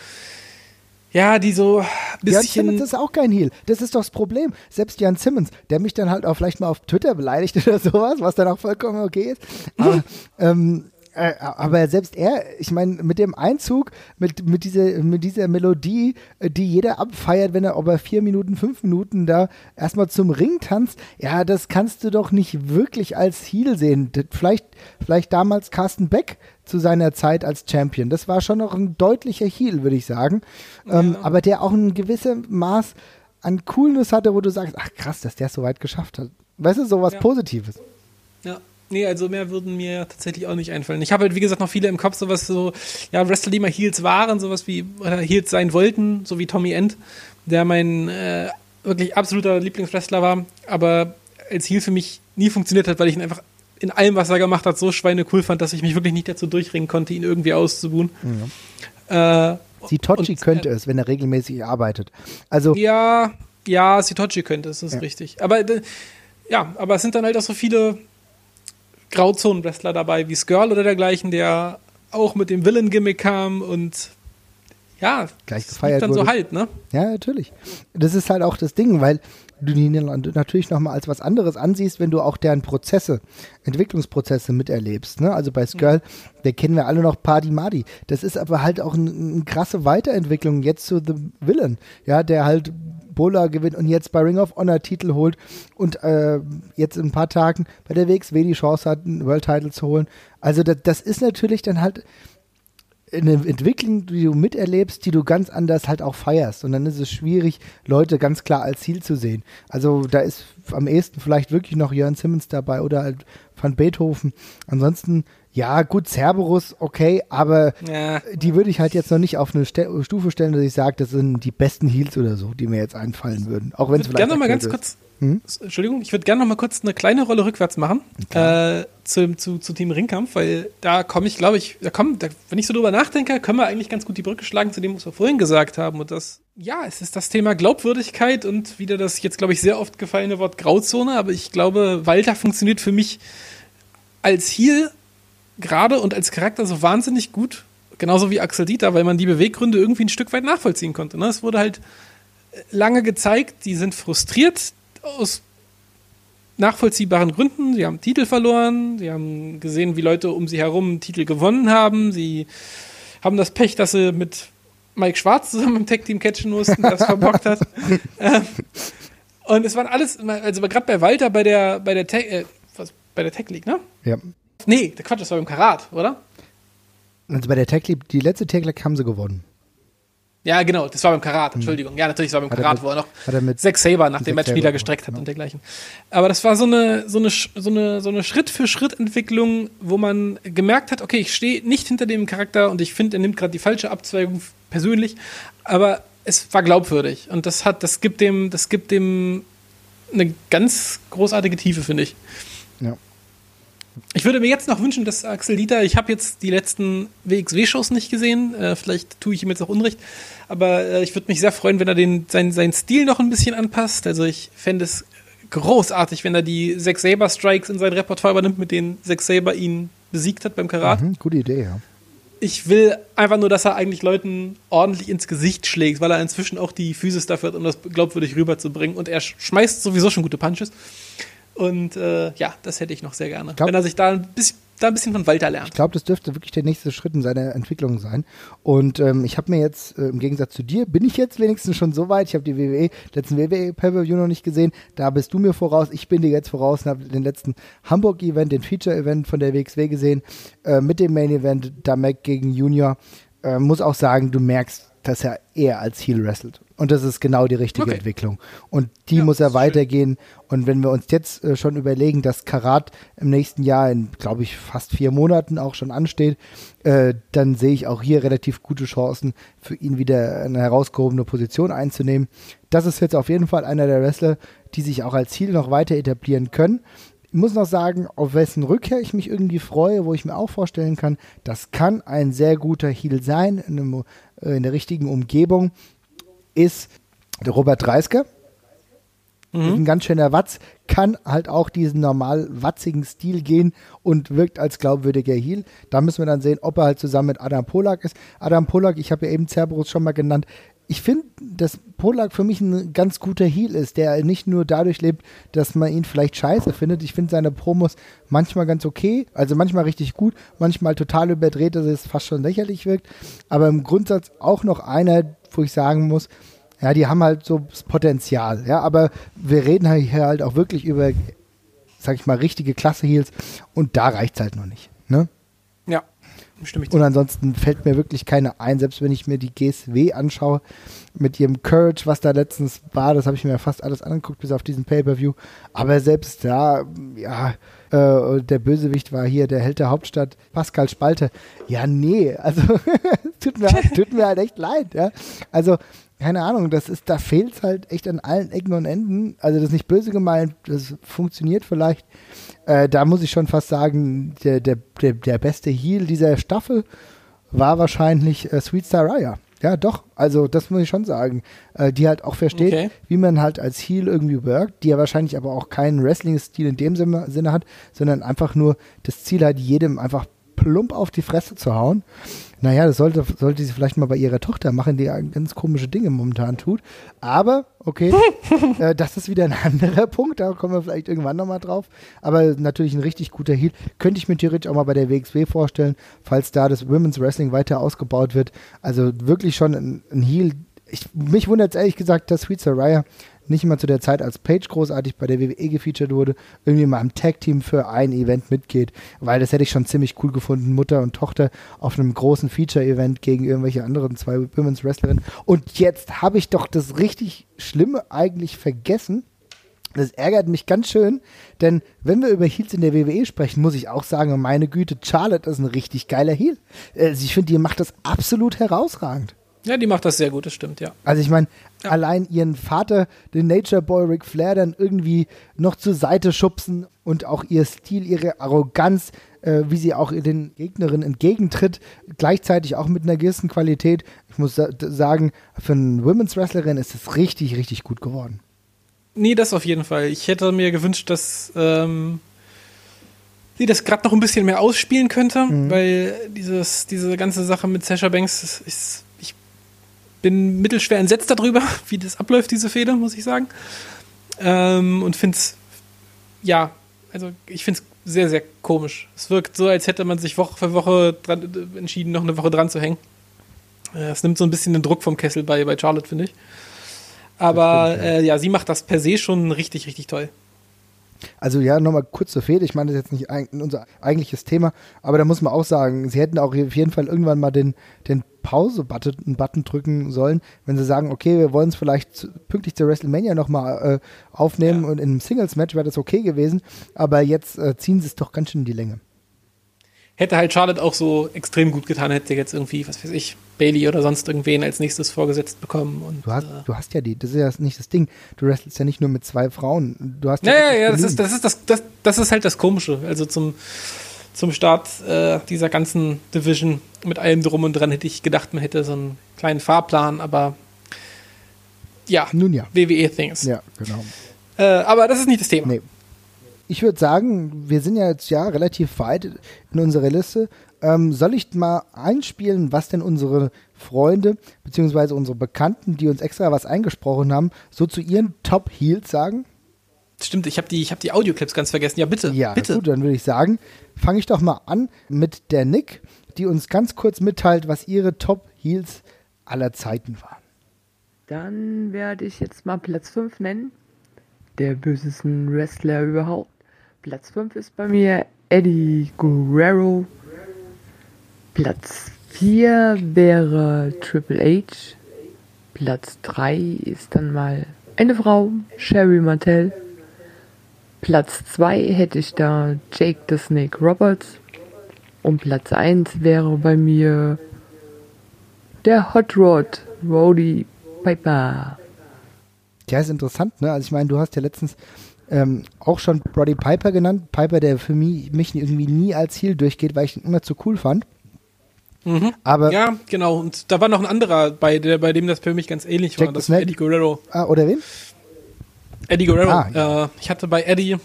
ja, die so ein bisschen. Jan Simmons ist auch kein Heel. Das ist doch das Problem. Selbst Jan Simmons, der mich dann halt auch vielleicht mal auf Twitter beleidigt oder sowas, was dann auch vollkommen okay ist. Aber ähm, äh, aber selbst er, ich meine, mit dem Einzug, mit, mit, dieser, mit dieser Melodie, äh, die jeder abfeiert, wenn er über vier Minuten, fünf Minuten da erstmal zum Ring tanzt, ja, das kannst du doch nicht wirklich als Heel sehen. Vielleicht, vielleicht damals Carsten Beck zu seiner Zeit als Champion. Das war schon noch ein deutlicher Heel, würde ich sagen. Ja. Ähm, aber der auch ein gewisses Maß an Coolness hatte, wo du sagst, ach krass, dass der es so weit geschafft hat. Weißt du, sowas ja. Positives. Ja. Nee, also mehr würden mir tatsächlich auch nicht einfallen. Ich habe halt, wie gesagt, noch viele im Kopf, sowas so, ja, Wrestler, die mal Heels waren, sowas wie, oder Heels sein wollten, so wie Tommy End, der mein äh, wirklich absoluter Lieblingswrestler war, aber als Heel für mich nie funktioniert hat, weil ich ihn einfach in allem, was er gemacht hat, so schweinecool fand, dass ich mich wirklich nicht dazu durchringen konnte, ihn irgendwie auszubuhen. Ja. Äh, Sitochi und, könnte äh, es, wenn er regelmäßig arbeitet. Also ja, ja, Sitochi könnte es, das ist ja. richtig. Aber äh, ja, aber es sind dann halt auch so viele Grauzonen-Wrestler dabei, wie Skirl oder dergleichen, der auch mit dem Villain-Gimmick kam und ja, gleich gefeiert dann wurde. so halt, ne? Ja, natürlich. Das ist halt auch das Ding, weil du die natürlich nochmal als was anderes ansiehst, wenn du auch deren Prozesse, Entwicklungsprozesse miterlebst. Ne? Also bei Skirl, mhm. der kennen wir alle noch Party Madi. Das ist aber halt auch eine, eine krasse Weiterentwicklung jetzt zu The Villain, ja, der halt Bola gewinnt und jetzt bei Ring of Honor Titel holt und äh, jetzt in ein paar Tagen bei der WXW die Chance hat, einen World Title zu holen. Also das, das ist natürlich dann halt eine Entwicklung, die du miterlebst, die du ganz anders halt auch feierst. Und dann ist es schwierig, Leute ganz klar als Ziel zu sehen. Also da ist am ehesten vielleicht wirklich noch Jörn Simmons dabei oder halt Van Beethoven. Ansonsten ja, gut, Cerberus, okay, aber ja. die würde ich halt jetzt noch nicht auf eine Ste Stufe stellen, dass ich sage, das sind die besten Heals oder so, die mir jetzt einfallen würden. Auch wenn es vielleicht. Gerne noch mal ganz ist. kurz. Hm? Entschuldigung, ich würde gerne noch mal kurz eine kleine Rolle rückwärts machen äh, zu, zu, zu Team Ringkampf, weil da komme ich, glaube ich, da kommen, da, wenn ich so drüber nachdenke, können wir eigentlich ganz gut die Brücke schlagen zu dem, was wir vorhin gesagt haben. Und das, ja, es ist das Thema Glaubwürdigkeit und wieder das jetzt, glaube ich, sehr oft gefallene Wort Grauzone, aber ich glaube, Walter funktioniert für mich als Heal gerade und als Charakter so wahnsinnig gut, genauso wie Axel Dieter, weil man die Beweggründe irgendwie ein Stück weit nachvollziehen konnte. Ne? Es wurde halt lange gezeigt, die sind frustriert aus nachvollziehbaren Gründen. Sie haben Titel verloren, sie haben gesehen, wie Leute um sie herum Titel gewonnen haben, sie haben das Pech, dass sie mit Mike Schwarz zusammen im Tech-Team catchen mussten, das verbockt hat. Ähm, und es waren alles, also gerade bei Walter bei der, bei der Tech, äh, was, bei der Tech League, ne? Ja. Nee, der Quatsch, das war beim Karat, oder? Also bei der Tech League, die letzte Tech League haben sie gewonnen. Ja, genau, das war beim Karat, Entschuldigung. Ja, natürlich, das war beim Hat Karat, mit- wo er noch er mit sechs Saber nach dem Match Saber wieder gestreckt hat genau. und dergleichen. Aber das war so eine, so eine, so eine, so eine Schritt-für-Schritt-Entwicklung, wo man gemerkt hat, okay, ich stehe nicht hinter dem Charakter und ich finde, er nimmt gerade die falsche Abzweigung persönlich, aber es war glaubwürdig und das hat, das gibt dem, das gibt dem eine ganz großartige Tiefe, finde ich. Ich würde mir jetzt noch wünschen, dass Axel Dieter, ich habe jetzt die letzten WXW-Shows nicht gesehen, äh, vielleicht tue ich ihm jetzt auch Unrecht, aber äh, ich würde mich sehr freuen, wenn er den, sein, seinen Stil noch ein bisschen anpasst. Also ich fände es großartig, wenn er die Zack Saber Strikes in sein Repertoire übernimmt, mit denen Zack Saber ihn besiegt hat beim Karat. Mhm, gute Idee, ja. Ich will einfach nur, dass er eigentlich Leuten ordentlich ins Gesicht schlägt, weil er inzwischen auch die Physis dafür hat, um das glaubwürdig rüberzubringen. Und er sch- schmeißt sowieso schon gute Punches. Und äh, ja, das hätte ich noch sehr gerne. Glaub- wenn er sich da ein bisschen, da ein bisschen von Walter lernt. Ich glaube, das dürfte wirklich der nächste Schritt in seiner Entwicklung sein. Und ähm, ich habe mir jetzt, äh, im Gegensatz zu dir, bin ich jetzt wenigstens schon so weit. Ich habe die WWE, letzten WWE Pay-Per-View noch nicht gesehen. Da bist du mir voraus. Ich bin dir jetzt voraus und habe den letzten Hamburg-Event, den Feature-Event von der WXW gesehen. Äh, mit dem Main-Event Damek gegen Junior. Äh, muss auch sagen, du merkst, dass er eher als Heel wrestelt. Und das ist genau die richtige Okay. Entwicklung. Und die Ja, muss er ist schön. weitergehen. Und wenn wir uns jetzt äh, schon überlegen, dass Karat im nächsten Jahr in, glaube ich, fast vier Monaten auch schon ansteht, äh, dann sehe ich auch hier relativ gute Chancen für ihn wieder eine herausgehobene Position einzunehmen. Das ist jetzt auf jeden Fall einer der Wrestler, die sich auch als Ziel noch weiter etablieren können. Ich muss noch sagen, auf wessen Rückkehr ich mich irgendwie freue, wo ich mir auch vorstellen kann, das kann ein sehr guter Heel sein in, einem, äh, in der richtigen Umgebung, ist der Robert Dreisker. Ist ein ganz schöner Watz, kann halt auch diesen normal watzigen Stil gehen und wirkt als glaubwürdiger Heel. Da müssen wir dann sehen, ob er halt zusammen mit Adam Polak ist. Adam Polak, ich habe ja eben Cerberus schon mal genannt. Ich finde, dass Polak für mich ein ganz guter Heel ist, der nicht nur dadurch lebt, dass man ihn vielleicht scheiße findet. Ich finde seine Promos manchmal ganz okay, also manchmal richtig gut, manchmal total überdreht, dass es fast schon lächerlich wirkt. Aber im Grundsatz auch noch einer, wo ich sagen muss, ja, die haben halt so das Potenzial, ja, aber wir reden halt hier halt auch wirklich über, sag ich mal, richtige Klasse-Heels und da reicht's halt noch nicht, ne? Ja, stimme ich. Und ansonsten fällt mir wirklich keine ein, selbst wenn ich mir die GSW anschaue, mit ihrem Courage, was da letztens war, das habe ich mir fast alles angeguckt, bis auf diesen Pay-Per-View. Aber selbst da, ja, äh, der Bösewicht war hier der Held der Hauptstadt, Pascal Spalte. Ja, nee, also tut, mir halt, tut mir halt echt leid, ja. Also, keine Ahnung, das ist, da fehlt halt echt an allen Ecken und Enden. Also das ist nicht böse gemeint, das funktioniert vielleicht. Äh, da muss ich schon fast sagen, der, der, der, der beste Heal dieser Staffel war wahrscheinlich äh, Sweet Star Raya. Ja, doch. Also das muss ich schon sagen. Äh, die halt auch versteht, Okay. wie man halt als Heel irgendwie workt, die ja wahrscheinlich aber auch keinen Wrestling-Stil in dem Sinne, Sinne hat, sondern einfach nur das Ziel hat, jedem einfach plump auf die Fresse zu hauen. Naja, das sollte, sollte sie vielleicht mal bei ihrer Tochter machen, die ganz komische Dinge momentan tut. Aber, okay, äh, das ist wieder ein anderer Punkt, da kommen wir vielleicht irgendwann nochmal drauf. Aber natürlich ein richtig guter Heal. Könnte ich mir theoretisch auch mal bei der WXW vorstellen, falls da das Women's Wrestling weiter ausgebaut wird. Also wirklich schon ein, ein Heal. Ich, mich wundert es ehrlich gesagt, dass Sweet Saraya nicht immer zu der Zeit, als Page großartig bei der WWE gefeatured wurde, irgendwie mal im Tag-Team für ein Event mitgeht, weil das hätte ich schon ziemlich cool gefunden, Mutter und Tochter auf einem großen Feature-Event gegen irgendwelche anderen zwei Women's Wrestlerinnen. Und jetzt habe ich doch das richtig Schlimme eigentlich vergessen. Das ärgert mich ganz schön, denn wenn wir über Heels in der WWE sprechen, muss ich auch sagen, meine Güte, Charlotte ist ein richtig geiler Heel. Also ich finde, die macht das absolut herausragend. Ja, die macht das sehr gut, das stimmt, ja. Also ich meine, Ja. allein ihren Vater, den Nature Boy Ric Flair, dann irgendwie noch zur Seite schubsen und auch ihr Stil, ihre Arroganz, äh, wie sie auch den Gegnerinnen entgegentritt, gleichzeitig auch mit einer gewissen Qualität. Ich muss sa sagen, für eine Women's Wrestlerin ist es richtig, richtig gut geworden. Nee, das auf jeden Fall. Ich hätte mir gewünscht, dass ähm, sie das gerade noch ein bisschen mehr ausspielen könnte, weil dieses, diese ganze Sache mit Sasha Banks, ist, ist, bin mittelschwer entsetzt darüber, wie das abläuft, diese Fehde, muss ich sagen. Ähm, und finde es, ja, also ich finde es sehr, sehr komisch. Es wirkt so, als hätte man sich Woche für Woche dran, äh, entschieden, noch eine Woche dran zu hängen. Äh, Es nimmt so ein bisschen den Druck vom Kessel bei, bei Charlotte, finde ich. Aber stimmt, ja. äh, ja, sie macht das per se schon richtig, richtig toll. Also ja, nochmal kurz zur Fehde. Ich meine, das ist jetzt nicht unser eigentliches Thema, aber da muss man auch sagen, sie hätten auch auf jeden Fall irgendwann mal den, den Pause-Button Button drücken sollen, wenn sie sagen, okay, wir wollen es vielleicht pünktlich zur WrestleMania nochmal äh, aufnehmen ja. und in einem Singles-Match wäre das okay gewesen, aber jetzt äh, ziehen sie es doch ganz schön in die Länge. Hätte halt Charlotte auch so extrem gut getan, hätte jetzt irgendwie, was weiß ich, Bailey oder sonst irgendwen als nächstes vorgesetzt bekommen. Und, du, hast, äh, du hast ja die, das ist ja nicht das Ding. Du wrestelst ja nicht nur mit zwei Frauen. Du hast ja, ja, ja, das ist, das ist das, das, das ist halt das Komische. Also zum, zum Start äh, dieser ganzen Division mit allem drum und dran hätte ich gedacht, man hätte so einen kleinen Fahrplan, aber ja, Nun ja. WWE-Things. Ja, genau. Äh, aber das ist nicht das Thema. Nee. Ich würde sagen, wir sind ja jetzt ja relativ weit in unserer Liste. Ähm, soll ich mal einspielen, was denn unsere Freunde bzw. unsere Bekannten, die uns extra was eingesprochen haben, so zu ihren Top Heels sagen? Stimmt, ich habe die, hab die Audioclips ganz vergessen. Ja, bitte. Ja, bitte. gut, dann würde ich sagen, fange ich doch mal an mit der Nick, die uns ganz kurz mitteilt, was ihre Top Heels aller Zeiten waren. Dann werde ich jetzt mal Platz 5 nennen. Der bösesten Wrestler überhaupt. Platz 5 ist bei mir Eddie Guerrero. Platz 4 wäre Triple H. Platz 3 ist dann mal eine Frau, Sherry Martell. Platz 2 hätte ich da Jake the Snake Roberts. Und Platz 1 wäre bei mir der Hot Rod Roddy Piper. Ja, ist interessant, ne? Also ich meine, du hast ja letztens ähm, auch schon Roddy Piper genannt. Piper, der für mich, mich irgendwie nie als Ziel durchgeht, weil ich ihn immer zu cool fand. Mhm. Aber ja, genau. Und da war noch ein anderer, bei, der, bei dem das für mich ganz ähnlich Jack war. Das war Eddie Guerrero. Ah, oder wen? Eddie Guerrero. Ah, ja. äh, ich hatte bei Eddie,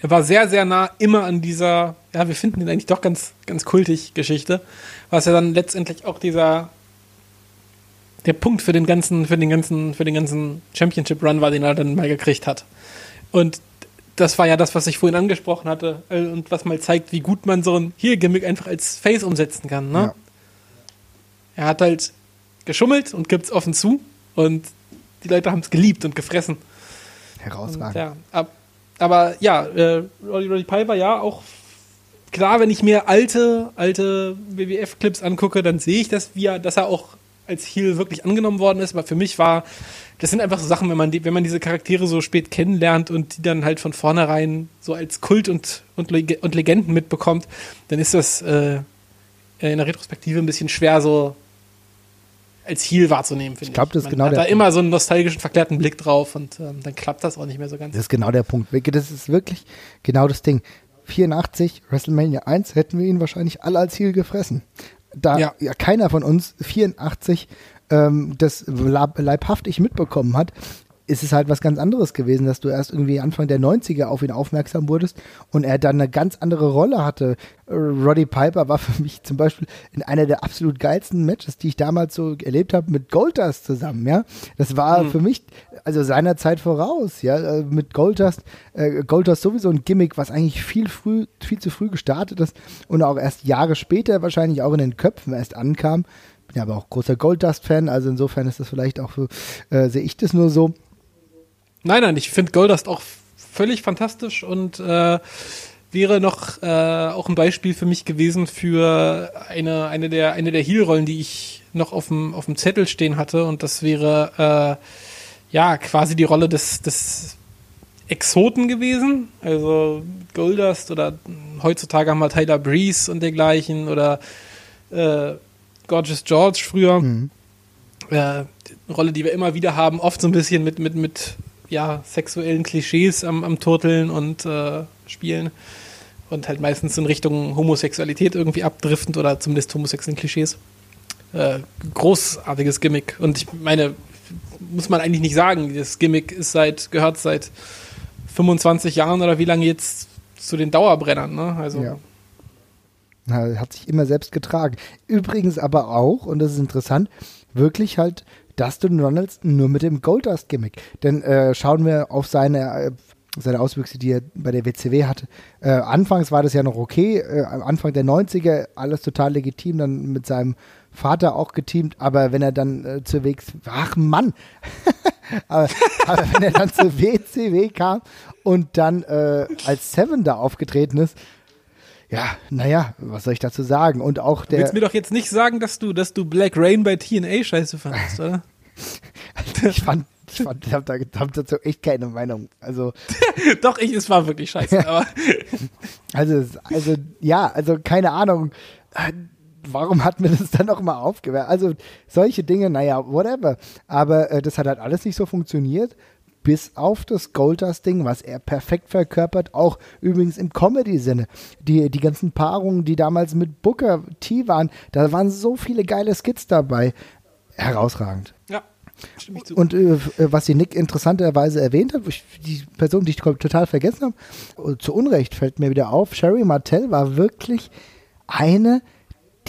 er war sehr, sehr nah immer an dieser, ja, wir finden ihn eigentlich doch ganz, ganz kultig Geschichte, was ja dann letztendlich auch dieser, der Punkt für den ganzen, für den ganzen, für den ganzen Championship Run war, den er dann mal gekriegt hat. Und das war ja das, was ich vorhin angesprochen hatte äh, und was mal zeigt, wie gut man so ein Heel-Gimmick einfach als Face umsetzen kann. Ne? Ja. Er hat halt geschummelt und gibt es offen zu und die Leute haben es geliebt und gefressen. Herausragend. Und, ja, ab, aber ja, äh, Roddy, Roddy Piper, ja, auch klar, wenn ich mir alte, alte WWF-Clips angucke, dann sehe ich, dass, wir, dass er auch als Heel wirklich angenommen worden ist, aber für mich war, das sind einfach so Sachen, wenn man, die, wenn man diese Charaktere so spät kennenlernt und die dann halt von vornherein so als Kult und, und, und Legenden mitbekommt, dann ist das äh, in der Retrospektive ein bisschen schwer so als Heel wahrzunehmen, finde ich. glaube, das ist genau hat da Punkt. immer so einen nostalgischen, verklärten Blick drauf und ähm, dann klappt das auch nicht mehr so ganz. Das ist genau der Punkt. Das ist wirklich genau das Ding. 84, WrestleMania 1, hätten wir ihn wahrscheinlich alle als Heel gefressen da ja. ja keiner von uns 84 ähm, das leibhaftig mitbekommen hat, ist es halt was ganz anderes gewesen, dass du erst irgendwie Anfang der 90er auf ihn aufmerksam wurdest und er dann eine ganz andere Rolle hatte. Roddy Piper war für mich zum Beispiel in einer der absolut geilsten Matches, die ich damals so erlebt habe, mit Goldust zusammen, ja. Das war mhm. für mich, also seiner Zeit voraus, ja, äh, mit Goldust, äh, Goldust sowieso ein Gimmick, was eigentlich viel früh, viel zu früh gestartet ist und auch erst Jahre später wahrscheinlich auch in den Köpfen erst ankam. Bin ja aber auch großer Goldust-Fan, also insofern ist das vielleicht auch äh, sehe ich das nur so. Nein, nein, ich finde Goldust auch völlig fantastisch und äh, wäre noch äh, auch ein Beispiel für mich gewesen für eine, eine der, eine der Heel-Rollen, die ich noch auf dem, auf dem Zettel stehen hatte. Und das wäre äh, ja quasi die Rolle des, des Exoten gewesen. Also Goldust oder heutzutage haben wir Tyler Breeze und dergleichen oder äh, Gorgeous George früher. Mhm. Äh, eine Rolle, die wir immer wieder haben, oft so ein bisschen mit, mit, mit ja, sexuellen Klischees am, am Turteln und äh, Spielen. Und halt meistens in Richtung Homosexualität irgendwie abdriftend oder zumindest homosexuellen Klischees. Äh, großartiges Gimmick. Und ich meine, muss man eigentlich nicht sagen, das Gimmick ist seit, gehört seit 25 Jahren oder wie lange jetzt zu den Dauerbrennern, ne? Also. Ja. Na, hat sich immer selbst getragen. Übrigens aber auch, und das ist interessant, wirklich halt Dustin Ronalds nur mit dem Goldust-Gimmick. Denn äh, schauen wir auf seine, äh, seine Auswüchse, die er bei der WCW hatte. Äh, anfangs war das ja noch okay, äh, Anfang der 90er alles total legitim, dann mit seinem Vater auch geteamt, aber wenn er dann äh, zur WX, ach Mann, aber, aber, wenn er dann zur WCW kam und dann äh, als Seven da aufgetreten ist, ja, naja, was soll ich dazu sagen? Und auch der. Du willst mir doch jetzt nicht sagen, dass du, dass du Black Rain bei TNA scheiße fandest, oder? ich fand, ich fand, ich hab, da, hab dazu echt keine Meinung. Also. doch, ich, es war wirklich scheiße, aber. also, also, ja, also keine Ahnung. Warum hat mir das dann noch mal aufgewehrt? Also solche Dinge, naja, whatever. Aber äh, das hat halt alles nicht so funktioniert bis auf das Goldust-Ding, was er perfekt verkörpert, auch übrigens im Comedy-Sinne. Die, die ganzen Paarungen, die damals mit Booker T waren, da waren so viele geile Skits dabei. Herausragend. Ja. Und äh, was die Nick interessanterweise erwähnt hat, die Person, die ich total vergessen habe, zu Unrecht fällt mir wieder auf, Sherry Martell war wirklich eine,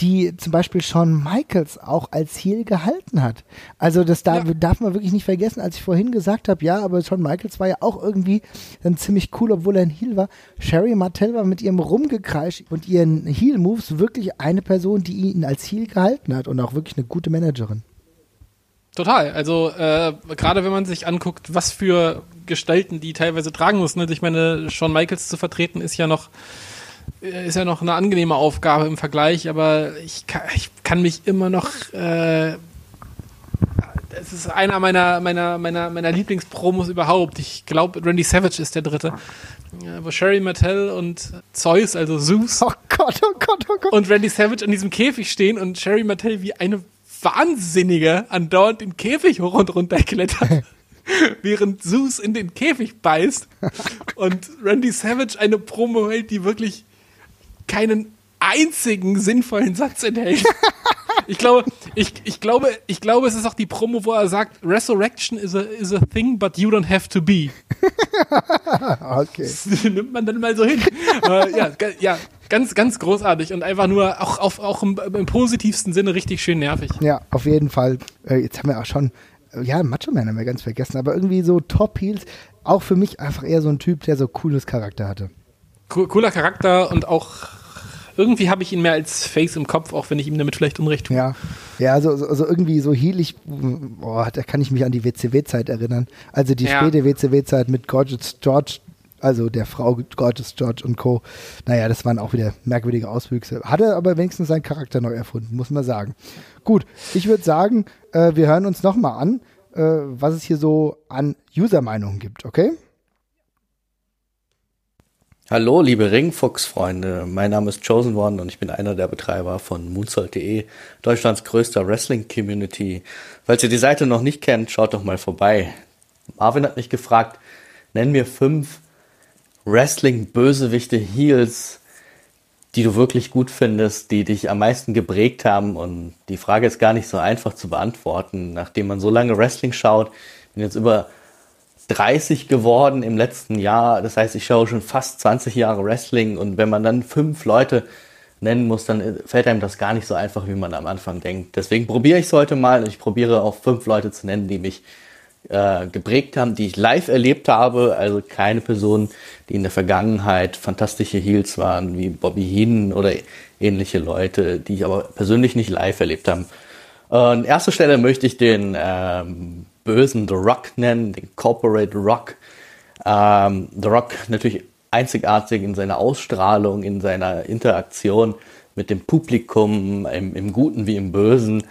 die zum Beispiel Shawn Michaels auch als Heel gehalten hat. Also das darf, ja. darf man wirklich nicht vergessen, als ich vorhin gesagt habe, ja, aber Shawn Michaels war ja auch irgendwie dann ziemlich cool, obwohl er ein Heel war. Sherry Martell war mit ihrem Rumgekreisch und ihren Heel-Moves wirklich eine Person, die ihn als Heel gehalten hat und auch wirklich eine gute Managerin. Total. Also äh, gerade wenn man sich anguckt, was für Gestalten die teilweise tragen mussten. Also ich meine, Shawn Michaels zu vertreten ist ja noch ist ja noch eine angenehme Aufgabe im Vergleich, aber ich kann, ich kann mich immer noch. Äh, es ist einer meiner, meiner, meiner, meiner Lieblingspromos überhaupt. Ich glaube, Randy Savage ist der dritte. Wo Sherry Mattel und Zeus, also Zeus. Oh Gott, oh Gott, oh Gott. Und Randy Savage in diesem Käfig stehen und Sherry Mattel wie eine Wahnsinnige andauernd den Käfig hoch und runter klettert. während Zeus in den Käfig beißt und Randy Savage eine Promo hält, die wirklich keinen einzigen sinnvollen Satz enthält. Ich glaube, ich, ich glaube, ich glaube, es ist auch die Promo, wo er sagt, Resurrection is a, is a thing, but you don't have to be. okay. Das nimmt man dann mal so hin. ja, ja, ganz, ganz großartig und einfach nur auch, auch, auch im, im, positivsten Sinne richtig schön nervig. Ja, auf jeden Fall. Äh, jetzt haben wir auch schon, äh, ja, Macho Man haben wir ganz vergessen, aber irgendwie so Top Heels, auch für mich einfach eher so ein Typ, der so cooles Charakter hatte cooler Charakter und auch irgendwie habe ich ihn mehr als Face im Kopf, auch wenn ich ihm damit vielleicht Unrecht tue. Ja, ja so, so, so irgendwie so heelig, boah, da kann ich mich an die WCW-Zeit erinnern. Also die ja. späte WCW-Zeit mit Gorgeous George, also der Frau Gorgeous George und Co. Naja, das waren auch wieder merkwürdige Auswüchse. Hatte aber wenigstens seinen Charakter neu erfunden, muss man sagen. Gut, ich würde sagen, äh, wir hören uns nochmal an, äh, was es hier so an User-Meinungen gibt, okay? Hallo, liebe Ringfuchs-Freunde. Mein Name ist Chosen One und ich bin einer der Betreiber von Moonsault.de, Deutschlands größter Wrestling-Community. Falls ihr die Seite noch nicht kennt, schaut doch mal vorbei. Marvin hat mich gefragt, nenn mir fünf Wrestling-Bösewichte, Heels, die du wirklich gut findest, die dich am meisten geprägt haben. Und die Frage ist gar nicht so einfach zu beantworten, nachdem man so lange Wrestling schaut. bin jetzt über 30 geworden im letzten Jahr. Das heißt, ich schaue schon fast 20 Jahre Wrestling und wenn man dann fünf Leute nennen muss, dann fällt einem das gar nicht so einfach, wie man am Anfang denkt. Deswegen probiere ich es heute mal und ich probiere auch fünf Leute zu nennen, die mich äh, geprägt haben, die ich live erlebt habe. Also keine Personen, die in der Vergangenheit fantastische Heels waren, wie Bobby Heenan oder ähnliche Leute, die ich aber persönlich nicht live erlebt habe. Äh, an erster Stelle möchte ich den ähm, bösen The Rock nennen, den Corporate Rock. Ähm, The Rock natürlich einzigartig in seiner Ausstrahlung, in seiner Interaktion mit dem Publikum, im, im Guten wie im Bösen.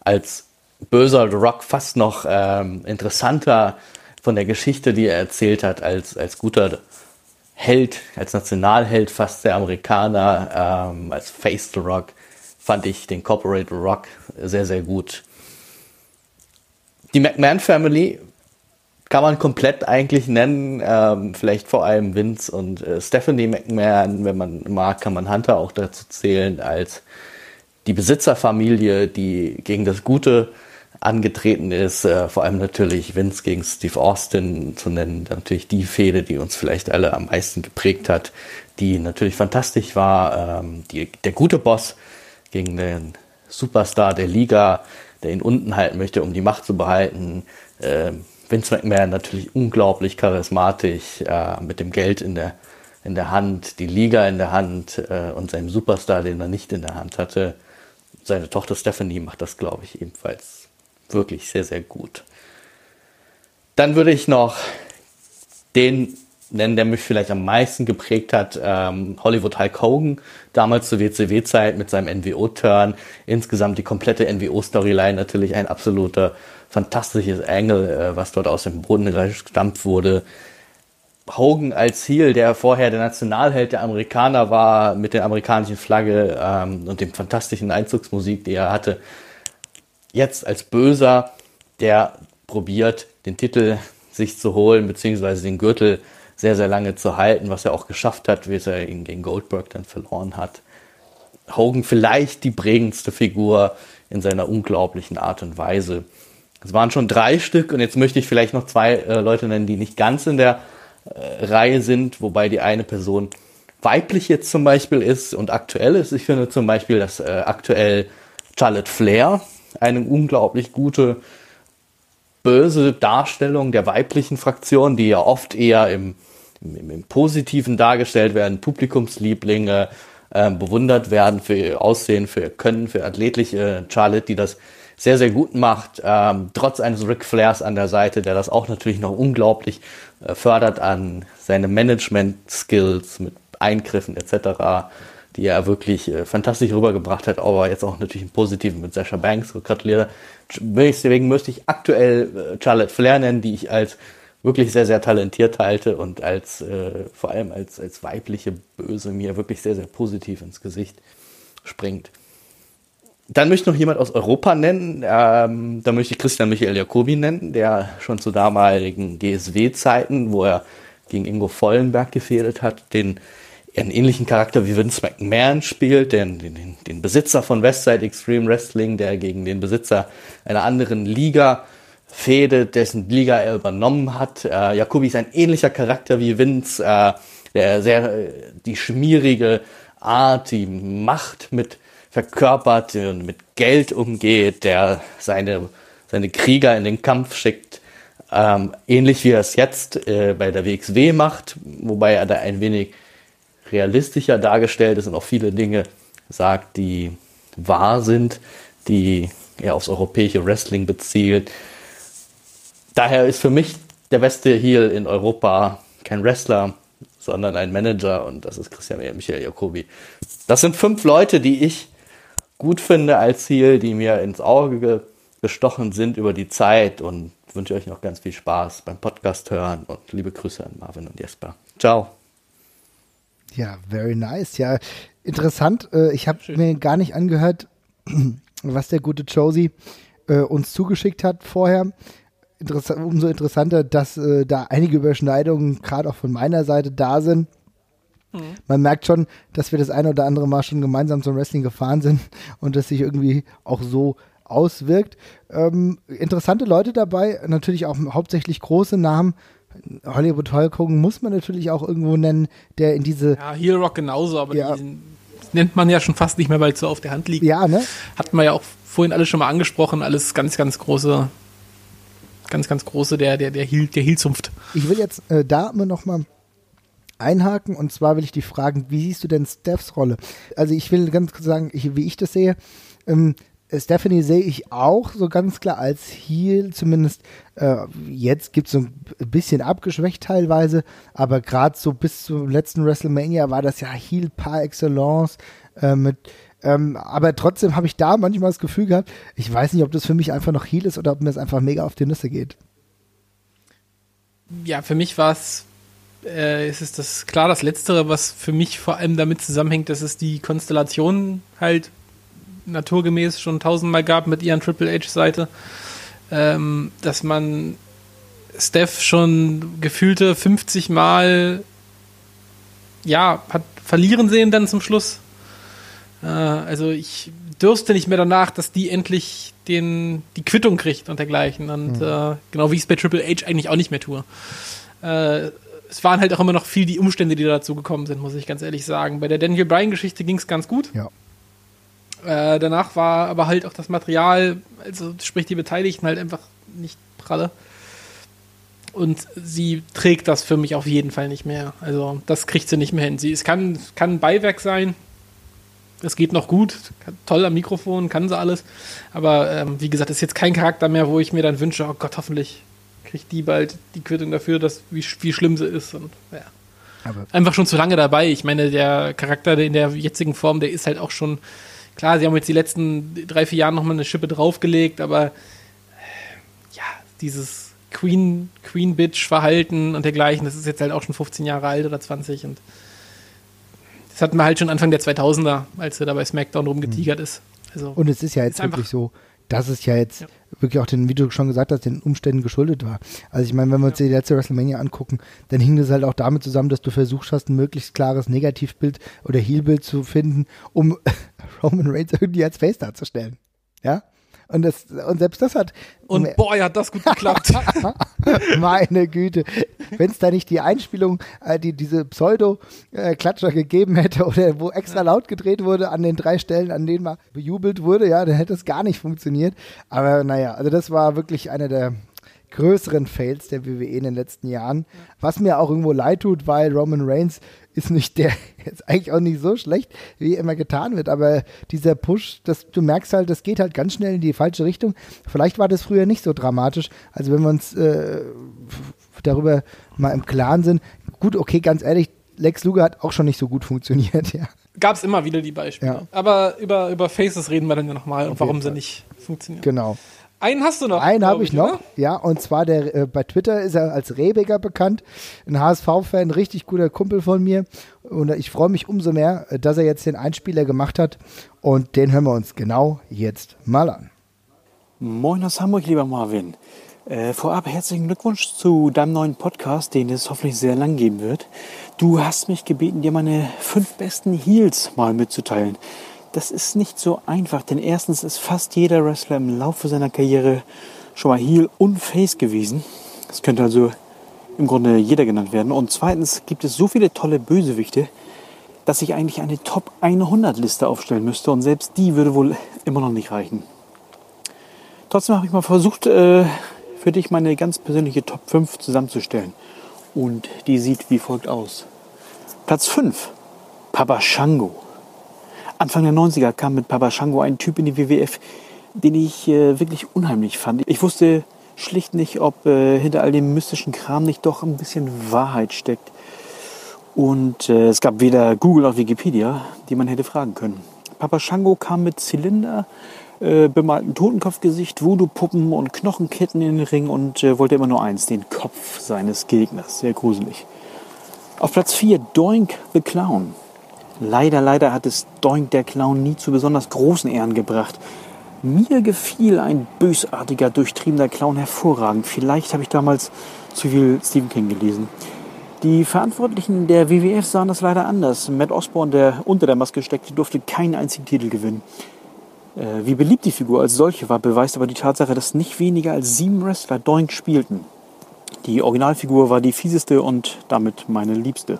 Als böser The Rock fast noch ähm, interessanter von der Geschichte, die er erzählt hat, als, als guter Held, als Nationalheld fast der Amerikaner, ähm, als Face The Rock, fand ich den Corporate Rock sehr, sehr gut. Die McMahon Family kann man komplett eigentlich nennen. Ähm, vielleicht vor allem Vince und äh, Stephanie McMahon, wenn man mag, kann man Hunter auch dazu zählen als die Besitzerfamilie, die gegen das Gute angetreten ist. Äh, vor allem natürlich Vince gegen Steve Austin zu nennen. Natürlich die Fehde, die uns vielleicht alle am meisten geprägt hat, die natürlich fantastisch war. Ähm, die, der gute Boss gegen den Superstar der Liga der ihn unten halten möchte, um die Macht zu behalten. Äh, Vince McMahon natürlich unglaublich charismatisch, äh, mit dem Geld in der, in der Hand, die Liga in der Hand äh, und seinem Superstar, den er nicht in der Hand hatte. Seine Tochter Stephanie macht das, glaube ich, ebenfalls wirklich sehr, sehr gut. Dann würde ich noch den nennen, der mich vielleicht am meisten geprägt hat. Ähm, Hollywood Hulk Hogan, damals zur WCW-Zeit mit seinem NWO-Turn. Insgesamt die komplette NWO-Storyline natürlich ein absoluter fantastisches Angle, äh, was dort aus dem Boden gestampft wurde. Hogan als Heel, der vorher der Nationalheld der Amerikaner war, mit der amerikanischen Flagge ähm, und dem fantastischen Einzugsmusik, die er hatte. Jetzt als Böser, der probiert, den Titel sich zu holen, beziehungsweise den Gürtel sehr, sehr lange zu halten, was er auch geschafft hat, wie er ihn gegen Goldberg dann verloren hat. Hogan vielleicht die prägendste Figur in seiner unglaublichen Art und Weise. Es waren schon drei Stück und jetzt möchte ich vielleicht noch zwei äh, Leute nennen, die nicht ganz in der äh, Reihe sind, wobei die eine Person weiblich jetzt zum Beispiel ist und aktuell ist. Ich finde zum Beispiel, dass äh, aktuell Charlotte Flair eine unglaublich gute böse Darstellung der weiblichen Fraktion, die ja oft eher im, im, im Positiven dargestellt werden, Publikumslieblinge, äh, bewundert werden für ihr Aussehen, für ihr Können, für athletliche Charlotte, die das sehr, sehr gut macht, ähm, trotz eines Ric Flairs an der Seite, der das auch natürlich noch unglaublich äh, fördert an seine Management-Skills mit Eingriffen etc., die er wirklich äh, fantastisch rübergebracht hat, aber jetzt auch natürlich im Positiven mit Sasha Banks gratuliere. Deswegen müsste ich aktuell äh, Charlotte Flair nennen, die ich als wirklich sehr, sehr talentiert halte und als äh, vor allem als, als weibliche Böse mir wirklich sehr, sehr positiv ins Gesicht springt. Dann möchte ich noch jemand aus Europa nennen. Ähm, da möchte ich Christian Michael Jacobi nennen, der schon zu damaligen GSW-Zeiten, wo er gegen Ingo Vollenberg gefädelt hat, den einen ähnlichen Charakter wie Vince McMahon spielt, den, den, den Besitzer von Westside Extreme Wrestling, der gegen den Besitzer einer anderen Liga fädet, dessen Liga er übernommen hat. Äh, Jacobi ist ein ähnlicher Charakter wie Vince, äh, der sehr äh, die schmierige Art, die Macht mit verkörpert und mit Geld umgeht, der seine, seine Krieger in den Kampf schickt, ähm, ähnlich wie er es jetzt äh, bei der WXW macht, wobei er da ein wenig realistischer dargestellt ist und auch viele Dinge sagt, die wahr sind, die er aufs europäische Wrestling bezielt. Daher ist für mich der beste Heel in Europa kein Wrestler, sondern ein Manager und das ist Christian Michael Jacobi. Das sind fünf Leute, die ich gut finde als Ziel, die mir ins Auge gestochen sind über die Zeit und wünsche euch noch ganz viel Spaß beim Podcast hören und liebe Grüße an Marvin und Jesper. Ciao. Ja, very nice. Ja, interessant. Äh, ich habe mir gar nicht angehört, was der gute Josie äh, uns zugeschickt hat vorher. Interessant, umso interessanter, dass äh, da einige Überschneidungen gerade auch von meiner Seite da sind. Mhm. Man merkt schon, dass wir das eine oder andere Mal schon gemeinsam zum Wrestling gefahren sind und das sich irgendwie auch so auswirkt. Ähm, interessante Leute dabei, natürlich auch hauptsächlich große Namen. Hollywood Hulk Hogan muss man natürlich auch irgendwo nennen, der in diese. Ja, Heel Rock genauso, aber ja. die nennt man ja schon fast nicht mehr, weil es so auf der Hand liegt. Ja, ne? Hatten wir ja auch vorhin alles schon mal angesprochen, alles ganz, ganz große, ganz, ganz große, der, der, der Heel, der Heel-Zunft. Ich will jetzt äh, da immer noch mal einhaken und zwar will ich dich fragen, wie siehst du denn Stephs Rolle? Also ich will ganz kurz sagen, ich, wie ich das sehe, ähm, Stephanie sehe ich auch so ganz klar als Heel, zumindest äh, jetzt gibt es so ein bisschen abgeschwächt teilweise, aber gerade so bis zum letzten WrestleMania war das ja Heel par excellence äh, mit ähm, aber trotzdem habe ich da manchmal das Gefühl gehabt, ich weiß nicht, ob das für mich einfach noch Heel ist oder ob mir das einfach mega auf die Nüsse geht. Ja, für mich war es äh, ist es das klar das Letztere, was für mich vor allem damit zusammenhängt, dass es die Konstellation halt naturgemäß schon tausendmal gab mit ihren Triple H-Seite, ähm, dass man Steph schon gefühlte 50 Mal ja, hat verlieren sehen dann zum Schluss. Äh, also ich dürste nicht mehr danach, dass die endlich den, die Quittung kriegt und dergleichen. Und mhm. äh, genau wie ich es bei Triple H eigentlich auch nicht mehr tue. Äh, es waren halt auch immer noch viel die Umstände, die dazu gekommen sind, muss ich ganz ehrlich sagen. Bei der Daniel Bryan-Geschichte ging es ganz gut. Ja. Äh, danach war aber halt auch das Material, also sprich die Beteiligten halt einfach nicht pralle. Und sie trägt das für mich auf jeden Fall nicht mehr. Also das kriegt sie nicht mehr hin. Sie, es kann, kann ein Beiwerk sein. Es geht noch gut. Toll am Mikrofon, kann sie alles. Aber ähm, wie gesagt, ist jetzt kein Charakter mehr, wo ich mir dann wünsche, oh Gott, hoffentlich kriegt die bald die Quittung dafür, dass wie, wie schlimm sie ist. Und ja. Aber Einfach schon zu lange dabei. Ich meine, der Charakter in der jetzigen Form, der ist halt auch schon. Klar, sie haben jetzt die letzten drei, vier Jahre nochmal eine Schippe draufgelegt, aber äh, ja, dieses Queen, Queen Bitch Verhalten und dergleichen, das ist jetzt halt auch schon 15 Jahre alt oder 20 und das hatten wir halt schon Anfang der 2000er, als er da bei SmackDown rumgetigert ist. Also, Und es ist ja jetzt Ist wirklich so, dass es ja jetzt Ja. wirklich auch den, wie du schon gesagt hast, den Umständen geschuldet war. Also ich meine, wenn wir uns die letzte WrestleMania angucken, dann hing das halt auch damit zusammen, dass du versucht hast, ein möglichst klares Negativbild oder Heelbild zu finden, um Roman Reigns irgendwie als Face darzustellen. Ja? Und, das, und selbst das hat und boy, hat das gut geklappt. meine Güte. Wenn es da nicht die Einspielung, äh, die diese Pseudo-Klatscher gegeben hätte oder wo extra laut gedreht wurde an den drei Stellen, an denen mal bejubelt wurde, ja, dann hätte es gar nicht funktioniert. Aber naja, also das war wirklich einer der größeren Fails der WWE in den letzten Jahren. Was mir auch irgendwo leid tut, weil Roman Reigns ist nicht der, ist eigentlich auch nicht so schlecht, wie immer getan wird. Aber dieser Push, das, du merkst halt, das geht halt ganz schnell in die falsche Richtung. Vielleicht war das früher nicht so dramatisch. Also wenn wir uns äh, darüber mal im Klaren sind, gut, okay, ganz ehrlich, Lex Luger hat auch schon nicht so gut funktioniert, ja. Gab es immer wieder die Beispiele. Ja. Aber über, über Faces reden wir dann ja nochmal und warum jeden sie Fall. nicht funktionieren. Genau. Einen hast du noch. Einen habe ich noch, oder? ja, und zwar der äh, bei Twitter ist er als Rebecker bekannt, ein HSV-Fan, richtig guter Kumpel von mir. Und ich freue mich umso mehr, äh, dass er jetzt den Einspieler gemacht hat. Und den hören wir uns genau jetzt mal an. Moin aus Hamburg, lieber Marvin. Äh, vorab herzlichen Glückwunsch zu deinem neuen Podcast, den es hoffentlich sehr lang geben wird. Du hast mich gebeten, dir meine fünf besten Heels mal mitzuteilen. Das ist nicht so einfach, denn erstens ist fast jeder Wrestler im Laufe seiner Karriere schon mal Heel und Face gewesen. Das könnte also im Grunde jeder genannt werden. Und zweitens gibt es so viele tolle Bösewichte, dass ich eigentlich eine Top 100 Liste aufstellen müsste und selbst die würde wohl immer noch nicht reichen. Trotzdem habe ich mal versucht, äh, für dich meine ganz persönliche Top 5 zusammenzustellen. Und die sieht wie folgt aus. Platz 5. Papa Shango. Anfang der 90er kam mit Papa Shango ein Typ in die WWF, den ich äh, wirklich unheimlich fand. Ich wusste schlicht nicht, ob äh, hinter all dem mystischen Kram nicht doch ein bisschen Wahrheit steckt. Und äh, es gab weder Google noch Wikipedia, die man hätte fragen können. Papa Shango kam mit Zylinder, äh, bemaltem Totenkopfgesicht, Voodoo-Puppen und Knochenketten in den Ring und äh, wollte immer nur eins, den Kopf seines Gegners. Sehr gruselig. Auf Platz 4 Doink the Clown. Leider, leider hat es Doink der Clown nie zu besonders großen Ehren gebracht. Mir gefiel ein bösartiger, durchtriebener Clown hervorragend. Vielleicht habe ich damals zu viel Stephen King gelesen. Die Verantwortlichen der WWF sahen das leider anders. Matt Osborne, der unter der Maske steckte, durfte keinen einzigen Titel gewinnen. Äh, wie beliebt die Figur als solche war, beweist aber die Tatsache, dass nicht weniger als sieben Wrestler Doink spielten. Die Originalfigur war die fieseste und damit meine liebste.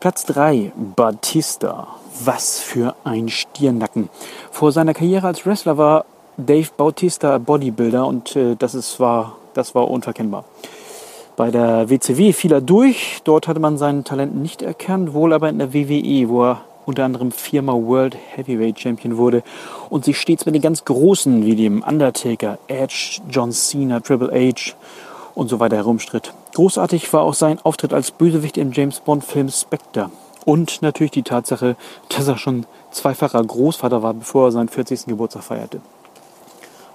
Platz 3, Batista. Was für ein Stirnacken. Vor seiner Karriere als Wrestler war Dave Bautista Bodybuilder und äh, das, ist, war, das war unverkennbar. Bei der WCW fiel er durch. Dort hatte man sein Talent nicht erkannt, wohl aber in der WWE, wo er unter anderem viermal World Heavyweight Champion wurde und sich stets mit den ganz Großen wie dem Undertaker, Edge, John Cena, Triple H und so weiter herumstritt. Großartig war auch sein Auftritt als Bösewicht im James Bond-Film Spectre. Und natürlich die Tatsache, dass er schon zweifacher Großvater war, bevor er seinen 40. Geburtstag feierte.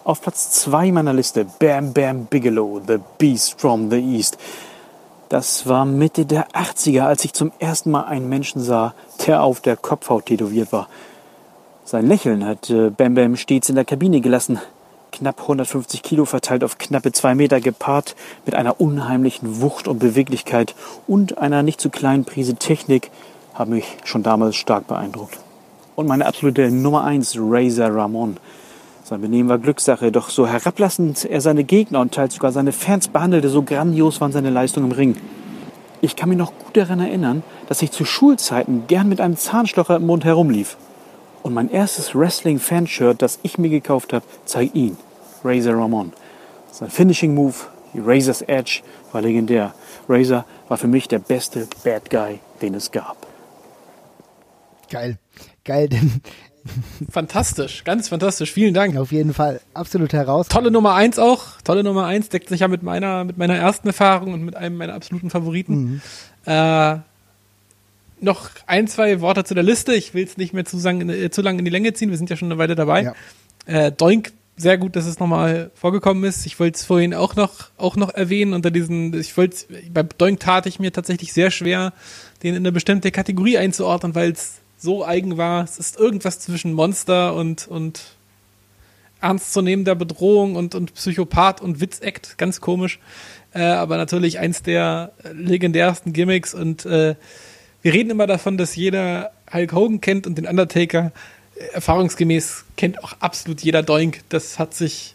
Auf Platz 2 meiner Liste Bam Bam Bigelow, The Beast from the East. Das war Mitte der 80er, als ich zum ersten Mal einen Menschen sah, der auf der Kopfhaut tätowiert war. Sein Lächeln hat äh, Bam Bam stets in der Kabine gelassen. Knapp 150 Kilo verteilt auf knappe zwei Meter gepaart mit einer unheimlichen Wucht und Beweglichkeit und einer nicht zu kleinen Prise Technik haben mich schon damals stark beeindruckt. Und meine absolute Nummer 1, Razor Ramon. Sein Benehmen war Glückssache, doch so herablassend er seine Gegner und teils sogar seine Fans behandelte, so grandios waren seine Leistungen im Ring. Ich kann mich noch gut daran erinnern, dass ich zu Schulzeiten gern mit einem Zahnstocher im Mund herumlief. Und mein erstes Wrestling-Fanshirt, das ich mir gekauft habe, zeigt ihn, Razor Ramon. Sein Finishing Move, die Razor's Edge, war legendär. Razor war für mich der beste Bad Guy, den es gab. Geil. Geil, denn fantastisch, ganz fantastisch. Vielen Dank. Auf jeden Fall. Absolut heraus. Tolle Nummer eins auch. Tolle Nummer eins deckt sich ja mit meiner, mit meiner ersten Erfahrung und mit einem meiner absoluten Favoriten. Mhm. Äh, noch ein, zwei Worte zu der Liste. Ich will es nicht mehr zu, lang, äh, zu lang in die Länge ziehen. Wir sind ja schon eine Weile dabei. Ja. Äh, Doink, sehr gut, dass es nochmal vorgekommen ist. Ich wollte es vorhin auch noch, auch noch erwähnen. Unter diesen, ich wollte, bei Doink tat ich mir tatsächlich sehr schwer, den in eine bestimmte Kategorie einzuordnen, weil es so eigen war. Es ist irgendwas zwischen Monster und, und ernstzunehmender Bedrohung und, und Psychopath und Witzact. Ganz komisch. Äh, aber natürlich eins der legendärsten Gimmicks und äh, wir reden immer davon, dass jeder Hulk Hogan kennt und den Undertaker. Erfahrungsgemäß kennt auch absolut jeder Doink. Das hat sich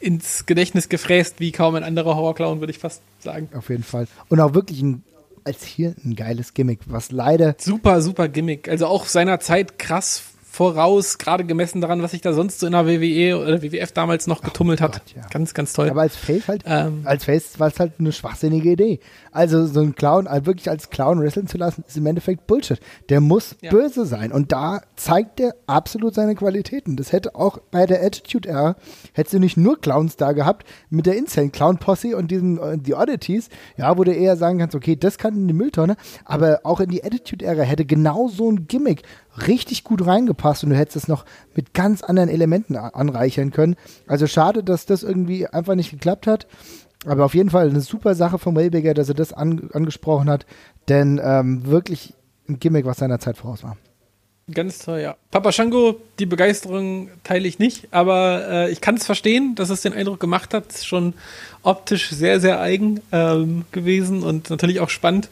ins Gedächtnis gefräst wie kaum ein anderer Horrorclown, würde ich fast sagen. Auf jeden Fall. Und auch wirklich ein, als hier ein geiles Gimmick, was leider. Super, super Gimmick. Also auch seiner Zeit krass voraus, gerade gemessen daran, was sich da sonst so in der WWE oder WWF damals noch getummelt hat. Gott, ja. Ganz, ganz toll. Aber als Face halt, Ähm. als Face war es halt eine schwachsinnige Idee. Also so einen Clown, also wirklich als Clown wresteln zu lassen, ist im Endeffekt Bullshit. Der muss Ja. böse sein. Und da zeigt er absolut seine Qualitäten. Das hätte auch bei der Attitude Era, hättest du nicht nur Clowns da gehabt, mit der Insane Clown Posse und diesen, äh, die Oddities, ja, wo du eher sagen kannst, okay, das kann in die Mülltonne, aber auch in die Attitude Era hätte genau so ein Gimmick richtig gut reingepasst und du hättest es noch mit ganz anderen Elementen anreichern können. Also schade, dass das irgendwie einfach nicht geklappt hat. Aber auf jeden Fall eine super Sache von Waybager, dass er das an, angesprochen hat, denn ähm, wirklich ein Gimmick, was seiner Zeit voraus war. Ganz toll, ja. Papa Shango, die Begeisterung teile ich nicht, aber äh, ich kann es verstehen, dass es den Eindruck gemacht hat. Schon optisch sehr, sehr eigen ähm, gewesen und natürlich auch spannend.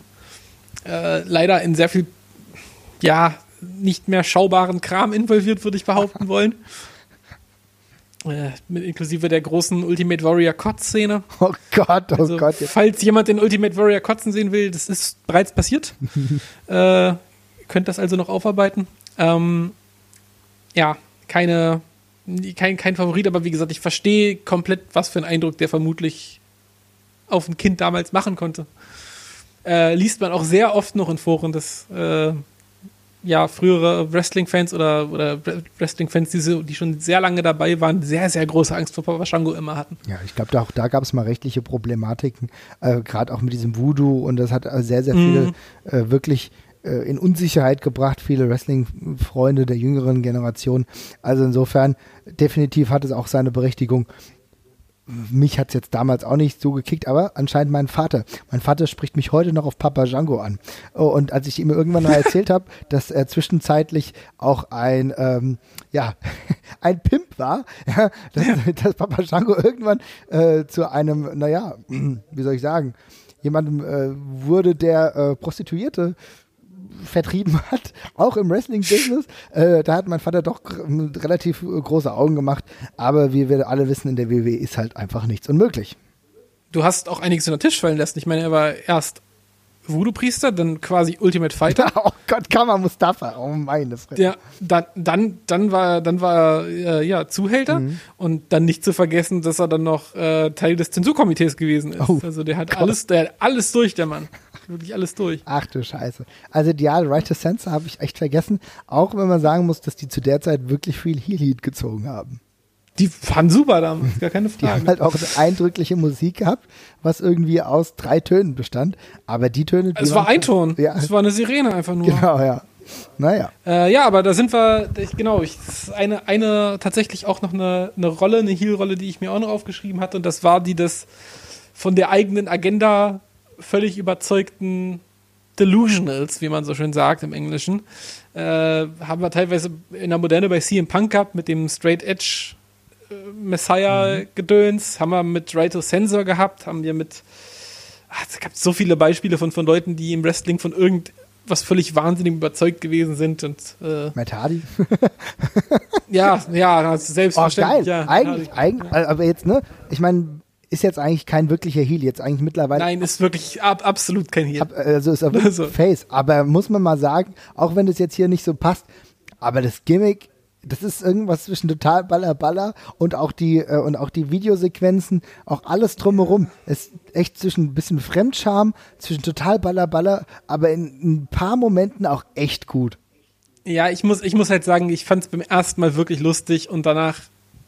Äh, leider in sehr viel, ja, nicht mehr schaubaren Kram involviert, würde ich behaupten wollen. Äh, mit inklusive der großen Ultimate Warrior Kotz-Szene. Oh Gott, oh Also, Gott. Jetzt. falls jemand den Ultimate Warrior kotzen sehen will, das ist bereits passiert. äh, könnt das also noch aufarbeiten. Ähm, ja, keine, kein, kein Favorit, aber wie gesagt, ich verstehe komplett, was für einen Eindruck der vermutlich auf ein Kind damals machen konnte. Äh, liest man auch sehr oft noch in Foren, dass äh, ja, frühere Wrestling-Fans oder, oder Wrestling-Fans, die, die schon sehr lange dabei waren, sehr, sehr große Angst vor Papa Shango immer hatten. Ja, ich glaube, auch da gab es mal rechtliche Problematiken, äh, gerade auch mit diesem Voodoo und das hat äh, sehr, sehr viele äh, wirklich äh, in Unsicherheit gebracht, viele Wrestling-Freunde der jüngeren Generation. Also insofern, definitiv hat es auch seine Berechtigung. Mich hat es jetzt damals auch nicht so gekickt, aber anscheinend mein Vater. Mein Vater spricht mich heute noch auf Papa Django an. Oh, und als ich ihm irgendwann mal erzählt habe, dass er zwischenzeitlich auch ein, ähm, ja, ein Pimp war, ja, dass, dass Papa Django irgendwann äh, zu einem, naja, wie soll ich sagen, jemandem äh, wurde, der äh, Prostituierte vertrieben hat, auch im Wrestling-Business. Äh, da hat mein Vater doch relativ äh, große Augen gemacht. Aber wie wir alle wissen, in der WWE ist halt einfach nichts unmöglich. du hast auch einiges unter den Tisch fallen lassen. Ich meine, er war erst Voodoo-Priester, dann quasi Ultimate Fighter. oh Gott, Kammer Mustafa. Oh meine Fresse. Ja, dann, dann, dann war, dann war äh, ja Zuhälter Mhm. und dann nicht zu vergessen, dass er dann noch äh, Teil des Zensurkomitees gewesen ist. Oh, also der hat alles, der hat alles durch, der Mann. Wirklich alles durch. Ach du Scheiße. Also die Art Right to Censor habe ich echt vergessen. Auch wenn man sagen muss, dass die zu der Zeit wirklich viel Heel-Heat gezogen haben. Die waren super damals, gar keine Die haben Frage. halt auch eine eindrückliche Musik gehabt, was irgendwie aus drei Tönen bestand. Aber die Töne, die es war ein Ton. Ja, Es war eine Sirene einfach nur. genau, ja. Naja. Äh, ja, aber da sind wir, ich, genau, ich, das ist eine, eine, tatsächlich auch noch eine, eine Rolle, eine Heel-Rolle, die ich mir auch noch aufgeschrieben hatte. Und das war die des von der eigenen Agenda völlig überzeugten Delusionals, wie man so schön sagt im Englischen. Äh, haben wir teilweise in der Moderne bei CM Punk gehabt mit dem Straight Edge äh, Messiah-Gedöns, haben wir mit Right to Sensor gehabt, haben wir mit ach, es gab so viele Beispiele von, von Leuten, die im Wrestling von irgendwas völlig wahnsinnig überzeugt gewesen sind und äh, Matt Hardy. ja, ja, also Oh, selbstverständlich. geil. Ja, eigentlich, ja, eigentlich, aber jetzt, ne? Ich meine, ist jetzt eigentlich kein wirklicher Heel. Jetzt eigentlich mittlerweile Nein, ist wirklich ab, absolut kein Heal. Ab, also ist er wirklich Also. Face. Aber muss man mal sagen, auch wenn das jetzt hier nicht so passt, aber das Gimmick, das ist irgendwas zwischen total Baller Baller und auch die äh, und auch die Videosequenzen, auch alles drumherum. Ist echt zwischen ein bisschen Fremdscham, zwischen total Baller Baller, aber in ein paar Momenten auch echt gut. Ja, ich muss, ich muss halt sagen, ich fand es beim ersten Mal wirklich lustig und danach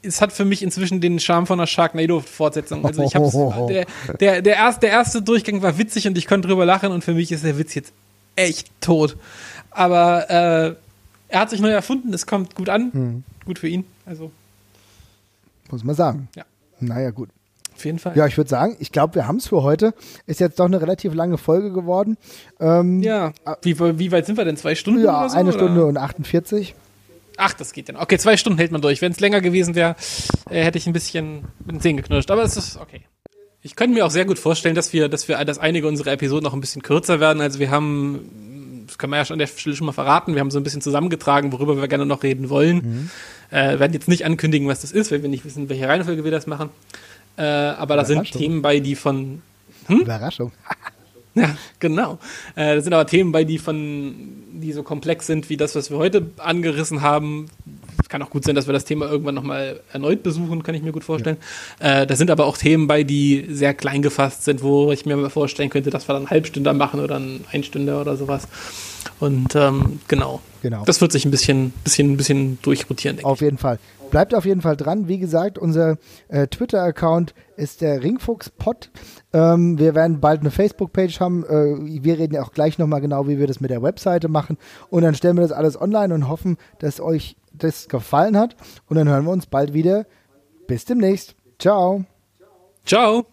es hat für mich inzwischen den Charme von einer Sharknado-Fortsetzung. Also ich hab's, der, der, der, erste, der erste Durchgang war witzig und ich konnte drüber lachen und für mich ist der Witz jetzt echt tot. Aber äh, er hat sich neu erfunden, es kommt gut an, Hm. gut für ihn. Also Muss man sagen. Ja. Naja, gut. auf jeden Fall. Ja, ich würde sagen, ich glaube, wir haben es für heute. Ist jetzt doch eine relativ lange Folge geworden. Ähm, Ja. Wie, wie weit sind wir denn? Zwei Stunden? ja so, eine oder? Stunde und 48. Ach, das geht ja noch. Okay, zwei Stunden hält man durch. Wenn es länger gewesen wäre, äh, hätte ich ein bisschen mit den Zähnen geknirscht. Aber es ist okay. Ich könnte mir auch sehr gut vorstellen, dass wir, dass wir, dass einige unserer Episoden noch ein bisschen kürzer werden. Also wir haben, das kann man ja schon an der Stelle schon mal verraten, wir haben so ein bisschen zusammengetragen, worüber wir gerne noch reden wollen. Äh, werden jetzt nicht ankündigen, was das ist, weil wir nicht wissen, welche Reihenfolge wir das machen. Äh, aber da sind. Themen bei, die von Überraschung. ja, genau. Äh, da sind aber Themen bei, die von, die so komplex sind wie das, was wir heute angerissen haben. Es kann auch gut sein, dass wir das Thema irgendwann nochmal erneut besuchen, kann ich mir gut vorstellen. Äh, da sind aber auch Themen bei, die sehr klein gefasst sind, wo ich mir mal vorstellen könnte, dass wir dann einen Halbstünder machen oder einen Einstünder oder sowas. Und ähm, genau. Genau. Das wird sich ein bisschen, bisschen, bisschen durchrotieren, denke Auf jeden Fall. Bleibt auf jeden Fall dran. Wie gesagt, unser äh, Twitter-Account ist der Ringfuchs-Pod. Ähm, wir werden bald eine Facebook-Page haben. Äh, wir reden ja auch gleich nochmal genau, wie wir das mit der Webseite machen. Und dann stellen wir das alles online und hoffen, dass euch das gefallen hat. Und dann hören wir uns bald wieder. Bis demnächst. Ciao. Ciao!